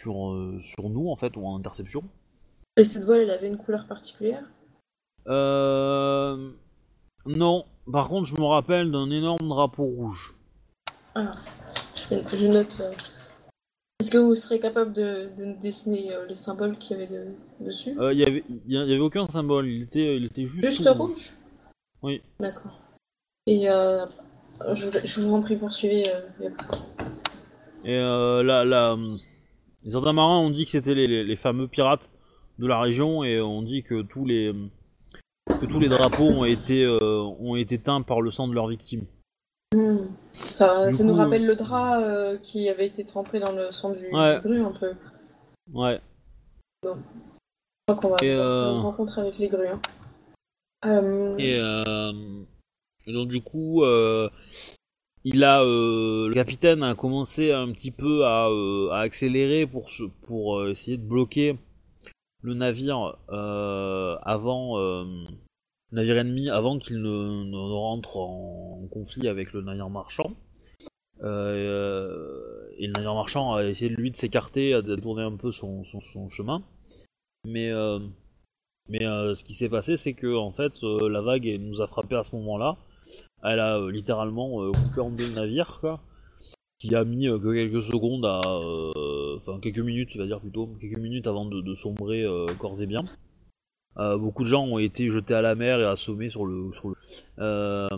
sur sur nous en fait ou en interception Et cette voile, elle avait une couleur particulière? Non. Par contre, je me rappelle d'un énorme drapeau rouge. Ah, je, je note. euh. Est-ce que vous serez capable de, dessiner euh, les symboles qu'il y avait de- dessus? Il y avait, y a- y avait aucun symbole. Il était, il était juste. Juste rouge? Oui. D'accord. Et euh, je, vous- je vous en prie, poursuivez. euh. Et euh, là, là, certains marins ont dit que c'était les, les- les fameux pirates de la région et on dit que tous les que tous les drapeaux ont été euh, ont été teints par le sang de leurs victimes. Hmm. Ça, nous coup, rappelle le drap euh, qui avait été trempé dans le sang du, Ouais. du gru un peu. Ouais. Je crois qu'on va Et, faire euh, une rencontre avec les grues. hein. Euh, Et, euh, et donc du coup, euh, il a euh, le capitaine a commencé un petit peu à, euh, à accélérer pour pour euh, essayer de bloquer le navire euh, avant euh, navire ennemi avant qu'il ne, rentre en, conflit avec le navire marchand. Euh, et le navire marchand a essayé lui de s'écarter, de tourner un peu son, chemin. Mais euh, euh, ce qui s'est passé, c'est que en fait, euh, la vague nous a frappé à ce moment-là. Elle a euh, littéralement euh, coupé en deux le navire. Qui a mis euh, que quelques secondes euh, enfin quelques minutes, vas dire plutôt, quelques minutes avant de, de sombrer euh, corps et bien. Euh, beaucoup de gens ont été jetés à la mer et assommés sur le. Euh,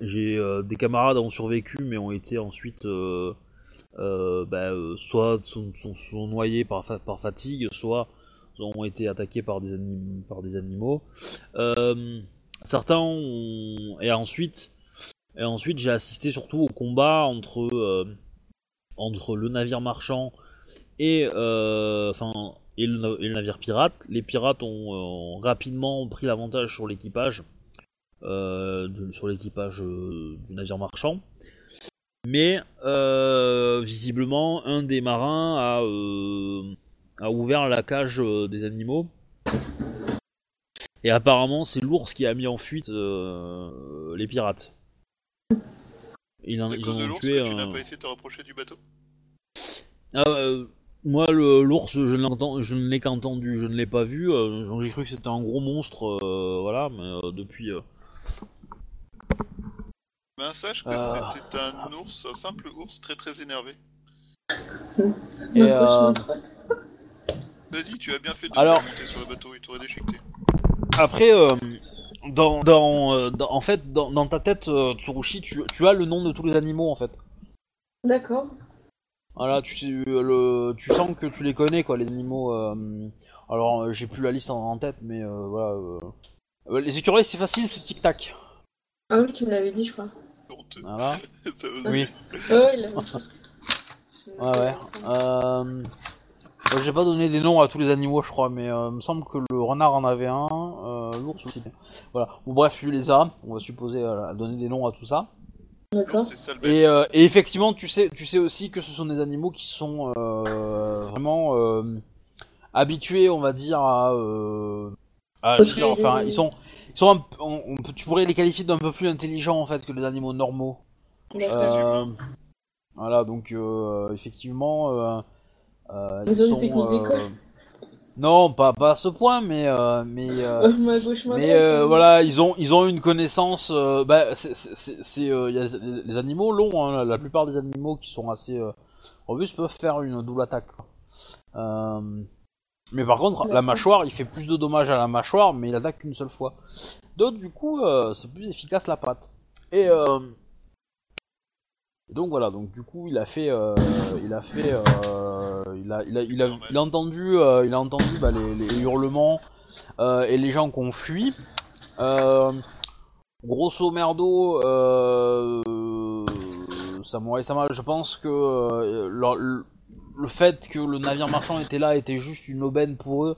J'ai euh, des camarades ont survécu, mais ont été ensuite bah, soit sont, noyés par, par fatigue, soit ont été attaqués par des, animaux. Certains ont... Et ensuite, et ensuite j'ai assisté surtout au combat entre, entre le navire marchand et, enfin, et, le, na- et le navire pirate. Les pirates ont, euh, rapidement pris l'avantage sur l'équipage. euh, sur l'équipage euh, du navire marchand. Mais visiblement, un des marins a, a ouvert la cage des animaux. Et apparemment, c'est l'ours qui a mis en fuite euh, les pirates. Ils en, ils cause en de ont l'ours, tué que tu un- n'as pas essayé de te rapprocher du bateau? Ah, euh, moi, le- l'ours, je, ne l'entends- je ne l'ai qu'entendu, je ne l'ai pas vu. euh, donc j'ai cru que c'était un gros monstre, euh, voilà, mais euh, depuis. euh, Ben, sache que Euh. c'était un ours, un simple ours très très énervé. Et, euh. Vas-y, tu as bien fait de Alors- monter sur le bateau, il t'aurait déchiqueté. Après, euh, dans, dans, euh, dans- en fait, dans, dans ta tête, euh, Tsurushi, tu, tu as le nom de tous les animaux en fait. D'accord. Voilà, tu sais, le, tu sens que tu les connais quoi, les animaux. euh, alors, euh, j'ai plus la liste en, en tête, mais euh, voilà. euh. Euh, les écureuils, c'est facile, c'est tic tac. Ah oui, tu me l'avais dit, je crois. Voilà. Ça Oui. Oh, il ça. Ouais, ouais. Euh... euh, J'ai pas donné des noms à tous les animaux, je crois, mais euh, il me semble que le renard en avait un, euh, l'ours aussi. Voilà. Bon, bref, tu les as. On va supposer euh, donner des noms à tout ça. D'accord. Et, euh, et effectivement, tu sais, tu sais aussi que ce sont des animaux qui sont euh, vraiment euh, habitués, on va dire, à, euh, à. Enfin, ils sont, ils sont, un p- on- on peut- tu pourrais les qualifier d'un peu plus intelligents en fait que les animaux normaux. Des Euh, voilà, donc euh, effectivement, euh, euh, Ils ils ont une sont. technique d'école. Non, pas, pas à ce point, mais euh, mais euh, <laughs> ma gauche, ma mais euh, voilà, ils ont ils ont une connaissance. euh, bah, c'est c'est c'est euh, les animaux longs. Hein, la plupart des animaux qui sont assez euh, robustes peuvent faire une double attaque. quoi. Euh, mais par contre, la mâchoire, il fait plus de dommages à la mâchoire, mais il attaque qu'une seule fois. Donc du coup, euh, c'est plus efficace la patte. Et euh, et donc voilà, donc du coup, il a fait, euh, il a fait, euh, il a, il a, il a, il a entendu, euh, il a entendu bah, les, les hurlements euh, et les gens qui ont fui. Euh, grosso merdo, Samurai Sama, je pense que le, le fait que le navire marchand était là était juste une aubaine pour eux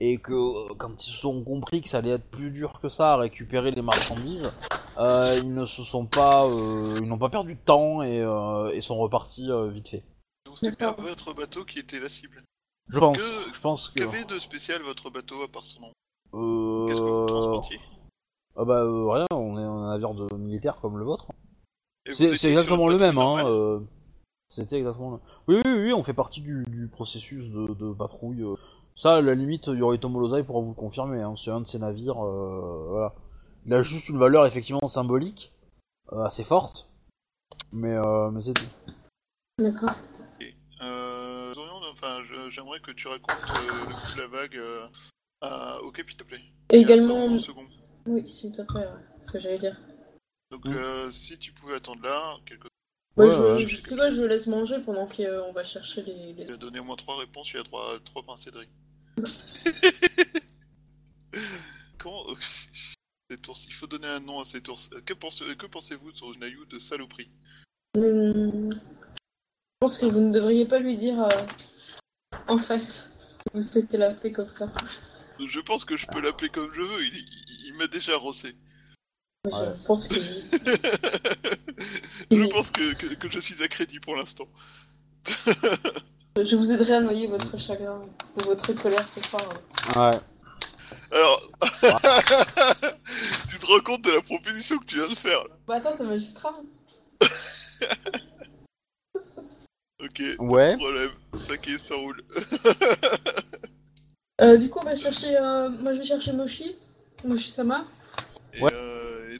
et que euh, quand ils se sont compris que ça allait être plus dur que ça à récupérer les marchandises, euh, ils ne se sont pas, euh, ils n'ont pas perdu de temps et, euh, et sont repartis euh, vite fait. Donc c'était bien votre bateau qui était la cible. Je pense, Que- je pense que. Qu'avait de spécial votre bateau à part son nom? Euh, Qu'est-ce que vous transportiez? ah bah euh, rien, on est un navire de militaire comme le vôtre. C'est exactement le même, hein. Euh, C'était exactement le. Oui, oui, oui, on fait partie du, du processus de, de patrouille. euh. Ça, à la limite, Yoritomo Lozai pourra vous le confirmer. Hein. C'est un de ces navires. euh, voilà. Il a juste une valeur effectivement symbolique, euh, assez forte, mais, euh, mais c'est tout. D'accord. Euh, enfin, j'aimerais que tu racontes euh, le coup de la vague euh, à- au capitaine, s'il te plaît. Et également. Oui, s'il te plaît, ouais. C'est ce que j'allais dire. Donc, euh, si tu pouvais attendre là, quelque... Bah, Ouais, je, ouais. je- tu sais quoi, je laisse manger pendant qu'on va chercher les. les... donné au moins trois réponses, il y a trois, trois pincées de riz. Comment <laughs> cet ours, il faut donner un nom à cet ours. Que, pense- que pensez-vous de son naïou de saloperie? Hum, Je pense que vous ne devriez pas lui dire euh, en face. que Vous souhaitez l'appeler comme ça. Je pense que je peux l'appeler comme je veux, il, il- il m'a déjà rossé. Je Ouais. pense que. <laughs> je pense que, que, que je suis à crédit pour l'instant. Je vous aiderai à noyer votre chagrin ou votre colère ce soir. Ouais. Alors, <laughs> tu te rends compte de la proposition que tu viens de faire là Bah attends, t'es magistrat. <laughs> Ok, Ouais. problème, saké, ça roule. Euh, du coup, on va chercher. euh, Moi, je vais chercher Moshi. Moshi-sama. Et, Ouais.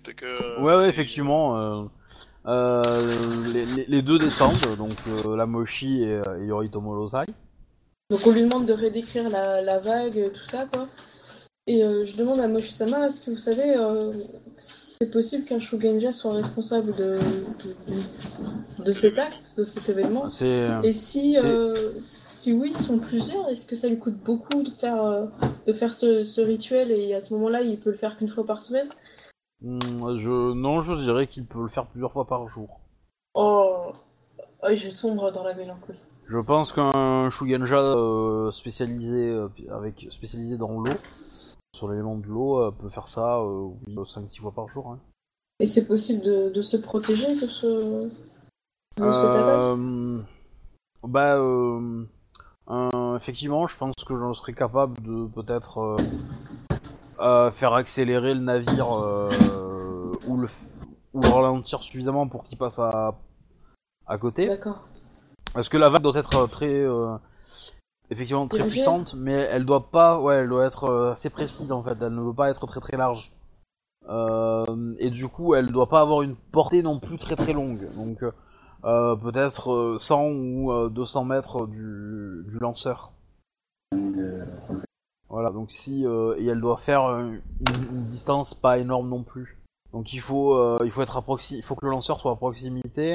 Euh, t'as qu'à- Ouais, ouais, effectivement. euh, euh, les, les- les deux descendent, donc euh, la Moshi et, et Yoritomo Lozai. Donc, on lui demande de redécrire la, la vague, tout ça, quoi. Et euh, je demande à Moshi-sama, est-ce que vous savez euh, si c'est possible qu'un Shugenja soit responsable de, de, de cet acte, de cet événement? C'est. Et si, C'est- euh, si oui, ils sont plusieurs, est-ce que ça lui coûte beaucoup de faire, euh, de faire ce, ce rituel et à ce moment-là, il peut le faire qu'une fois par semaine? Je, non, je dirais qu'il peut le faire plusieurs fois par jour. Oh, oh je sombre dans la mélancolie. Je pense qu'un Shugenja euh, spécialisé euh, avec spécialisé dans l'eau, sur l'élément de l'eau, euh, peut faire ça euh, 5-6 fois par jour. Hein. Et c'est possible de, de se protéger de ce de cette attaque? Euh, bah, euh, euh, effectivement, je pense que je serais capable de peut-être euh, faire accélérer le navire euh, ou, le f- ou le ralentir suffisamment pour qu'il passe à, à côté. D'accord. Parce que la vague doit être très, euh, effectivement très Dirigée. puissante, mais elle doit pas, ouais, elle doit être euh, assez précise en fait. Elle ne doit pas être très très large. Euh, et du coup, elle doit pas avoir une portée non plus très très longue. Donc euh, peut-être euh, 100 ou euh, 200 mètres du, du lanceur. Euh, Voilà, donc si euh, et elle doit faire euh, une, une distance pas énorme non plus. Donc il faut euh, il faut être à proxi- il faut que le lanceur soit à proximité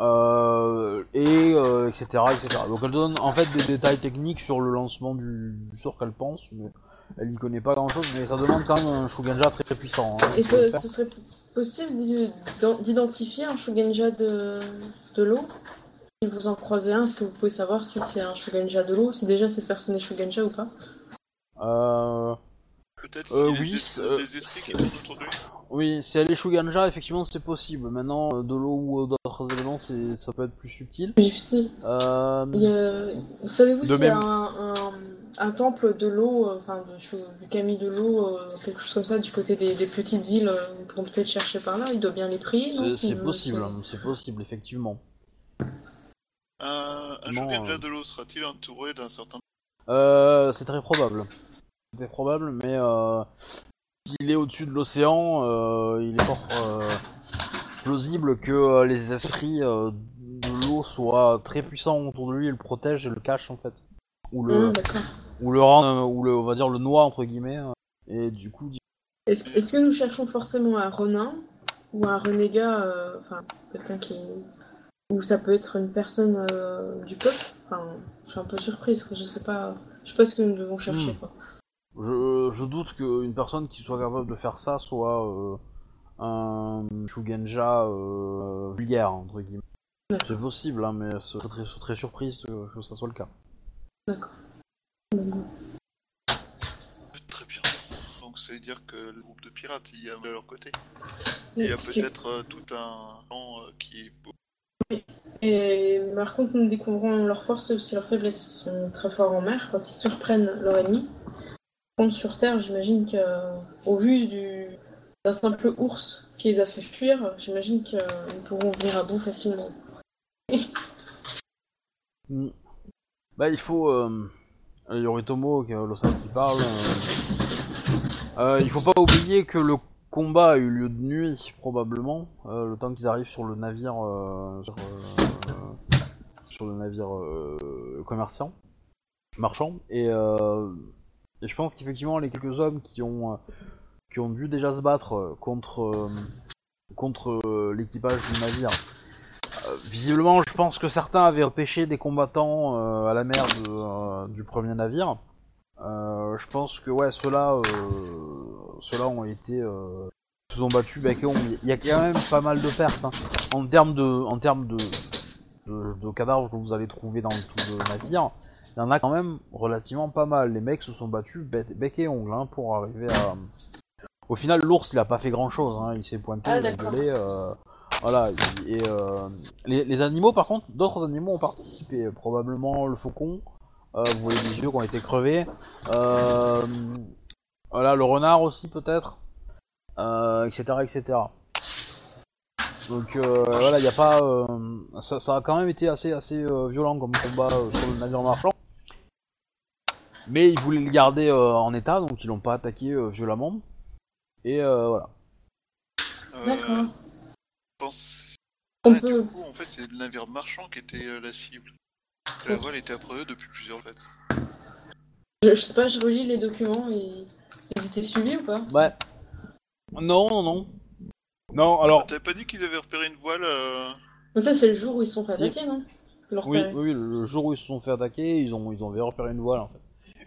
euh, et etc etc. Donc elle donne en fait des détails techniques sur le lancement du, du sort qu'elle pense, mais elle n'y connaît pas grand chose, mais ça demande quand même un Shugenja très puissant. hein, Et ce, serait possible d'i- d'en- d'identifier un Shugenja de, de l'eau? Si vous en croisez un, est-ce que vous pouvez savoir si c'est un Shugenja de l'eau Si déjà cette personne est Shugenja ou pas? Euh, Peut-être Euh, si oui, les euh, des esprits qui sont autour de lui. Oui, si elle est Shuganja, effectivement, c'est possible. Maintenant, euh, de l'eau ou d'autres éléments, c'est, ça peut être plus subtil. C'est difficile. Euh, a- Savez-vous s'il y a même. un, un, un temple de l'eau, euh, enfin de du Kami de l'eau, euh, quelque chose comme ça, du côté des, des petites îles, euh, on pourrait peut-être chercher par là, il doit bien les prier, non c'est, possible, si- c'est possible, effectivement. Un, un Shogunja euh. de l'eau sera-t-il entouré d'un certain Euh, c'est très probable. C'est très probable, mais euh, s'il est au-dessus de l'océan, euh, il est fort euh, plausible que euh, les esprits euh, de l'eau soient très puissants autour de lui et le protègent et le cachent, en fait. Ou le, D'accord. ou le rend, euh, ou le, on va dire le noie, entre guillemets. euh, et du coup, Est-ce est-ce que nous cherchons forcément un renin ou un renégat, euh, enfin quelqu'un qui ou ça peut être une personne euh, du peuple Enfin, je suis un peu surprise, je sais pas, je sais pas ce que nous devons chercher. Hmm. Quoi. Je, je doute qu'une personne qui soit capable de faire ça soit euh, un Shugenja euh, vulgaire, entre guillemets. C'est possible, hein, mais je serais très, surprise que, que ça soit le cas. D'accord. Très bien. Donc ça veut dire que le groupe de pirates, il y a de leur côté. Oui, Il y a peut-être tout un plan qui est beau. Et par contre, nous découvrons leur force et aussi leur faiblesse. Ils sont très forts en mer quand ils surprennent leur ennemi. Par contre, sur Terre, j'imagine qu'au vu du... d'un simple ours qui les a fait fuir, j'imagine qu'ils pourront venir à bout facilement. <laughs> Hmm. Bah, il faut. Euh, Yoritomo, qui l'Osan qui parle. euh, euh, il faut pas oublier que le combat a eu lieu de nuit, probablement, euh, le temps qu'ils arrivent sur le navire. euh, sur, euh, sur le navire commerçant, marchand. Et, je pense qu'effectivement, les quelques hommes qui ont, qui ont dû déjà se battre contre, contre l'équipage du navire visiblement, je pense que certains avaient repêché des combattants à la mer du premier navire. Euh, je pense que ouais, ceux-là, euh, ceux-là ont été, euh, se sont battus bec et ongles. Il y a quand même pas mal de pertes hein. en termes de, en termes de, de, de cadavres que vous allez trouver dans tout le navire. Il y en a quand même relativement pas mal. Les mecs se sont battus bec, bec et ongles hein, pour arriver à. Au final, l'ours, il a pas fait grand-chose. Hein. Il s'est pointé, Ah, il a gueulé. euh, voilà, il- et euh, les, les animaux, par contre, d'autres animaux ont participé. Probablement le faucon, vous voyez des yeux qui ont été crevés. Euh, voilà, le renard aussi, peut-être. Euh, etc., etc. Donc euh, voilà, il a pas. euh, ça, ça a quand même été assez, assez euh, violent comme combat euh, sur le navire marchand. Mais ils voulaient le garder euh, en état, donc ils l'ont pas attaqué euh, violemment. Et euh, voilà. Euh, D'accord. je pense- On Ah, peut- Du coup, en fait, c'est le navire marchand qui était euh, la cible. La voile était après eux depuis plusieurs fêtes. Je, je sais pas, je relis les documents et ils étaient suivis ou pas? Ouais. Non, non, non. Non, alors. T'avais pas dit qu'ils avaient repéré une voile euh, Mais ça, c'est le jour où ils se sont fait Si. attaquer, non? L'ont Oui, oui, le jour où ils se sont fait attaquer, ils ont, ils ont repéré une voile en fait.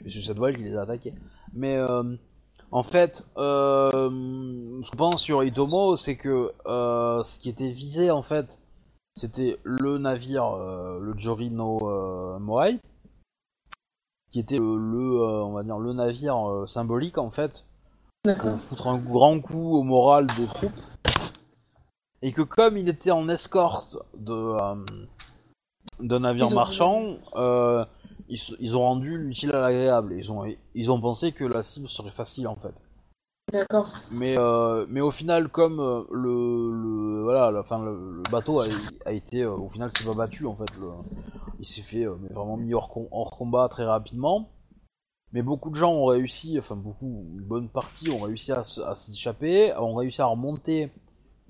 Et c'est cette voile qui les a attaqués. Mais euh, en fait, euh, ce qu'on pense sur Itomo, c'est que euh, ce qui était visé en fait, c'était le navire, euh, le Jorino euh, Moai, qui était le, le, euh, on va dire, le navire symbolique en fait, pour foutre un grand coup au moral des troupes. Et que comme il était en escorte de d'un navire Ils ont- marchand, euh, ils, ils ont rendu l'utile à l'agréable. Ils ont, ils ont pensé que la cible serait facile en fait. D'accord. Mais, euh, mais au final, comme euh, le, le voilà, la, fin, le, bateau a, été, euh, au final, s'est pas battu en fait. Il s'est fait vraiment mis hors, hors combat très rapidement. Mais beaucoup de gens ont réussi, enfin beaucoup, une bonne partie ont réussi à, s'échapper, ont réussi à remonter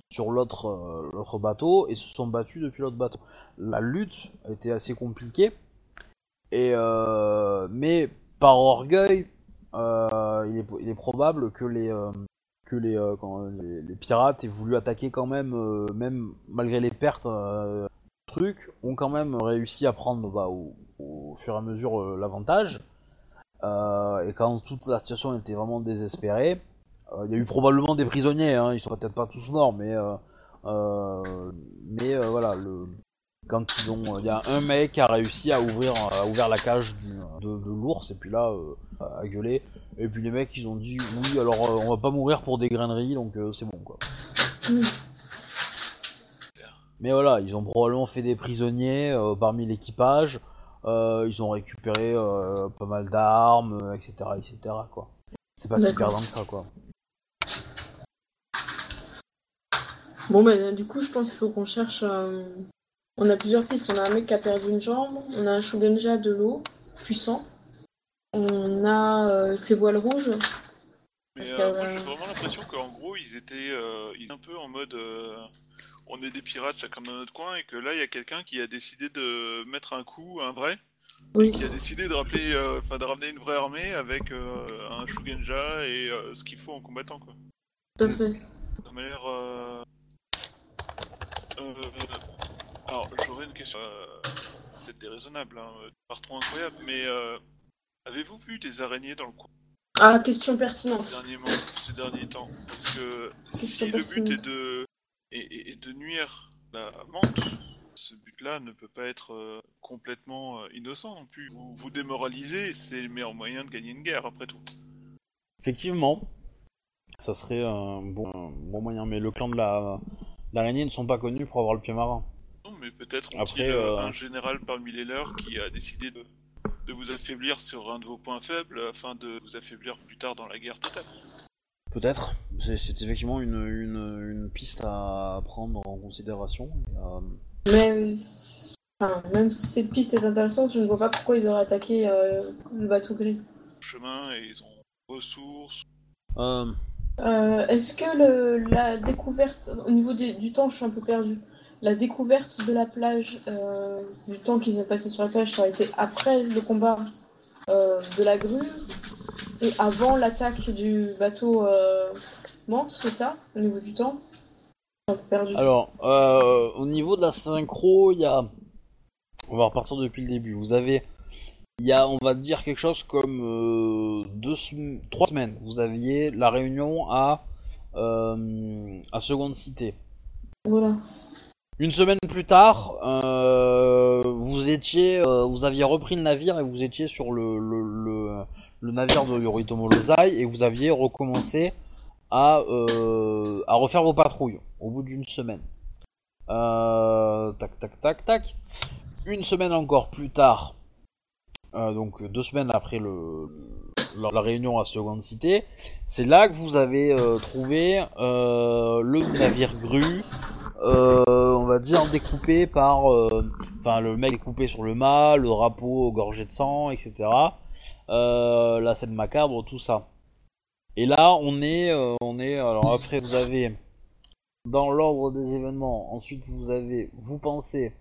sur l'autre bateau et se sont battus depuis l'autre bateau. La lutte a été assez compliquée, et mais par orgueil, il, est, il est probable que les euh, euh, les, pirates aient voulu attaquer quand même, euh, même malgré les pertes, euh, trucs, ont quand même réussi à prendre bah, au, fur et à mesure euh, l'avantage. Euh, et quand toute la situation était vraiment désespérée, euh, il y a eu probablement des prisonniers, hein, ils sont peut-être pas tous morts, mais euh, euh, euh, voilà, quand ils ont, il y a un mec qui a réussi à ouvrir, à ouvrir la cage du, de, de l'ours et puis là euh, à gueuler. Et puis les mecs ils ont dit oui alors euh, on va pas mourir pour des graineries donc euh, c'est bon quoi. Mm. Mais voilà, ils ont probablement fait des prisonniers euh, parmi l'équipage. euh, ils ont récupéré euh, pas mal d'armes, euh, etc., etc. Quoi. C'est pas si perdant que ça quoi. Bon, bah, du coup, je pense qu'il faut qu'on cherche. On a plusieurs pistes. On a un mec qui a perdu une jambe. On a un Shugenja de l'eau, puissant. On a euh, ses voiles rouges. Mais euh, que, moi euh, j'ai vraiment l'impression qu'en gros ils étaient, ils étaient un peu en mode on est des pirates chacun dans notre coin et que là il y a quelqu'un qui a décidé de mettre un coup, un vrai, Oui. qui a décidé de rappeler, euh, enfin de ramener une vraie armée avec un Shugenja et ce qu'il faut en combattant quoi. Tout à fait. Ça m'a l'air. Euh... Alors j'aurais une question, euh, peut-être déraisonnable, hein, pas trop incroyable, mais euh, avez-vous vu des araignées dans le coin Ah, question pertinente. ces derniers, mois- ces derniers temps. Parce que si le but est de, est, est- est de nuire la menthe, ce but-là ne peut pas être euh, complètement euh, innocent non plus. Vous vous démoralisez, c'est le meilleur moyen de gagner une guerre après tout. Effectivement, ça serait un bon, un bon moyen, mais le clan de la l'araignée ne sont pas connus pour avoir le pied marin. Non, mais peut-être ont-ils euh, un général parmi les leurs qui a décidé de, de vous affaiblir sur un de vos points faibles afin de vous affaiblir plus tard dans la guerre totale. Peut-être. C'est effectivement une, une, une piste à prendre en considération. et, euh, Mais euh, enfin, même si cette piste est intéressante, je ne vois pas pourquoi ils auraient attaqué euh, le bateau gris. Chemin et ils ont ressources. euh, Euh, Est-ce que le, la découverte, au niveau des- du temps, je suis un peu perdue. La découverte de la plage, euh, du temps qu'ils ont passé sur la plage, ça a été après le combat euh, de la grue et avant l'attaque du bateau euh, Mante, c'est ça, au niveau du temps? Alors, euh, au niveau de la synchro, il y a. On va repartir depuis le début. Vous avez. Il y a, on va dire, quelque chose comme deux, trois semaines. Vous aviez la réunion à, à Seconde Cité. Voilà. Une semaine plus tard, euh, vous étiez, euh, vous aviez repris le navire et vous étiez sur le, le, le, le navire de Yoritomo Lozai et vous aviez recommencé à, euh, à refaire vos patrouilles au bout d'une semaine. Euh, tac, tac, tac, tac. Une semaine encore plus tard, euh, donc deux semaines après le, la, la réunion à Seconde Cité, c'est là que vous avez euh, trouvé le navire grue on va dire découpé par, euh, enfin le mec découpé sur le mât, le drapeau gorgé de sang, etc. Euh, la scène macabre, tout ça. Et là, on est, euh, on est, alors après vous avez dans l'ordre des événements. Ensuite, vous avez, vous pensez,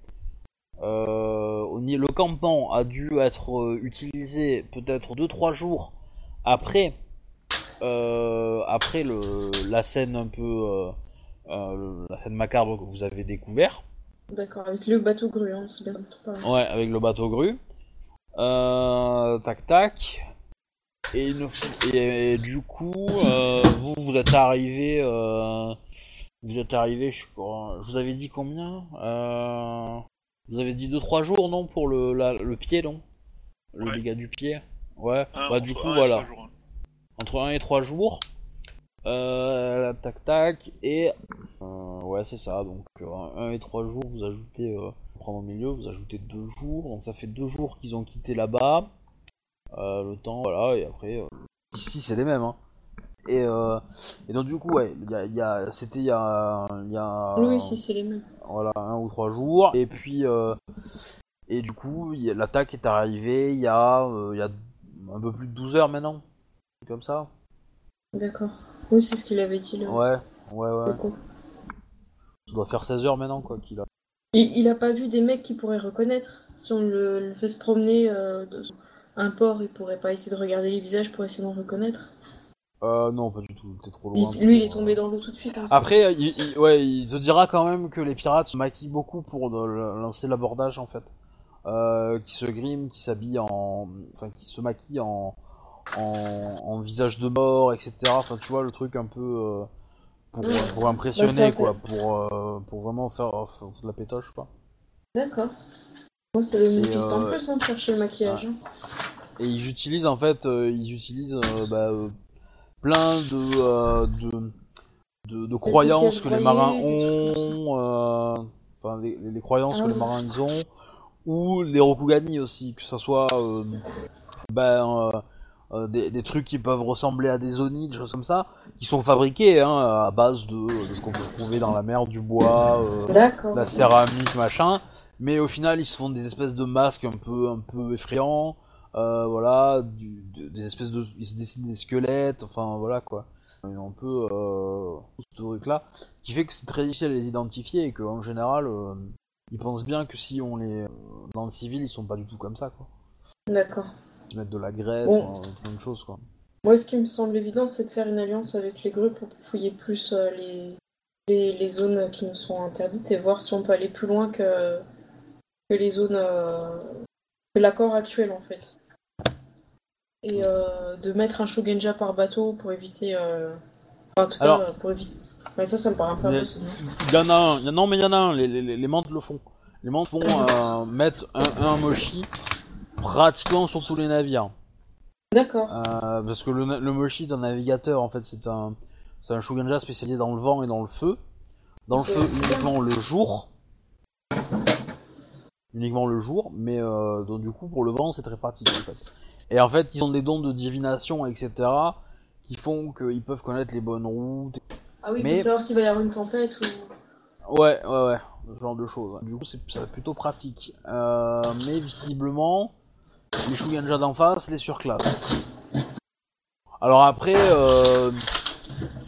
euh, le campement a dû être euh, utilisé peut-être 2-3 jours après, euh, après le, la scène un peu, euh, euh, le- la scène macabre que vous avez découvert. D'accord, avec le bateau grue, hein, c'est bien te parler. Ouais, avec le bateau grue. Euh, tac tac. Et, une f- et, et du coup, euh, vous vous êtes arrivé, euh, vous êtes arrivé, je sais pas, je vous avais dit combien euh, Vous avez dit 2-3 jours, non, pour le, la- le pied, non? Le Ouais. dégât du pied? Ouais, Un, bah du coup, voilà. jours, hein. Entre 1 et 3 jours. Euh, tac tac. Et. euh, ouais, c'est ça. Donc, 1 et 3 jours, vous ajoutez. Euh, prendre au milieu, vous ajoutez 2 jours. Donc, ça fait 2 jours qu'ils ont quitté là-bas. Euh, le temps, voilà. Et après. euh, ici, c'est les mêmes. Hein. Et, euh, et donc, du coup, ouais. il Y a, y a, C'était il y a. Y a Oui, si, c'est les mêmes. voilà, un ou trois jours. Et puis, euh, et du coup, l'attaque est arrivée il y a, euh, y a un peu plus de 12 heures maintenant. Comme ça. D'accord. Oui, c'est ce qu'il avait dit là. Ouais, ouais, ouais. Beaucoup. Ça doit faire 16 heures maintenant, quoi, qu'il a. Il, il a pas vu des mecs qu'il pourrait reconnaître. Si on le, le fait se promener euh, de un port, il pourrait pas essayer de regarder les visages pour essayer d'en reconnaître. Euh, non, pas du tout, t'es trop Il- loin. lui, il est tombé dans l'eau tout de suite. hein. Après, il, il- ouais, il te dira quand même que les pirates se maquillent beaucoup pour de- le- lancer l'abordage en fait. Euh, qui se griment, qui s'habillent en. Enfin, qui se maquillent en, en, en visage de mort, etc. Enfin, tu vois, le truc un peu. euh, pour, pour Bah, impressionner, c'est quoi. Pour, euh, pour vraiment faire, faire de la pétoche, quoi. D'accord. Moi, c'est une piste en euh, plus hein, de chercher le maquillage. hein. Et ils utilisent en fait, euh, ils utilisent euh, bah, euh, plein de, euh, de, de, de croyances que les marins ont, euh, enfin les, croyances Ah que les oui. marins ont, ou les Rokugani aussi, que ça soit euh, ben, euh, euh, des, des trucs qui peuvent ressembler à des onis, des choses comme ça, qui sont fabriqués hein, à base de, de ce qu'on peut trouver dans la mer, du bois, euh, la céramique, machin. Mais au final, ils se font des espèces de masques un peu, un peu effrayants. Euh, voilà, du, des espèces de, ils se dessinent des squelettes. Enfin, voilà quoi. Ils ont un peu euh, tout ce truc-là, qui fait que c'est très difficile à les identifier et qu'en général, euh, ils pensent bien que si on les, euh, dans le civil, ils sont pas du tout comme ça quoi. D'accord. Ils mettent de la graisse, Bon. enfin, plein de choses quoi. Moi, ce qui me semble évident, c'est de faire une alliance avec les grues pour fouiller plus euh, les, les, les zones qui nous sont interdites et voir si on peut aller plus loin que, que les zones euh, que l'accord actuel en fait. Et euh, de mettre un Shogunja par bateau pour éviter. enfin, en tout cas, Alors- pour éviter. Mais ça, ça me paraît un peu impossible. Il y en a un, non mais il y en a un, les, les, les mantes le font. Les mantes font euh, mettre un, un mochi pratiquement sur tous les navires. D'accord. Euh, parce que le, le mochi est un navigateur en fait, c'est un, c'est un spécialisé dans le vent et dans le feu. Dans le feu uniquement le jour. Uniquement le jour, mais euh, donc du coup pour le vent c'est très pratique en fait. Et en fait ils ont des dons de divination etc. qui font qu'ils peuvent connaître les bonnes routes Ah oui, mais- pour savoir s'il va y avoir une tempête ou. Ouais, ouais, ouais, ce genre de choses. Du coup, c'est c'est plutôt pratique. Euh, mais visiblement, les Shuganja d'en face les surclassent. Alors après, euh,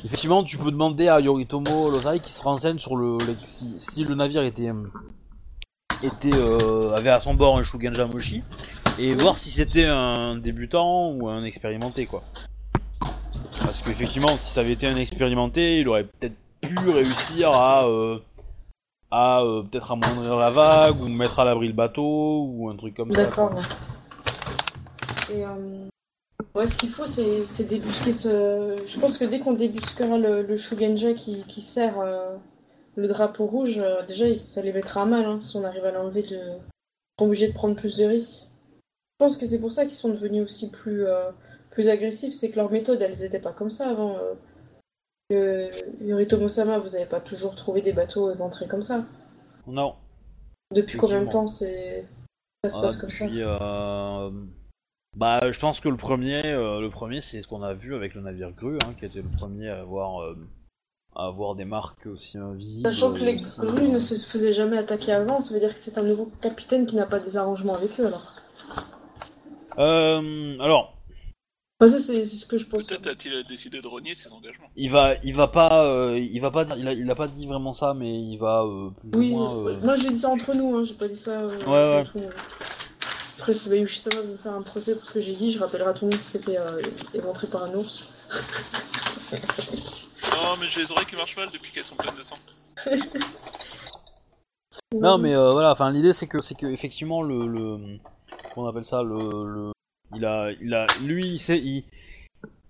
effectivement, tu peux demander à Yoritomo Losai qui se renseigne sur le si, le navire était euh, avait à son bord un Shuganja Moshi et voir si c'était un débutant ou un expérimenté quoi. Parce qu'effectivement, si ça avait été un expérimenté, il aurait peut-être pu réussir à à à euh, peut-être amoindrir la vague ou mettre à l'abri le bateau ou un truc comme ça. D'accord. Et euh, ouais, ce qu'il faut, c'est c'est débusquer ce. Je pense que dès qu'on débusquera le, le Shugenja qui, qui sert euh, le drapeau rouge, euh, déjà ça les mettra à mal hein, si on arrive à l'enlever. De... Ils seront obligés de prendre plus de risques. Je pense que c'est pour ça qu'ils sont devenus aussi plus, plus agressifs, c'est que leurs méthodes, elles étaient pas comme ça avant. Euh... Que Yoritomo Sama, vous avez pas toujours trouvé des bateaux éventrés comme ça. Non. Depuis combien de temps c'est ça se Ah, passe comme ça? euh, Bah, je pense que le premier, euh, le premier, c'est ce qu'on a vu avec le navire Grue, hein, qui était le premier à avoir, euh, à avoir des marques aussi euh, visibles. Sachant que les aussi, grues ne se faisaient jamais attaquer avant, ça veut dire que c'est un nouveau capitaine qui n'a pas des arrangements avec eux alors. Euh, alors, Enfin, ça, c'est ce que je pense. Peut-être a-t-il décidé de renier ses engagements. il va, il va pas, euh, il va pas, il a, il a pas dit vraiment ça, mais il va euh, plus Oui, ou moins. euh, moi j'ai dit ça entre nous, hein, j'ai pas dit ça. euh, Ouais, ouais. entre nous. Après, si Bayushi Sama veut me faire un procès pour ce que j'ai dit, je rappellerai à tout le monde qu'il s'est fait euh, éventrer par un ours. <laughs> Non, mais j'ai les oreilles qui marchent mal depuis qu'elles sont pleines de sang. <laughs> Non, mais euh, voilà, enfin l'idée c'est que c'est que effectivement le, le comment on appelle ça le, le il a il a lui il sait il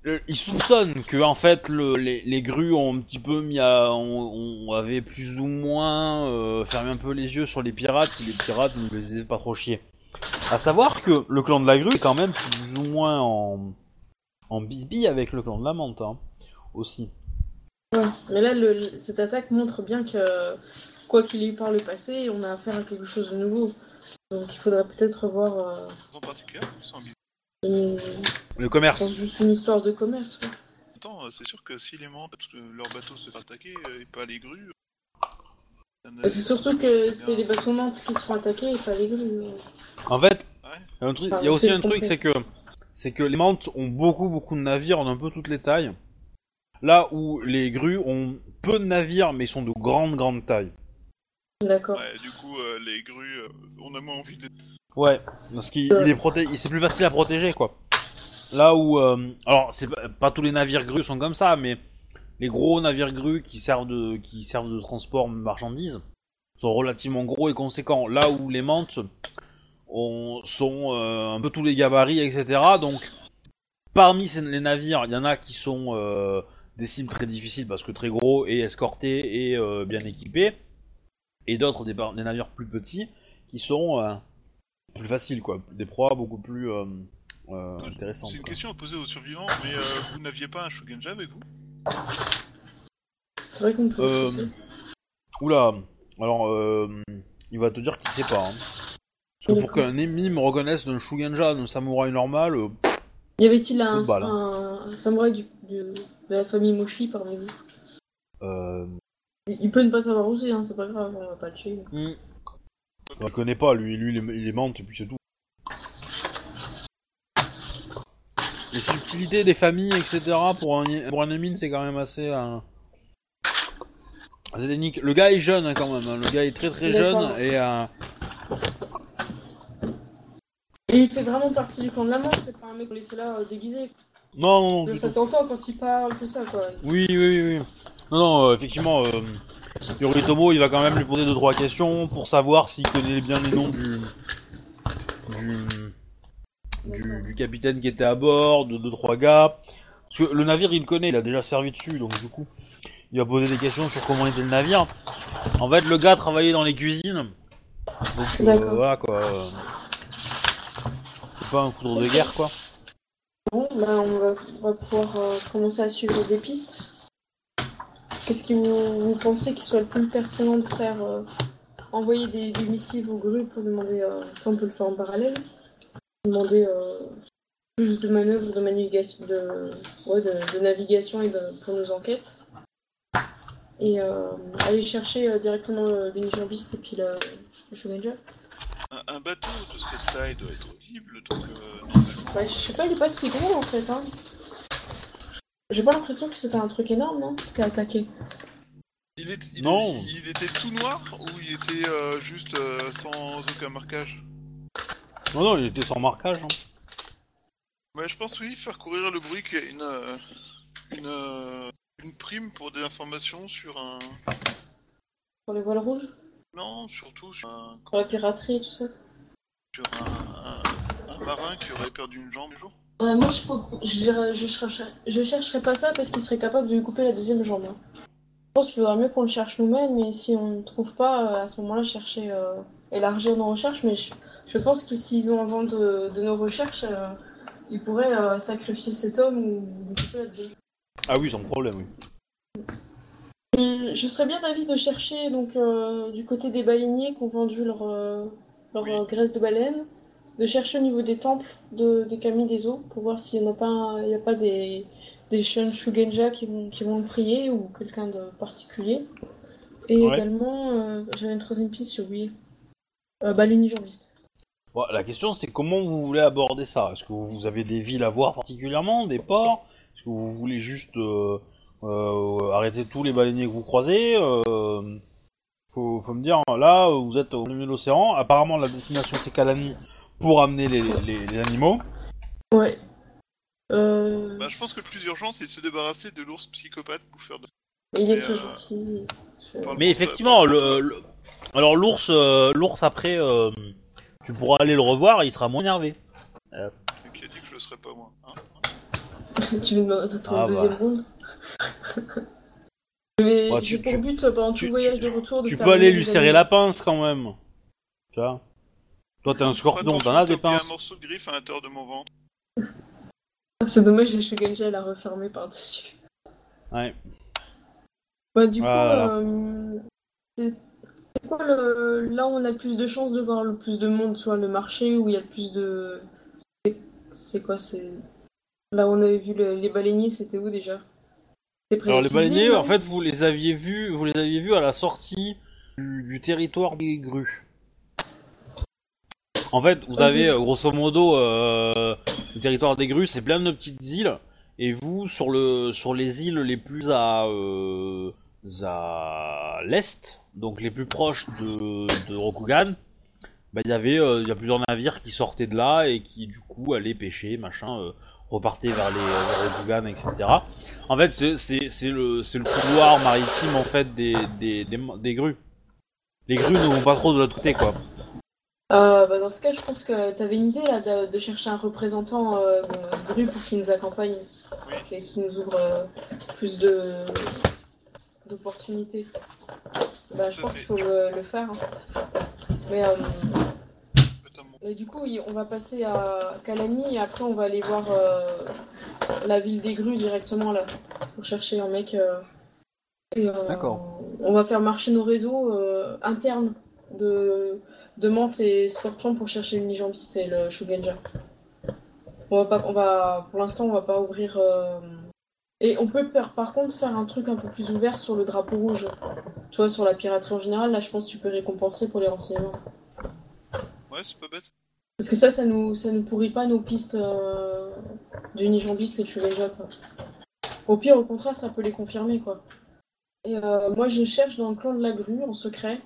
le- il soupçonne que en fait le, les, les grues ont un petit peu mis à on, on avait plus ou moins euh, fermé un peu les yeux sur les pirates si les pirates ne les faisaient pas trop chier. À savoir que le clan de la grue est quand même plus ou moins en en bisbille avec le clan de la menthe hein, aussi. Ouais, mais là, le- cette attaque montre bien que, quoi qu'il ait eu par le passé, on a affaire à quelque chose de nouveau. Donc il faudrait peut-être revoir euh, En particulier, ils sont habitués. une, Le je commerce. pense juste une histoire de commerce. ouais. Attends, euh, c'est sûr que si les tout, euh, leur bateau se fait attaquer et pas les grues. Bah, C'est surtout que c'est les bateaux mantes qui se font attaquer et pas les grues. En fait, il y a, un y aussi un truc, c'est que c'est que les mantes ont beaucoup beaucoup de navires d'un peu toutes les tailles. Là où les grues ont peu de navires mais sont de grande grande taille. D'accord. Ouais, du coup, euh, les grues, euh, on a moins envie de les... Ouais, parce qu'il est protégé, c'est plus facile à protéger quoi. Là où, euh, alors c'est pas, pas tous les navires grues sont comme ça, mais les gros navires grues qui servent de, qui servent de transport de marchandises sont relativement gros et conséquents. Là où les mantes ont, sont euh, un peu tous les gabarits, etc. Donc parmi ces, les navires, il y en a qui sont euh, des cibles très difficiles parce que très gros et escortés et euh, bien équipés, et d'autres des, navires plus petits qui sont plus faciles quoi, des proies beaucoup plus intéressantes. C'est une quoi. question à poser aux survivants, mais vous n'aviez pas un Shugenja avec vous? C'est vrai qu'on peut. Euh, Oula, alors euh, il va te dire qu'il sait pas. Hein. Parce que pour qu'un ennemi me reconnaisse d'un Shugenja, d'un samouraï normal, euh, Y avait-il un, balle, un, un samouraï du, du- de la famille Moshi parmi vous euh, il, peut ne pas savoir aussi, hein, c'est pas grave, on va pas le tuer. hmm, il connaît pas, lui, lui il est, il est mente et puis c'est tout. Des familles, etc. pour un, pour un ennemi, c'est quand même assez. Euh. Le gars est jeune hein, quand même, hein. le gars est très très jeune et euh, Et il fait vraiment partie du clan de la mort, c'est pas un mec laissé là euh, déguisé. non non ça s'entend quand il parle, tout ça quoi. Oui, oui, oui. Non, non, euh, effectivement, euh, Yoritomo, il va quand même lui poser deux trois questions pour savoir s'il connaît bien les noms du, du, capitaine qui était à bord, de deux trois gars. Parce que le navire, il le connaît, il a déjà servi dessus, donc du coup, il va poser des questions sur comment était le navire. En fait, le gars travaillait dans les cuisines, donc euh, voilà quoi. C'est pas un foudre de guerre quoi. Bon, bah on va, on va pouvoir euh, commencer à suivre des pistes. Qu'est-ce que vous, vous pensez qu'il soit le plus pertinent de faire euh, envoyer des, des missives aux grues pour demander, ça on peut le faire en parallèle, demander euh, plus de manœuvres de, navigation, de, ouais, de, de navigation et de- pour nos enquêtes. Et euh, aller chercher euh, directement l'unijambiste et puis le, le Shogunja. un, un bateau de cette taille doit être visible, donc euh. Ouais, je sais pas, il est pas si gros en fait. Hein. J'ai pas l'impression que c'était un truc énorme, non Qu'a attaqué. Il, est, il, Non. il, il était tout noir ou il était euh, juste euh, sans aucun marquage? Non, non, il était sans marquage. hein. Ouais, je pense oui, faire courir le bruit qu'il y a une, euh, une, euh, une prime pour des informations sur un... Pour les voiles rouges? Non, surtout sur un, Pour la piraterie et tout ça? Sur un, un- un marin qui aurait perdu une jambe un jour. Ouais, moi je, peux- je, je, chercherais, je chercherais pas ça parce qu'il serait capable de lui couper la deuxième jambe. hein. Je pense qu'il vaudrait mieux qu'on le cherche nous-mêmes, mais si on ne trouve pas, euh, à ce moment-là, chercher, euh, élargir nos recherches. Mais je, je pense que s'ils ont envie de, de nos recherches, euh, ils pourraient euh, sacrifier cet homme ou lui couper la. Ah oui, sans problème, oui. Je, je serais bien d'avis de chercher donc euh, du côté des baleiniers qui ont vendu leur, euh, leur Oui. euh, graisse de baleine, de chercher au niveau des temples de, des kami des eaux pour voir s'il n'y a pas, un- il y a pas des, des Shun Shugenja qui vont, qui vont le prier ou quelqu'un de particulier. Et Ouais. également, euh, j'avais une troisième piste, oublié. Euh, bah, l'unijambiste. Bon, la question c'est comment vous voulez aborder ça? Est-ce que vous avez des villes à voir particulièrement, des ports? Est-ce que vous voulez juste euh, euh, arrêter tous les baleiniers que vous croisez? Euh, faut, faut me dire, là vous êtes au milieu de l'océan, apparemment la destination c'est Kalani pour amener les, les- les animaux. Ouais. Euh, Bah, je pense que le plus urgent, c'est de se débarrasser de l'ours psychopathe pour faire de... il est mais, très euh, gentil. Mais effectivement, le, le- alors l'ours, euh, l'ours après, euh, tu pourras aller le revoir et il sera moins énervé. Qui a dit que je le serais pas moi hein <laughs> tu veux me ton Ah, deuxième <laughs> bah. round Mais Ouais, j'ai tu- pour tu- but pendant tout tu- le voyage tu- de retour de Tu faire peux aller lui serrer la pince quand même. Tu vois Toi t'es un scorpion, t'en as des pinces. un morceau de griffe à l'intérieur de mon ventre. C'est dommage, le Shugenja l'a refermé par-dessus. Ouais. Bah, du Voilà. coup, euh, c'est quoi le... là où on a le plus de chances de voir le plus de monde, soit le marché où il y a le plus de. c'est- quoi C'est. Là où on avait vu le- les baleiniers, c'était où déjà? Alors les baleiniers, en fait, vous les aviez vus, vous les aviez vus à la sortie du, du territoire des grues. En fait, vous avez euh, grosso modo euh, le territoire des grues, c'est plein de petites îles, et vous sur le sur les îles les plus à euh, à l'est, donc les plus proches de, de Rokugan, bah il y avait euh, il y a plusieurs navires qui sortaient de là et qui du coup allaient pêcher, machin, euh, repartaient vers les vers Rokugan, etc. En fait, c'est c'est c'est le c'est le couloir maritime en fait des des des, des grues. Les grues ne vont pas trop de l'autre côté quoi. Euh, bah, dans ce cas, je pense que tu avais une idée là de, de chercher un représentant euh, de rue pour qu'il nous accompagne et qui nous ouvre euh, plus de d'opportunités. Bah, je pense qu'il faut le, le faire. hein. Mais, euh, mais du coup, on va passer à Kalani et après on va aller voir euh, la ville des grues directement là pour chercher un mec. euh, euh, D'accord. On va faire marcher nos réseaux euh, internes de de Mante et Scorpion pour chercher le Nijambiste et le Shugenja. On va pas, on va, pour l'instant, on va pas ouvrir. Et on peut par, par contre faire un truc un peu plus ouvert sur le drapeau rouge. Tu vois, sur la piraterie en général, là, je pense que tu peux récompenser pour les renseignements. Ouais, c'est pas bête. Parce que ça, ça nous, ça nous pourrit pas nos pistes euh, du Nijambiste et du Shugenja, quoi. Au pire, au contraire, ça peut les confirmer, quoi. Et euh, moi, je cherche dans le clan de la grue, en secret,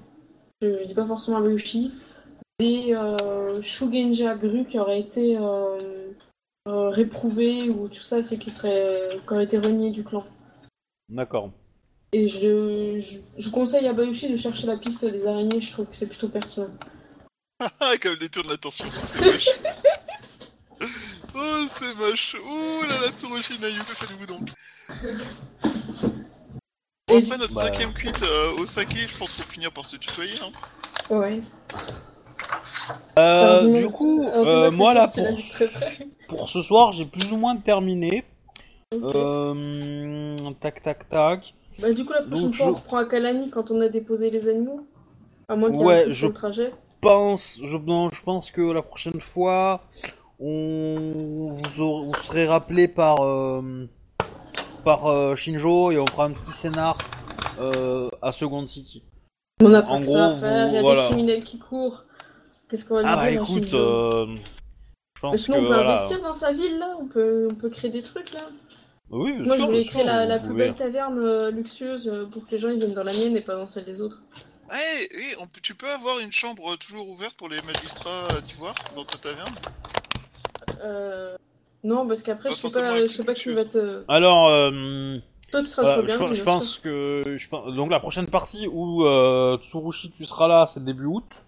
je, je dis pas forcément à Bayushi, des euh, Shugenja grues qui auraient été euh, euh, réprouvés ou tout ça, c'est qui seraient qui auraient été reniés du clan. D'accord. Et je, je, je conseille à Bayushi de chercher la piste des araignées, je trouve que c'est plutôt pertinent. <laughs> Ah, comme détourne l'attention. C'est moche. <laughs> oh, c'est moche. Ouh là là, Tsurushi Nayu, que faites-vous donc? Bon, après notre Bah. cinquième cuite euh, au saké, je pense qu'on peut finir par se tutoyer. Hein. Ouais. Euh, Alors, du coup, euh, moi là pour, pour ce soir, j'ai plus ou moins terminé. Euh, tac tac tac. Bah, du coup, la prochaine donc, fois, je- on reprend à Kalani quand on a déposé les animaux. À moins qu'il y ait Ouais, un je- trajet. pense, je, non, je pense que la prochaine fois, on vous, aurez- vous serez rappelé par par Shinjo et on fera un petit scénar à Second City. On a pas En que ça à gros, faire, il y a voilà. des criminels qui courent. Qu'est-ce qu'on va lui Ah bah dire à écoute, euh, je pense sinon, que on peut voilà. investir dans sa ville là, on peut, on peut créer des trucs là. Oui, Moi, je voulais créer sûr, la, plus belle taverne euh, luxueuse euh, pour que les gens ils viennent dans la mienne et pas dans celle des autres. Eh, eh, on peut- tu peux avoir une chambre toujours ouverte pour les magistrats euh, d'ivoire dans ta taverne? Euh... Non, parce qu'après, je sais pas, je sais pas qui va te. Alors, euh, Toi, tu seras Voilà, le je, shogun, je pense que je pense- donc la prochaine partie où euh, Tsurushi tu seras là, c'est début août.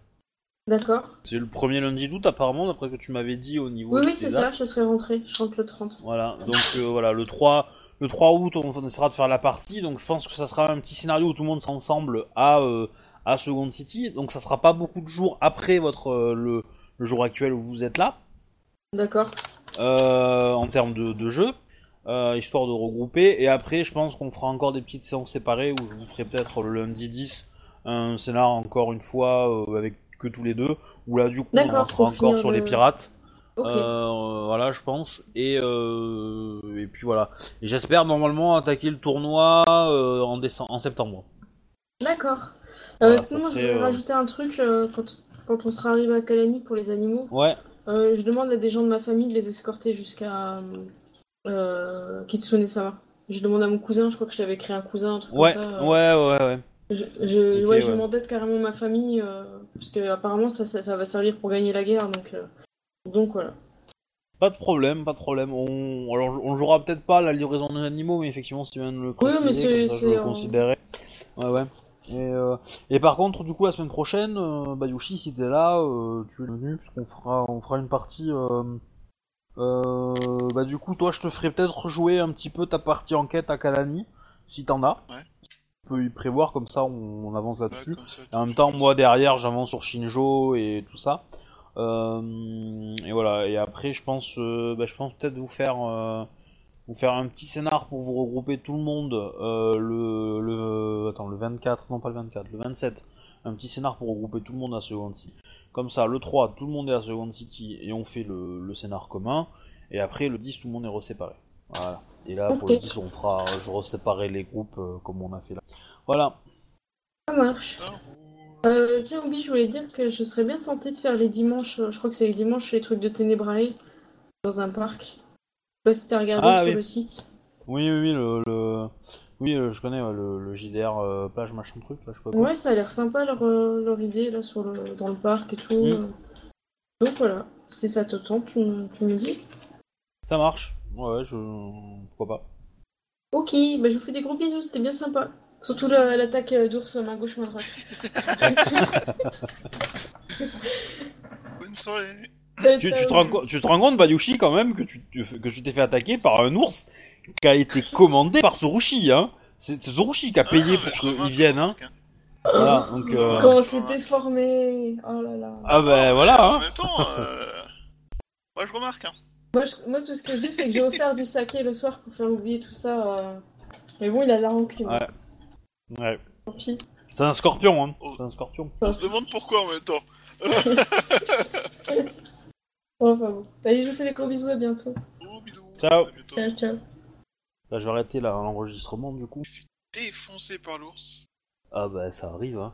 D'accord. C'est le premier lundi d'août apparemment, d'après que tu m'avais dit au niveau. Oui, de oui, c'est ça, je serai rentré. Je rentre le 30. Voilà, donc euh, voilà, le 3, le 3 août, on essaiera de faire la partie. Donc je pense que ça sera un petit scénario où tout le monde sera ensemble à euh, à Second City. Donc ça sera pas beaucoup de jours après votre euh, le, le jour actuel où vous êtes là D'accord. en termes de, de jeu. histoire de regrouper. Et après, je pense qu'on fera encore des petites séances séparées où je vous ferai peut-être le lundi 10 un scénar encore une fois avec que tous les deux. Où là, du coup, on pour encore sur le- les pirates. Euh, voilà, je pense. Et, euh, et puis voilà. Et j'espère normalement attaquer le tournoi euh, en, décembre, en septembre. D'accord. Voilà, sinon, je serait, voudrais euh, rajouter un truc quand, quand on sera arrivé à Kalani pour les animaux. Ouais, je demande à des gens de ma famille de les escorter jusqu'à euh, Kitsune Sama. Je demande à mon cousin, je crois que je l'avais créé un cousin, un truc ouais, comme ça. ouais, ouais, ouais. Je, ouais, je ouais. demandais carrément ma famille, euh, parce que apparemment ça, ça, ça va servir pour gagner la guerre, donc, euh, donc voilà. Pas de problème, pas de problème. On, alors, on jouera peut-être pas la livraison des animaux, mais effectivement, si tu viens de le Oui, mais préciser, c'est- comme ça, je le considérais. Ouais, ouais. Et, euh, et par contre, du coup, la semaine prochaine, euh, Bayushi, si t'es là, euh, tu es le venu, puisqu'on fera, on fera une partie. Euh, euh, bah, du coup, toi, je te ferai peut-être jouer un petit peu ta partie enquête à Kalani, si t'en as. Ouais. Tu peux y prévoir, comme ça, on, on avance là-dessus. Ouais, en même temps, moi derrière, j'avance sur Shinjo et tout ça. Euh, et voilà. Et après, je pense, euh, bah, je pense peut-être vous faire, euh, vous faire un petit scénar pour vous regrouper tout le monde le, le, attends, le 24, non pas le 24, le 27. Un petit scénar pour regrouper tout le monde à Second City. Comme ça, le 3, tout le monde est à Second City et on fait le, le scénar commun. Et après, le 10, tout le monde est reséparé. Voilà. Et là, pour Ok. le 10, on fera, je reséparerai les groupes euh, comme on a fait là. Voilà. Ça marche. Euh, tiens, Obi, je voulais dire que je serais bien tentée de faire les dimanches, euh, je crois que c'est les dimanches, les trucs de Ténébrae dans un parc. Je sais pas si t'as regardé Ah, sur oui. le site. Oui, oui, oui, le, le- oui, euh, je connais le, le JDR euh, plage machin truc là, je sais pas. Ouais, ça a l'air sympa leur, leur idée là sur le, dans le parc et tout. Mm. Donc voilà, c'est ça te tente, tu me dis. Ça marche. Ouais, je pourquoi pas. Ok, bah je vous fais des gros bisous, c'était bien sympa. Surtout la- l'attaque euh, d'ours main gauche, main droite. <laughs> Bonne soirée. Tu, tu te rends, co- tu te rends compte, Bayushi, quand même, que tu tu- que tu t'es fait attaquer par un ours qui a été commandé par Tsurushi, hein. C'est c'est Tsurushi qui a payé Ah, mais pour viennent, je hein. remarque, Voilà, donc. euh, Comment c'est déformé Oh là là. Ah bah voilà, En hein. même temps, euh... moi je remarque. Hein. Moi, je- moi, tout ce que je dis, c'est que j'ai offert du saké le soir pour faire oublier tout ça. euh. Mais bon, il a de la rancune. Ouais. Ouais. Tant pis. C'est un scorpion, hein. Oh. C'est un scorpion. On se demande pourquoi en même temps. <laughs> Bon, enfin bon. Allez, je vous fais des gros bisous, à bientôt. Oh, bisous. Ciao. À bientôt. Ciao, ciao. Là, je vais arrêter là, l'enregistrement du coup. Défoncé par l'ours. Ah bah ça arrive, hein.